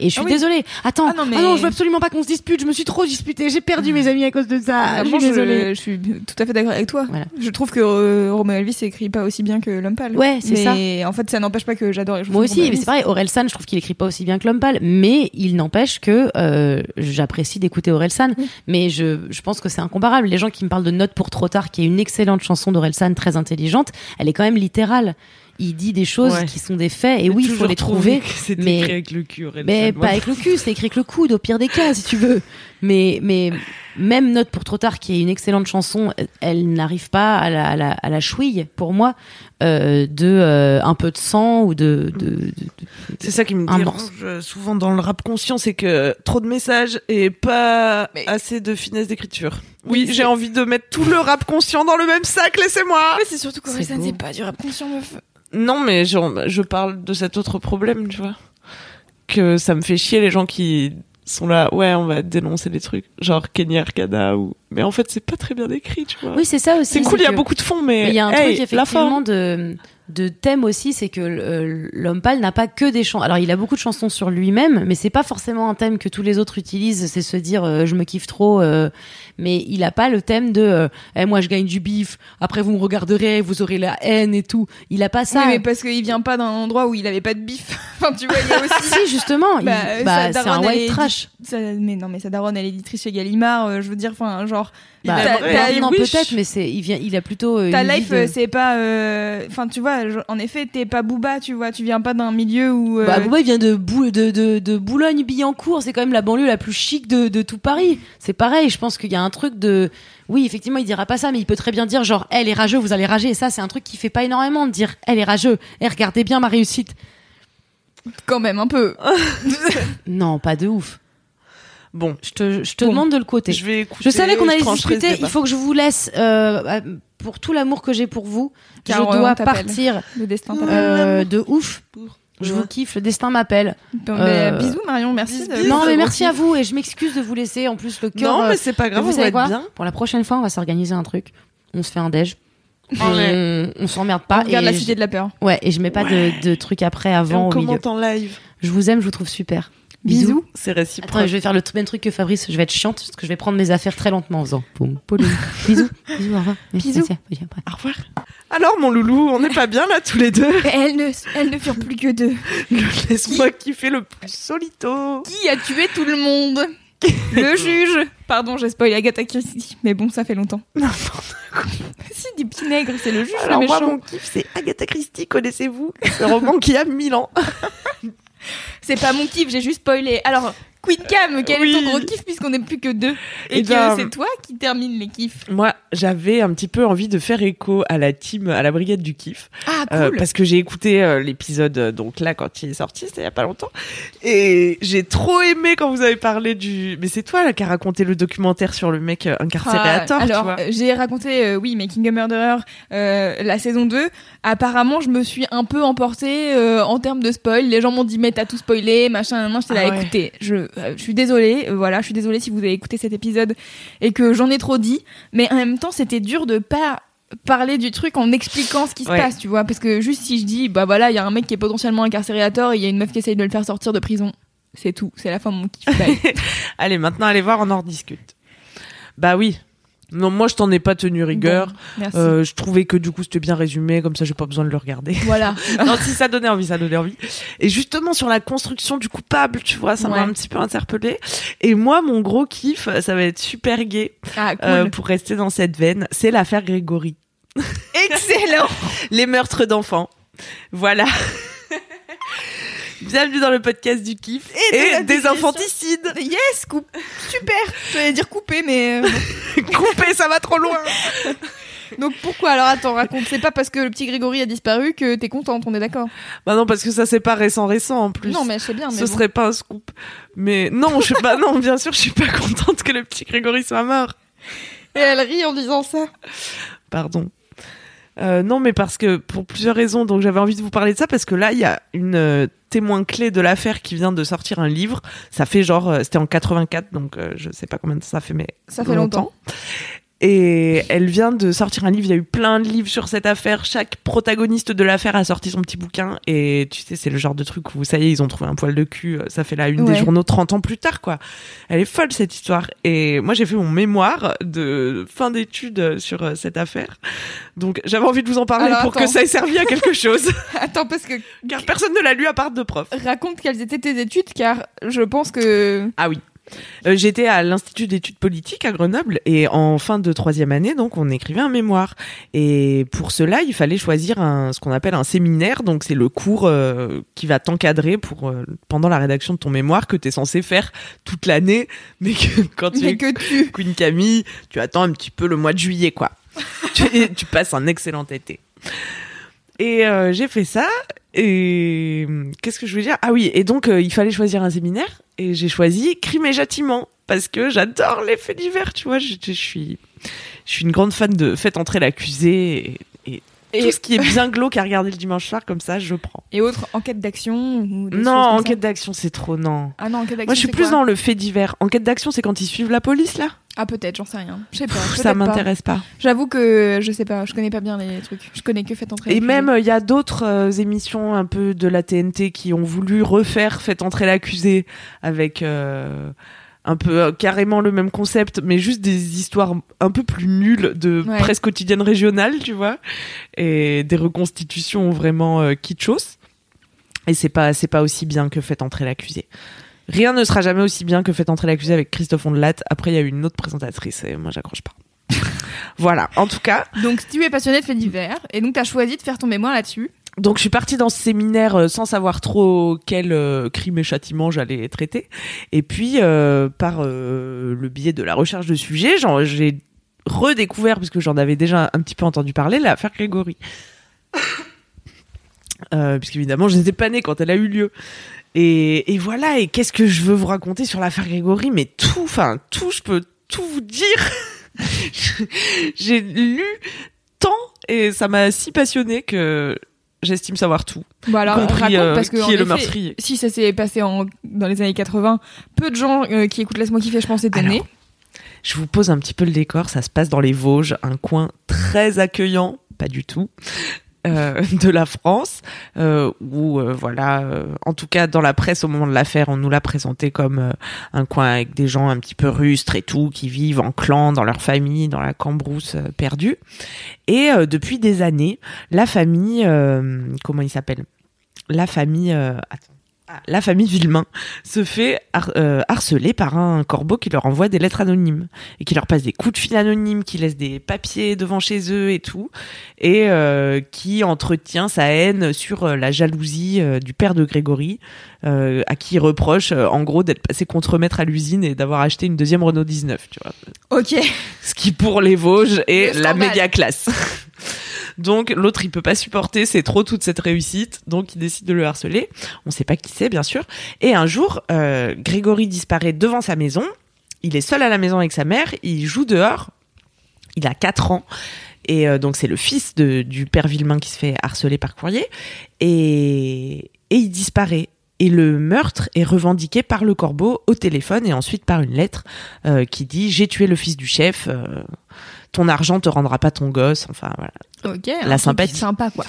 Et je suis Ah oui. désolée. Attends, Ah non, mais- ah non, je veux absolument pas qu'on se dispute. Je me suis trop disputée. J'ai perdu mes amis à cause de ça. Je Vraiment, suis désolée. je, suis tout à fait d'accord avec toi. Voilà. Je trouve que euh, Romeo Elvis écrit pas aussi bien que L'Homme Pâle. Ouais, c'est ça. Mais en fait, ça n'empêche pas que j'adore Moi aussi, mais c'est pareil. Orelsan, je trouve qu'il écrit pas aussi bien que l'homme pâle, mais il n'empêche que euh, j'apprécie d'écouter Orelsan. Oui. Mais je, je pense que c'est incomparable. Les gens qui me parlent de Note pour trop tard, qui est une excellente chanson d'Orelsan, très intelligente, elle est quand même littérale. Il dit des choses Ouais. qui sont des faits, et oui, il faut les trouver. que C'était mais- écrit avec le cul. Mais Moi, pas avec le cul, c'est écrit avec le coude, au pire des cas, si tu veux. Mais, mais même Note pour trop tard, qui est une excellente chanson, elle n'arrive pas à la, à la, à la chouille, pour moi, euh, de euh, un peu de sang ou de. de, de- de- C'est ça qui me dérange euh, souvent dans le rap conscient, c'est que trop de messages et pas Mais- assez de finesse d'écriture. Oui, j'ai envie de mettre tout le rap conscient dans le même sac, laissez-moi Mais c'est surtout qu'Orelsan, beau. c'est pas du rap conscient, meuf. Non, mais je, je parle de cet autre problème, tu vois. Que ça me fait chier les gens qui sont là, ouais, on va dénoncer des trucs, genre Kenny Arcana ou. Mais en fait, c'est pas très bien écrit, tu vois. Oui, c'est ça aussi. c'est cool, il y a beaucoup de fond, mais. Il y a un hey, truc effectivement de de thème aussi, c'est que euh, l'homme pâle n'a pas que des chansons. Alors il a beaucoup de chansons sur lui-même, mais c'est pas forcément un thème que tous les autres utilisent. C'est se dire euh, je me kiffe trop, euh, mais il a pas le thème de euh, Eh, moi je gagne du bif. Après vous me regarderez, vous aurez la haine et tout. Il a pas ça. Oui, mais parce qu'il vient pas d'un endroit où il avait pas de bif. (laughs) enfin, tu vois, il y a (laughs) aussi. Si justement, il- Bah, bah, c'est un white trash. Ça- mais non, mais sa daronne, elle est éditrice chez Gallimard. je veux dire, enfin, genre. Bah, non, peut-être, mais c'est il vient, il a plutôt Ta life, de- c'est pas. Enfin, tu vois, je- en effet, t'es pas Booba, tu vois. Tu viens pas d'un milieu où. euh, Bah, Booba, il vient de, Bou- de, de, de Boulogne-Billancourt, c'est quand même la banlieue la plus chic de, de tout Paris. C'est pareil, je pense qu'il y a un truc de... Oui, effectivement, il dira pas ça, mais il peut très bien dire genre, elle est rageux, vous allez rager. Et ça, c'est un truc qui fait pas énormément de dire, elle est rageux. Et regardez bien ma réussite. Quand même, un peu. (laughs) Non, pas de ouf. Bon, Je te, je te Bon. demande de le côté. je vais écouter. Je savais qu'on allait discuter. Il faut que je vous laisse, euh, pour tout l'amour que j'ai pour vous, Car, je euh, dois on partir Le destin euh, de ouf. Je vous kiffe, le destin m'appelle. Euh, bisous, Marion, merci. bisous, de- bisous. Non, mais merci à vous et je m'excuse de vous laisser. En plus, le cœur. Non, mais c'est pas grave, vous on va savez quoi bien. Pour la prochaine fois, on va s'organiser un truc. On se fait un déj. Ouais. On, on s'emmerde On pas. regarde et la je- cité de la peur. Ouais, et je mets pas de, de trucs après, Et avant, on au milieu. en live. Je vous aime, je vous trouve super. Bisous. C'est réciproque. Attends, je vais faire le même truc que Fabrice. Je vais être chiante parce que je vais prendre mes affaires très lentement en faisant. Boum. (laughs) Bisous. Bisous, au revoir. Merci, Bisous. merci. Au revoir. Alors, mon loulou, on n'est pas bien là tous les deux. Elles ne, elles ne furent plus que deux. (laughs) Laisse-moi kiffer le plus solito. Qui a tué tout le monde? Le (laughs) juge. Pardon, j'ai spoilé Agatha Christie, mais bon, ça fait longtemps. si, des petits nègres, c'est le juge Alors, le moi, méchant. mon kiff, c'est Agatha Christie, connaissez-vous Ce roman qui a 1000 ans. C'est pas mon kiff, j'ai juste spoilé. Alors, Queen Cam, quel Oui. est ton gros kiff puisqu'on n'est plus que deux Et Eh que ben, c'est toi qui termine les kiffs. Moi, j'avais un petit peu envie de faire écho à la team, à la brigade du kiff. Ah, Euh, cool. parce que j'ai écouté euh, l'épisode euh, donc là quand il est sorti, c'était il y a pas longtemps, et j'ai trop aimé quand vous avez parlé du. Mais c'est toi là qui a raconté le documentaire sur le mec incarcéré à Ah, tort, tu alors, j'ai raconté, euh, oui, Making a Murderer, la saison 2. Apparemment, je me suis un peu emportée en termes de spoil. Les gens m'ont dit, mais t'as tout spoilé, machin. J'étais là, Ah ouais. écoutez, je, euh, je suis désolée, euh, voilà, je suis désolée si vous avez écouté cet épisode et que j'en ai trop dit. Mais en même temps, c'était dur de pas parler du truc en expliquant ce qui se Ouais. passe, tu vois. Parce que juste si je dis, bah voilà, il y a un mec qui est potentiellement incarcéré à tort et il y a une meuf qui essaye de le faire sortir de prison. C'est tout, c'est la fin de mon kiff. (laughs) Allez, maintenant allez voir, on en rediscute. Bah oui. Non, moi je t'en ai pas tenu rigueur. Bon. Euh, je trouvais que du coup c'était bien résumé, comme ça j'ai pas besoin de le regarder. Voilà. (laughs) non, si ça donnait envie, ça donnait envie. Et justement sur la construction du coupable, tu vois, ça Ouais. m'a un petit peu interpellée. Et moi, mon gros kiff, ça va être super gay Ah, cool. euh, pour rester dans cette veine, c'est l'affaire Grégory. Excellent. (laughs) Les meurtres d'enfants. Voilà. Bienvenue dans le podcast du kiff Et des infanticides. Yes, coupe. Super. J'allais dire couper, mais. euh, (laughs) Coupé, ça va trop loin. (laughs) Donc pourquoi alors attends raconte c'est pas parce que le petit Grégory a disparu que t'es contente on est d'accord? Bah non, parce que ça c'est pas récent récent en plus. non mais je sais bien mais Ce bon. serait pas un scoop. Mais non, je suis pas non, bien sûr, je suis pas (laughs) contente que le petit Grégory soit mort. et elle rit en disant ça Pardon. Euh, non, mais parce que pour plusieurs raisons, donc j'avais envie de vous parler de ça parce que là, il y a une euh, témoin clé de l'affaire qui vient de sortir un livre. Ça fait genre, euh, c'était en 84, donc euh, je sais pas combien de temps ça fait, mais ça fait longtemps Et elle vient de sortir un livre. Il y a eu plein de livres sur cette affaire. Chaque protagoniste de l'affaire a sorti son petit bouquin. Et tu sais, c'est le genre de truc où ça y est, ils ont trouvé un poil de cul. Ça fait la une Ouais. des journaux 30 ans plus tard, quoi. Elle est folle, cette histoire. Et moi, j'ai fait mon mémoire de fin d'études sur euh, cette affaire. Donc, j'avais envie de vous en parler Alors, pour attends. que ça ait servi à quelque (laughs) chose. attends parce que Car personne ne l'a lu à part deux profs. raconte quelles étaient tes études car je pense que Ah oui. Euh, J'étais à l'Institut d'études politiques à Grenoble et en fin de troisième année, donc on écrivait un mémoire. Et pour cela, il fallait choisir un, ce qu'on appelle un séminaire. Donc c'est le cours euh, qui va t'encadrer pour euh, pendant la rédaction de ton mémoire que tu es censé faire toute l'année, (laughs) mais que quand tu Mais es que tu. (laughs) Queen Camille, tu attends un petit peu le mois de juillet, quoi. (laughs) tu, tu passes un excellent été. Et euh, j'ai fait ça. Et hum, qu'est-ce que je veux dire? Ah oui, et donc euh, il fallait choisir un séminaire. Et j'ai choisi Crime et Châtiment. Parce que j'adore les faits divers, tu vois. Je, suis, je suis une grande fan de Faites entrer l'accusé. Et tout ce qui est bien glauque à regarder le dimanche soir, comme ça, je prends. Et autre enquête d'action ou Non, enquête d'action, c'est trop non. Ah non, enquête d'action. Moi, je suis plus dans le fait divers. Enquête d'action, c'est quand ils suivent la police, là? Ah peut-être, j'en sais rien. Je sais pas. Ça pas. m'intéresse pas. J'avoue que je sais pas, je connais pas bien les trucs. Je connais que Faites entrer. Et même, il y a d'autres euh, émissions un peu de la TNT qui ont voulu refaire Faites entrer l'accusé avec euh, un peu euh, carrément le même concept, mais juste des histoires un peu plus nulles de Ouais. presse quotidienne régionale, tu vois, et des reconstitutions vraiment euh, kitschos. Et c'est pas, c'est pas aussi bien que Faites entrer l'accusé. Rien ne sera jamais aussi bien que Faites entrer l'accusé avec Christophe Ondelat. Après, il y a eu une autre présentatrice et moi, j'accroche pas. (laughs) voilà. En tout cas, Donc tu es passionné de faits divers et donc t'as choisi de faire ton mémoire là-dessus. Donc je suis partie dans ce séminaire euh, sans savoir trop quel euh, crime et châtiment j'allais traiter. Et puis euh, par le biais de la recherche de sujets, j'ai redécouvert, parce que j'en avais déjà un petit peu entendu parler, l'affaire Grégory. Puisqu'évidemment, je n'étais pas née quand elle a eu lieu. Et, et voilà, et qu'est-ce que je veux vous raconter sur l'affaire Grégory? Mais tout, enfin tout, je peux tout vous dire. (laughs) J'ai lu tant et ça m'a si passionné que j'estime savoir tout. Bah alors compris raconte euh, parce que qui est le meurtrier. Si ça s'est passé en, dans les années 80, peu de gens euh, qui écoutent Laisse-moi kiffer, je pense, étaient nés. Je vous pose un petit peu le décor. Ça se passe dans les Vosges, un coin très accueillant, pas du tout, euh, (laughs) de la France, euh, où euh, voilà, euh, en tout cas dans la presse au moment de l'affaire, on nous l'a présenté comme un coin avec des gens un petit peu rustres et tout, qui vivent en clan, dans leur famille, dans la cambrousse perdue. Et depuis des années, la famille, comment il s'appelle? La famille, attends. La famille Villemain se fait har- euh, harceler par un corbeau qui leur envoie des lettres anonymes et qui leur passe des coups de fil anonymes, qui laisse des papiers devant chez eux et tout, et euh, qui entretient sa haine sur euh, la jalousie euh, du père de Grégory, à qui il reproche en gros d'être passé contremaître à l'usine et d'avoir acheté une deuxième Renault 19, tu vois. Ok. Ce qui pour les Vosges est Le la méga classe. Donc l'autre il peut pas supporter, c'est trop toute cette réussite, donc il décide de le harceler. On sait pas qui c'est bien sûr. Et un jour, euh, Grégory disparaît devant sa maison. Il est seul à la maison avec sa mère. Il joue dehors. Il a 4 ans. Et euh, donc c'est le fils de, du père Villemain qui se fait harceler par courrier. Et, et il disparaît. Et le meurtre est revendiqué par le corbeau au téléphone et ensuite par une lettre euh, qui dit j'ai tué le fils du chef. ton argent te rendra pas ton gosse. Enfin voilà. Ok. La sympathie. Sympa quoi.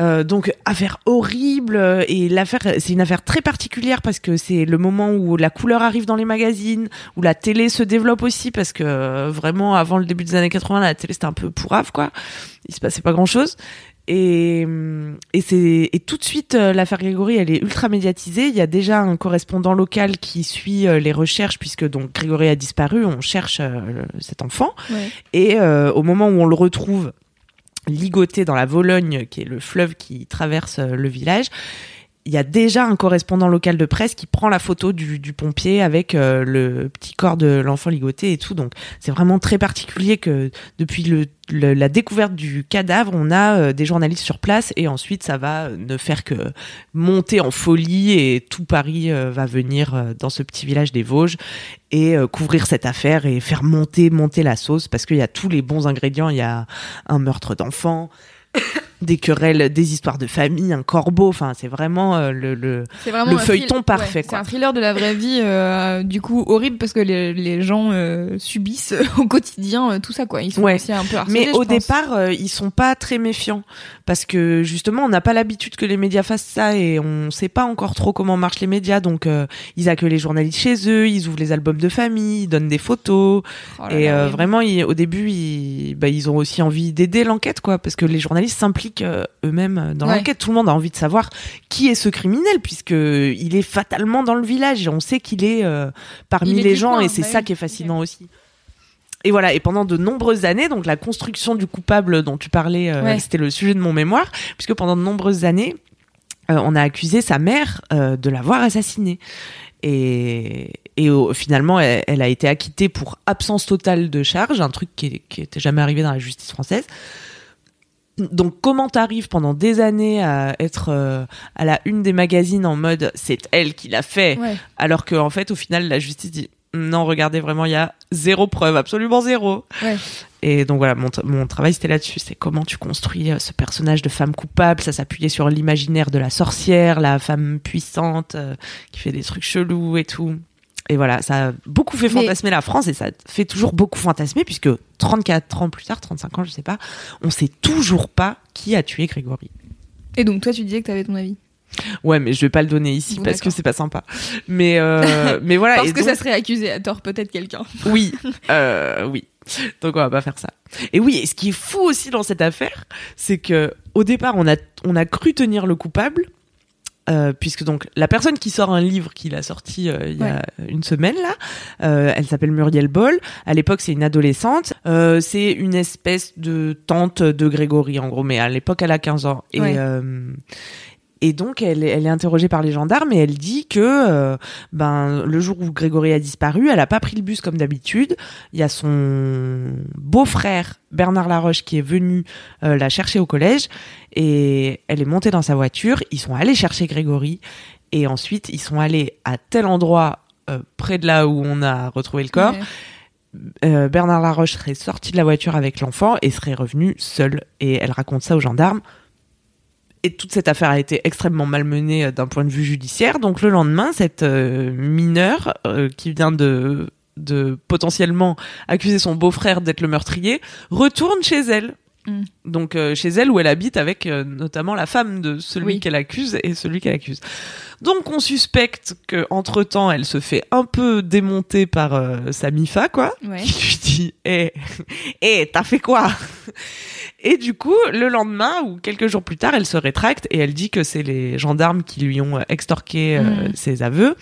Euh, donc affaire horrible et l'affaire c'est une affaire très particulière parce que c'est le moment où la couleur arrive dans les magazines où la télé se développe aussi parce que euh, vraiment avant le début des années 80 la télé c'était un peu pourrave quoi il se passait pas grand chose et et c'est et tout de suite euh, l'affaire Grégory elle est ultra médiatisée il y a déjà un correspondant local qui suit les recherches puisque donc Grégory a disparu on cherche cet enfant Ouais. et euh, au moment où on le retrouve ligoté dans la Vologne, qui est le fleuve qui traverse euh, le village, il y a déjà un correspondant local de presse qui prend la photo du, du pompier avec euh, le petit corps de l'enfant ligoté et tout. Donc c'est vraiment très particulier que depuis le, le- la découverte du cadavre, on a euh, des journalistes sur place et ensuite ça va euh, ne faire que monter en folie et tout Paris va venir dans ce petit village des Vosges et couvrir cette affaire et faire monter monter la sauce parce qu'il y a tous les bons ingrédients. Il y a un meurtre d'enfant. Des querelles, des histoires de famille, un corbeau, enfin c'est vraiment euh, le, le, C'est vraiment Le un feuilleton parfait, ouais. C'est un thriller de la vraie vie, euh, du coup horrible parce que les, les gens euh, subissent au quotidien euh, tout ça quoi. Ils sont Ouais. aussi un peu harcelés. Mais au départ, ils sont pas très méfiants parce que justement, on n'a pas l'habitude que les médias fassent ça et on sait pas encore trop comment marchent les médias. Donc, ils accueillent les journalistes chez eux, ils ouvrent les albums de famille, ils donnent des photos Oh là et là, vraiment, ils- au début, ils, bah, ils ont aussi envie d'aider l'enquête, quoi, parce que les journalistes s'impliquent euh, eux-mêmes euh, dans Ouais. l'enquête. Tout le monde a envie de savoir qui est ce criminel, puisque il est fatalement dans le village et on sait qu'il est euh, parmi est les gens coin, et c'est bah ça oui. qui est fascinant aussi. Et voilà, et pendant de nombreuses années, donc la construction du coupable dont tu parlais, euh, Ouais. c'était le sujet de mon mémoire, puisque pendant de nombreuses années, euh, on a accusé sa mère de l'avoir assassiné. Et, et finalement, elle, elle a été acquittée pour absence totale de charge, un truc qui, qui était jamais arrivé dans la justice française. Donc, comment t'arrives pendant des années à être euh, à la une des magazines en mode c'est elle qui l'a fait, Ouais. alors qu'en fait, au final, la justice dit non, regardez, vraiment, il y a zéro preuve, absolument zéro. Ouais. Et donc voilà, mon, mon travail c'était là-dessus, c'est comment tu construis euh, ce personnage de femme coupable. Ça s'appuyait sur l'imaginaire de la sorcière, la femme puissante euh, qui fait des trucs chelous et tout. Et voilà, ça a beaucoup fait Mais- fantasmer la France et ça fait toujours beaucoup fantasmer puisque 34 ans plus tard, 35 ans, je sais pas, on sait toujours pas qui a tué Grégory. Et donc toi tu disais que t'avais ton avis. Ouais, mais je vais pas le donner ici Bon, parce que c'est pas sympa. Mais euh, (laughs) mais voilà. Parce et que donc- ça serait accusé à tort peut-être quelqu'un. (laughs) Oui, euh, oui. Donc on va pas faire ça. Et oui, et ce qui est fou aussi dans cette affaire, c'est que au départ on a on a cru tenir le coupable. Euh, puisque donc la personne qui sort un livre qu'il a sorti euh, il y a une semaine là, euh, elle s'appelle Muriel Boll. À l'époque c'est une adolescente. Euh, c'est une espèce de tante de Grégory en gros, mais à l'époque elle a 15 ans. Et Ouais. Et donc, elle, est- elle est interrogée par les gendarmes et elle dit que euh, ben, le jour où Grégory a disparu, elle a pas pris le bus comme d'habitude. Il y a son beau-frère, Bernard Laroche, qui est venu euh, la chercher au collège et elle est montée dans sa voiture. Ils sont allés chercher Grégory et ensuite, ils sont allés à tel endroit euh, près de là où on a retrouvé le corps. Ouais. Bernard Laroche serait sorti de la voiture avec l'enfant et serait revenu seul. Et elle raconte ça aux gendarmes. Et toute cette affaire a été extrêmement malmenée euh, d'un point de vue judiciaire. Donc le lendemain, cette euh, mineure euh, qui vient de, de potentiellement accuser son beau-frère d'être le meurtrier retourne chez elle. Mm. Donc chez elle où elle habite avec notamment la femme de celui Oui. qu'elle accuse et celui qu'elle accuse. Donc on suspecte que entre temps elle se fait un peu démonter par euh, sa mifa quoi Ouais. (laughs) qui lui dit Eh, (laughs) eh, t'as fait quoi? Et du coup, le lendemain ou quelques jours plus tard, elle se rétracte et elle dit que c'est les gendarmes qui lui ont euh, extorqué euh, Mhm. ses aveux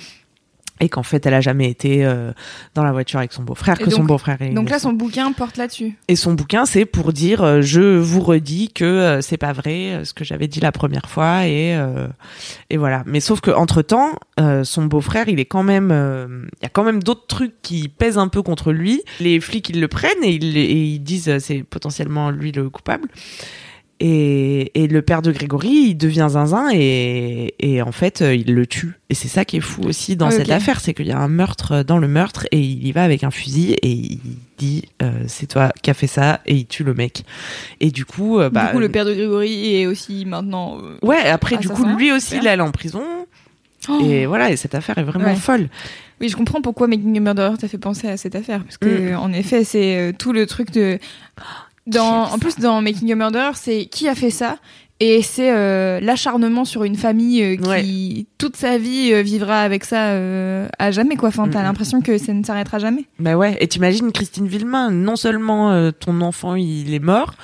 et qu'en fait, elle a jamais été euh, dans la voiture avec son beau-frère, que son beau-frère est Donc là son bouquin porte là-dessus. Et son bouquin, c'est pour dire euh, je vous redis que euh, c'est pas vrai ce que j'avais dit la première fois et et voilà. Mais sauf que entre temps, son beau-frère, il est quand même, il y a quand même d'autres trucs qui pèsent un peu contre lui. Les flics, ils le prennent et ils, et ils disent c'est potentiellement lui le coupable. Et, et le père de Grégory, il devient zinzin et, et en fait, euh, il le tue. Et c'est ça qui est fou aussi dans Ah, cette affaire, c'est qu'il y a un meurtre dans le meurtre et il y va avec un fusil et il dit euh, c'est toi qui as fait ça et il tue le mec. Et du coup, euh, bah, du coup le père de Grégory est aussi maintenant. euh, ouais, après du coup, lui aussi, il est allé en prison. oh. Et voilà, et cette affaire est vraiment Ouais. folle. Oui, je comprends pourquoi Making a Murderer t'a fait penser à cette affaire. Parce que, en effet, c'est euh, tout le truc de. Dans, en plus, dans Making a Murderer, c'est qui a fait ça? Et c'est euh, l'acharnement sur une famille euh, qui, toute sa vie, euh, vivra avec ça à jamais, quoi. Enfin, t'as Mm, mm. l'impression que ça ne s'arrêtera jamais. Bah ouais, et t'imagines Christine Villemain, non seulement ton enfant il est mort,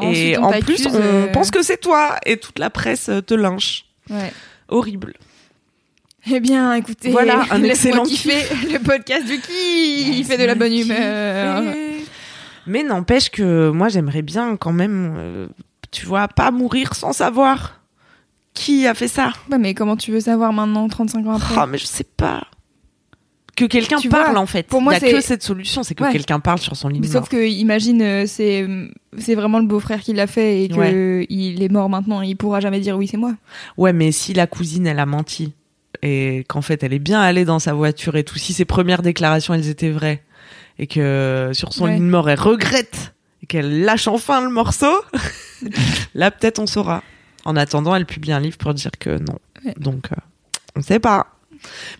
et Ensuite, on en plus on pense que c'est toi, et toute la presse te lynche. Ouais. Horrible. Eh bien, écoutez, Voilà, un (laughs) excellent kiffer le podcast du qui fait de la bonne humeur. Mais n'empêche que moi j'aimerais bien quand même, euh, tu vois, pas mourir sans savoir qui a fait ça. Mais comment tu veux savoir maintenant, 35 ans après? Ah mais je sais pas. Que quelqu'un Tu parle vois, en fait. pour moi, Il y a c'est- que cette solution, c'est que Ouais. quelqu'un parle sur son lit. Mais sauf que imagine euh, c'est c'est vraiment le beau-frère qui l'a fait et que Ouais. il est mort maintenant, il pourra jamais dire oui c'est moi. Ouais, mais si la cousine elle a menti et qu'en fait elle est bien allée dans sa voiture et tout, si ses premières déclarations elles étaient vraies et que sur son Ouais. lit de mort elle regrette et qu'elle lâche enfin le morceau, (laughs) là peut-être on saura. En attendant, elle publie un livre pour dire que non. Ouais. Donc euh, on sait pas.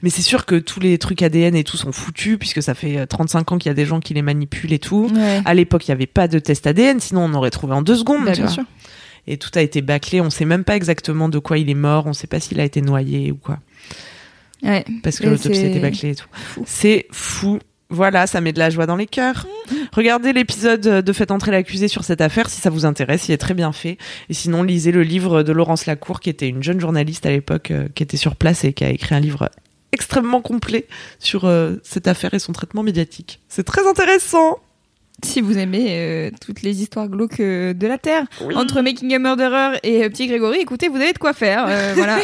Mais c'est sûr que tous les trucs ADN et tout sont foutus puisque ça fait euh, 35 ans qu'il y a des gens qui les manipulent et tout. Ouais. À l'époque, il n'y avait pas de test ADN, sinon on aurait trouvé en deux secondes. Bah, tu bien vois. sûr. Et tout a été bâclé. On sait même pas exactement de quoi il est mort. On sait pas s'il a été noyé ou quoi. Ouais. Parce que l'autopsie a été bâclée et tout. C'est fou. Voilà, ça met de la joie dans les cœurs. Regardez l'épisode de Faites entrer l'accusé sur cette affaire si ça vous intéresse, il est très bien fait. Et sinon, lisez le livre de Laurence Lacour, qui était une jeune journaliste à l'époque, euh, qui était sur place et qui a écrit un livre extrêmement complet sur euh, cette affaire et son traitement médiatique. C'est très intéressant. Si vous aimez euh, toutes les histoires glauques euh, de la Terre, entre Making a Murderer et euh, Petit Grégory, écoutez, vous avez de quoi faire. euh, (laughs) voilà.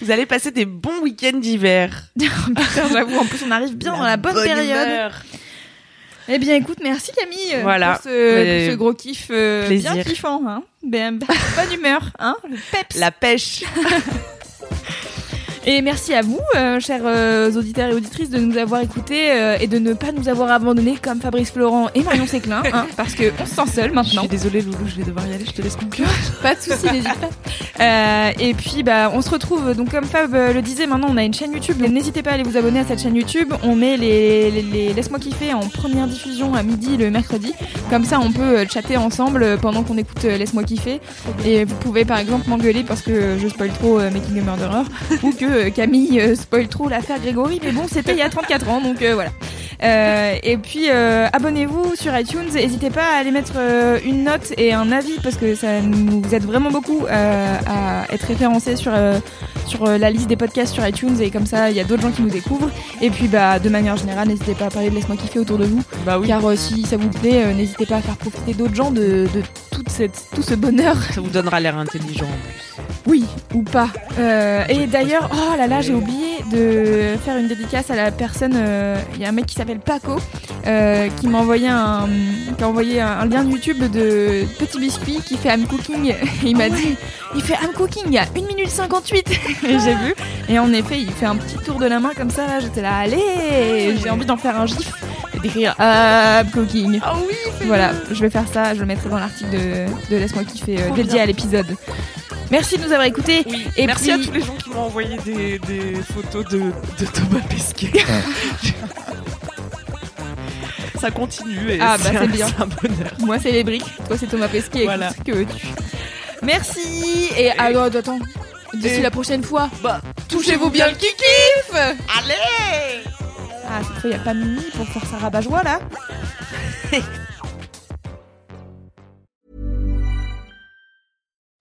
Vous allez passer des bons week-ends d'hiver. (laughs) Putain, j'avoue, en plus, on arrive bien dans la bonne, période. humeur. Eh bien, écoute, merci Camille Voilà. pour, ce, Mais- pour ce gros kiff bien kiffant. Hein. Ben, bonne humeur, hein, le peps. La pêche. (laughs) Et merci à vous, euh, chers euh, auditeurs et auditrices, de nous avoir écoutés euh, et de ne pas nous avoir abandonnés comme Fabrice Florent et Marion Séclin, (laughs) hein, parce que on se sent seul Je maintenant. suis désolée, Loulou, je vais devoir y aller. Je te laisse conclure. (laughs) Pas de soucis, n'hésite pas. Et puis, bah, on se retrouve. Donc, comme Fab le disait, maintenant, on a une chaîne YouTube. Donc, N'hésitez pas à aller vous abonner à cette chaîne YouTube. On met les, les, les Laisse-moi kiffer en première diffusion à midi le mercredi. Comme ça, on peut chatter ensemble pendant qu'on écoute Laisse-moi kiffer. Et vous pouvez, par exemple, m'engueuler parce que je spoil trop Making a Murderer ou que Camille euh, spoil trop l'affaire Grégory. Mais bon, c'était il y a 34 ans, donc euh, voilà. Euh, et puis euh, abonnez-vous sur iTunes. N'hésitez pas à aller mettre euh, une note et un avis parce que ça nous aide vraiment beaucoup à être référencé sur sur la liste des podcasts sur iTunes et comme ça il y a d'autres gens qui nous découvrent. Et puis bah de manière générale, n'hésitez pas à parler de laisse-moi kiffer autour de vous. Bah oui. Car si ça vous plaît, n'hésitez pas à faire profiter d'autres gens de, de toute cette, tout ce bonheur. Ça vous donnera l'air intelligent en plus. Oui, ou pas. Et d'ailleurs, oh là là, j'ai oublié de faire une dédicace à la personne. Il y a un mec qui s'appelle Paco euh, qui m'a envoyé un, qui a envoyé un, un lien de YouTube de Petit Biscuit qui fait I'm Cooking. Et il m'a dit, il fait I'm Cooking a 1 minute 58 (laughs) Et j'ai vu. Et en effet, il fait un petit tour de la main comme ça. Là, j'étais là, allez J'ai envie d'en faire un gif et d'écrire I'm Cooking. Ah oui, Voilà, je vais faire ça, je le mettrai dans l'article de, de Laisse-moi kiffer euh, dédié bien. à l'épisode. Merci de nous avoir écoutés. Oui, Et merci à tous les gens qui m'ont envoyé des, des photos de, de Thomas Pesquet. (laughs) (laughs) Ça continue et Ah, bah, c'est un- bien. (laughs) un bonheur. Moi, c'est les briques. Toi, c'est Thomas Pesquet. Voilà. Écoute, que veux-tu Merci. Et alors, attends. D'ici Et- la prochaine fois, Bah, touchez-vous bien le kikif allez Ah, cette fois, il n'y a pas Mimi pour faire sa rabat-joie, là (laughs)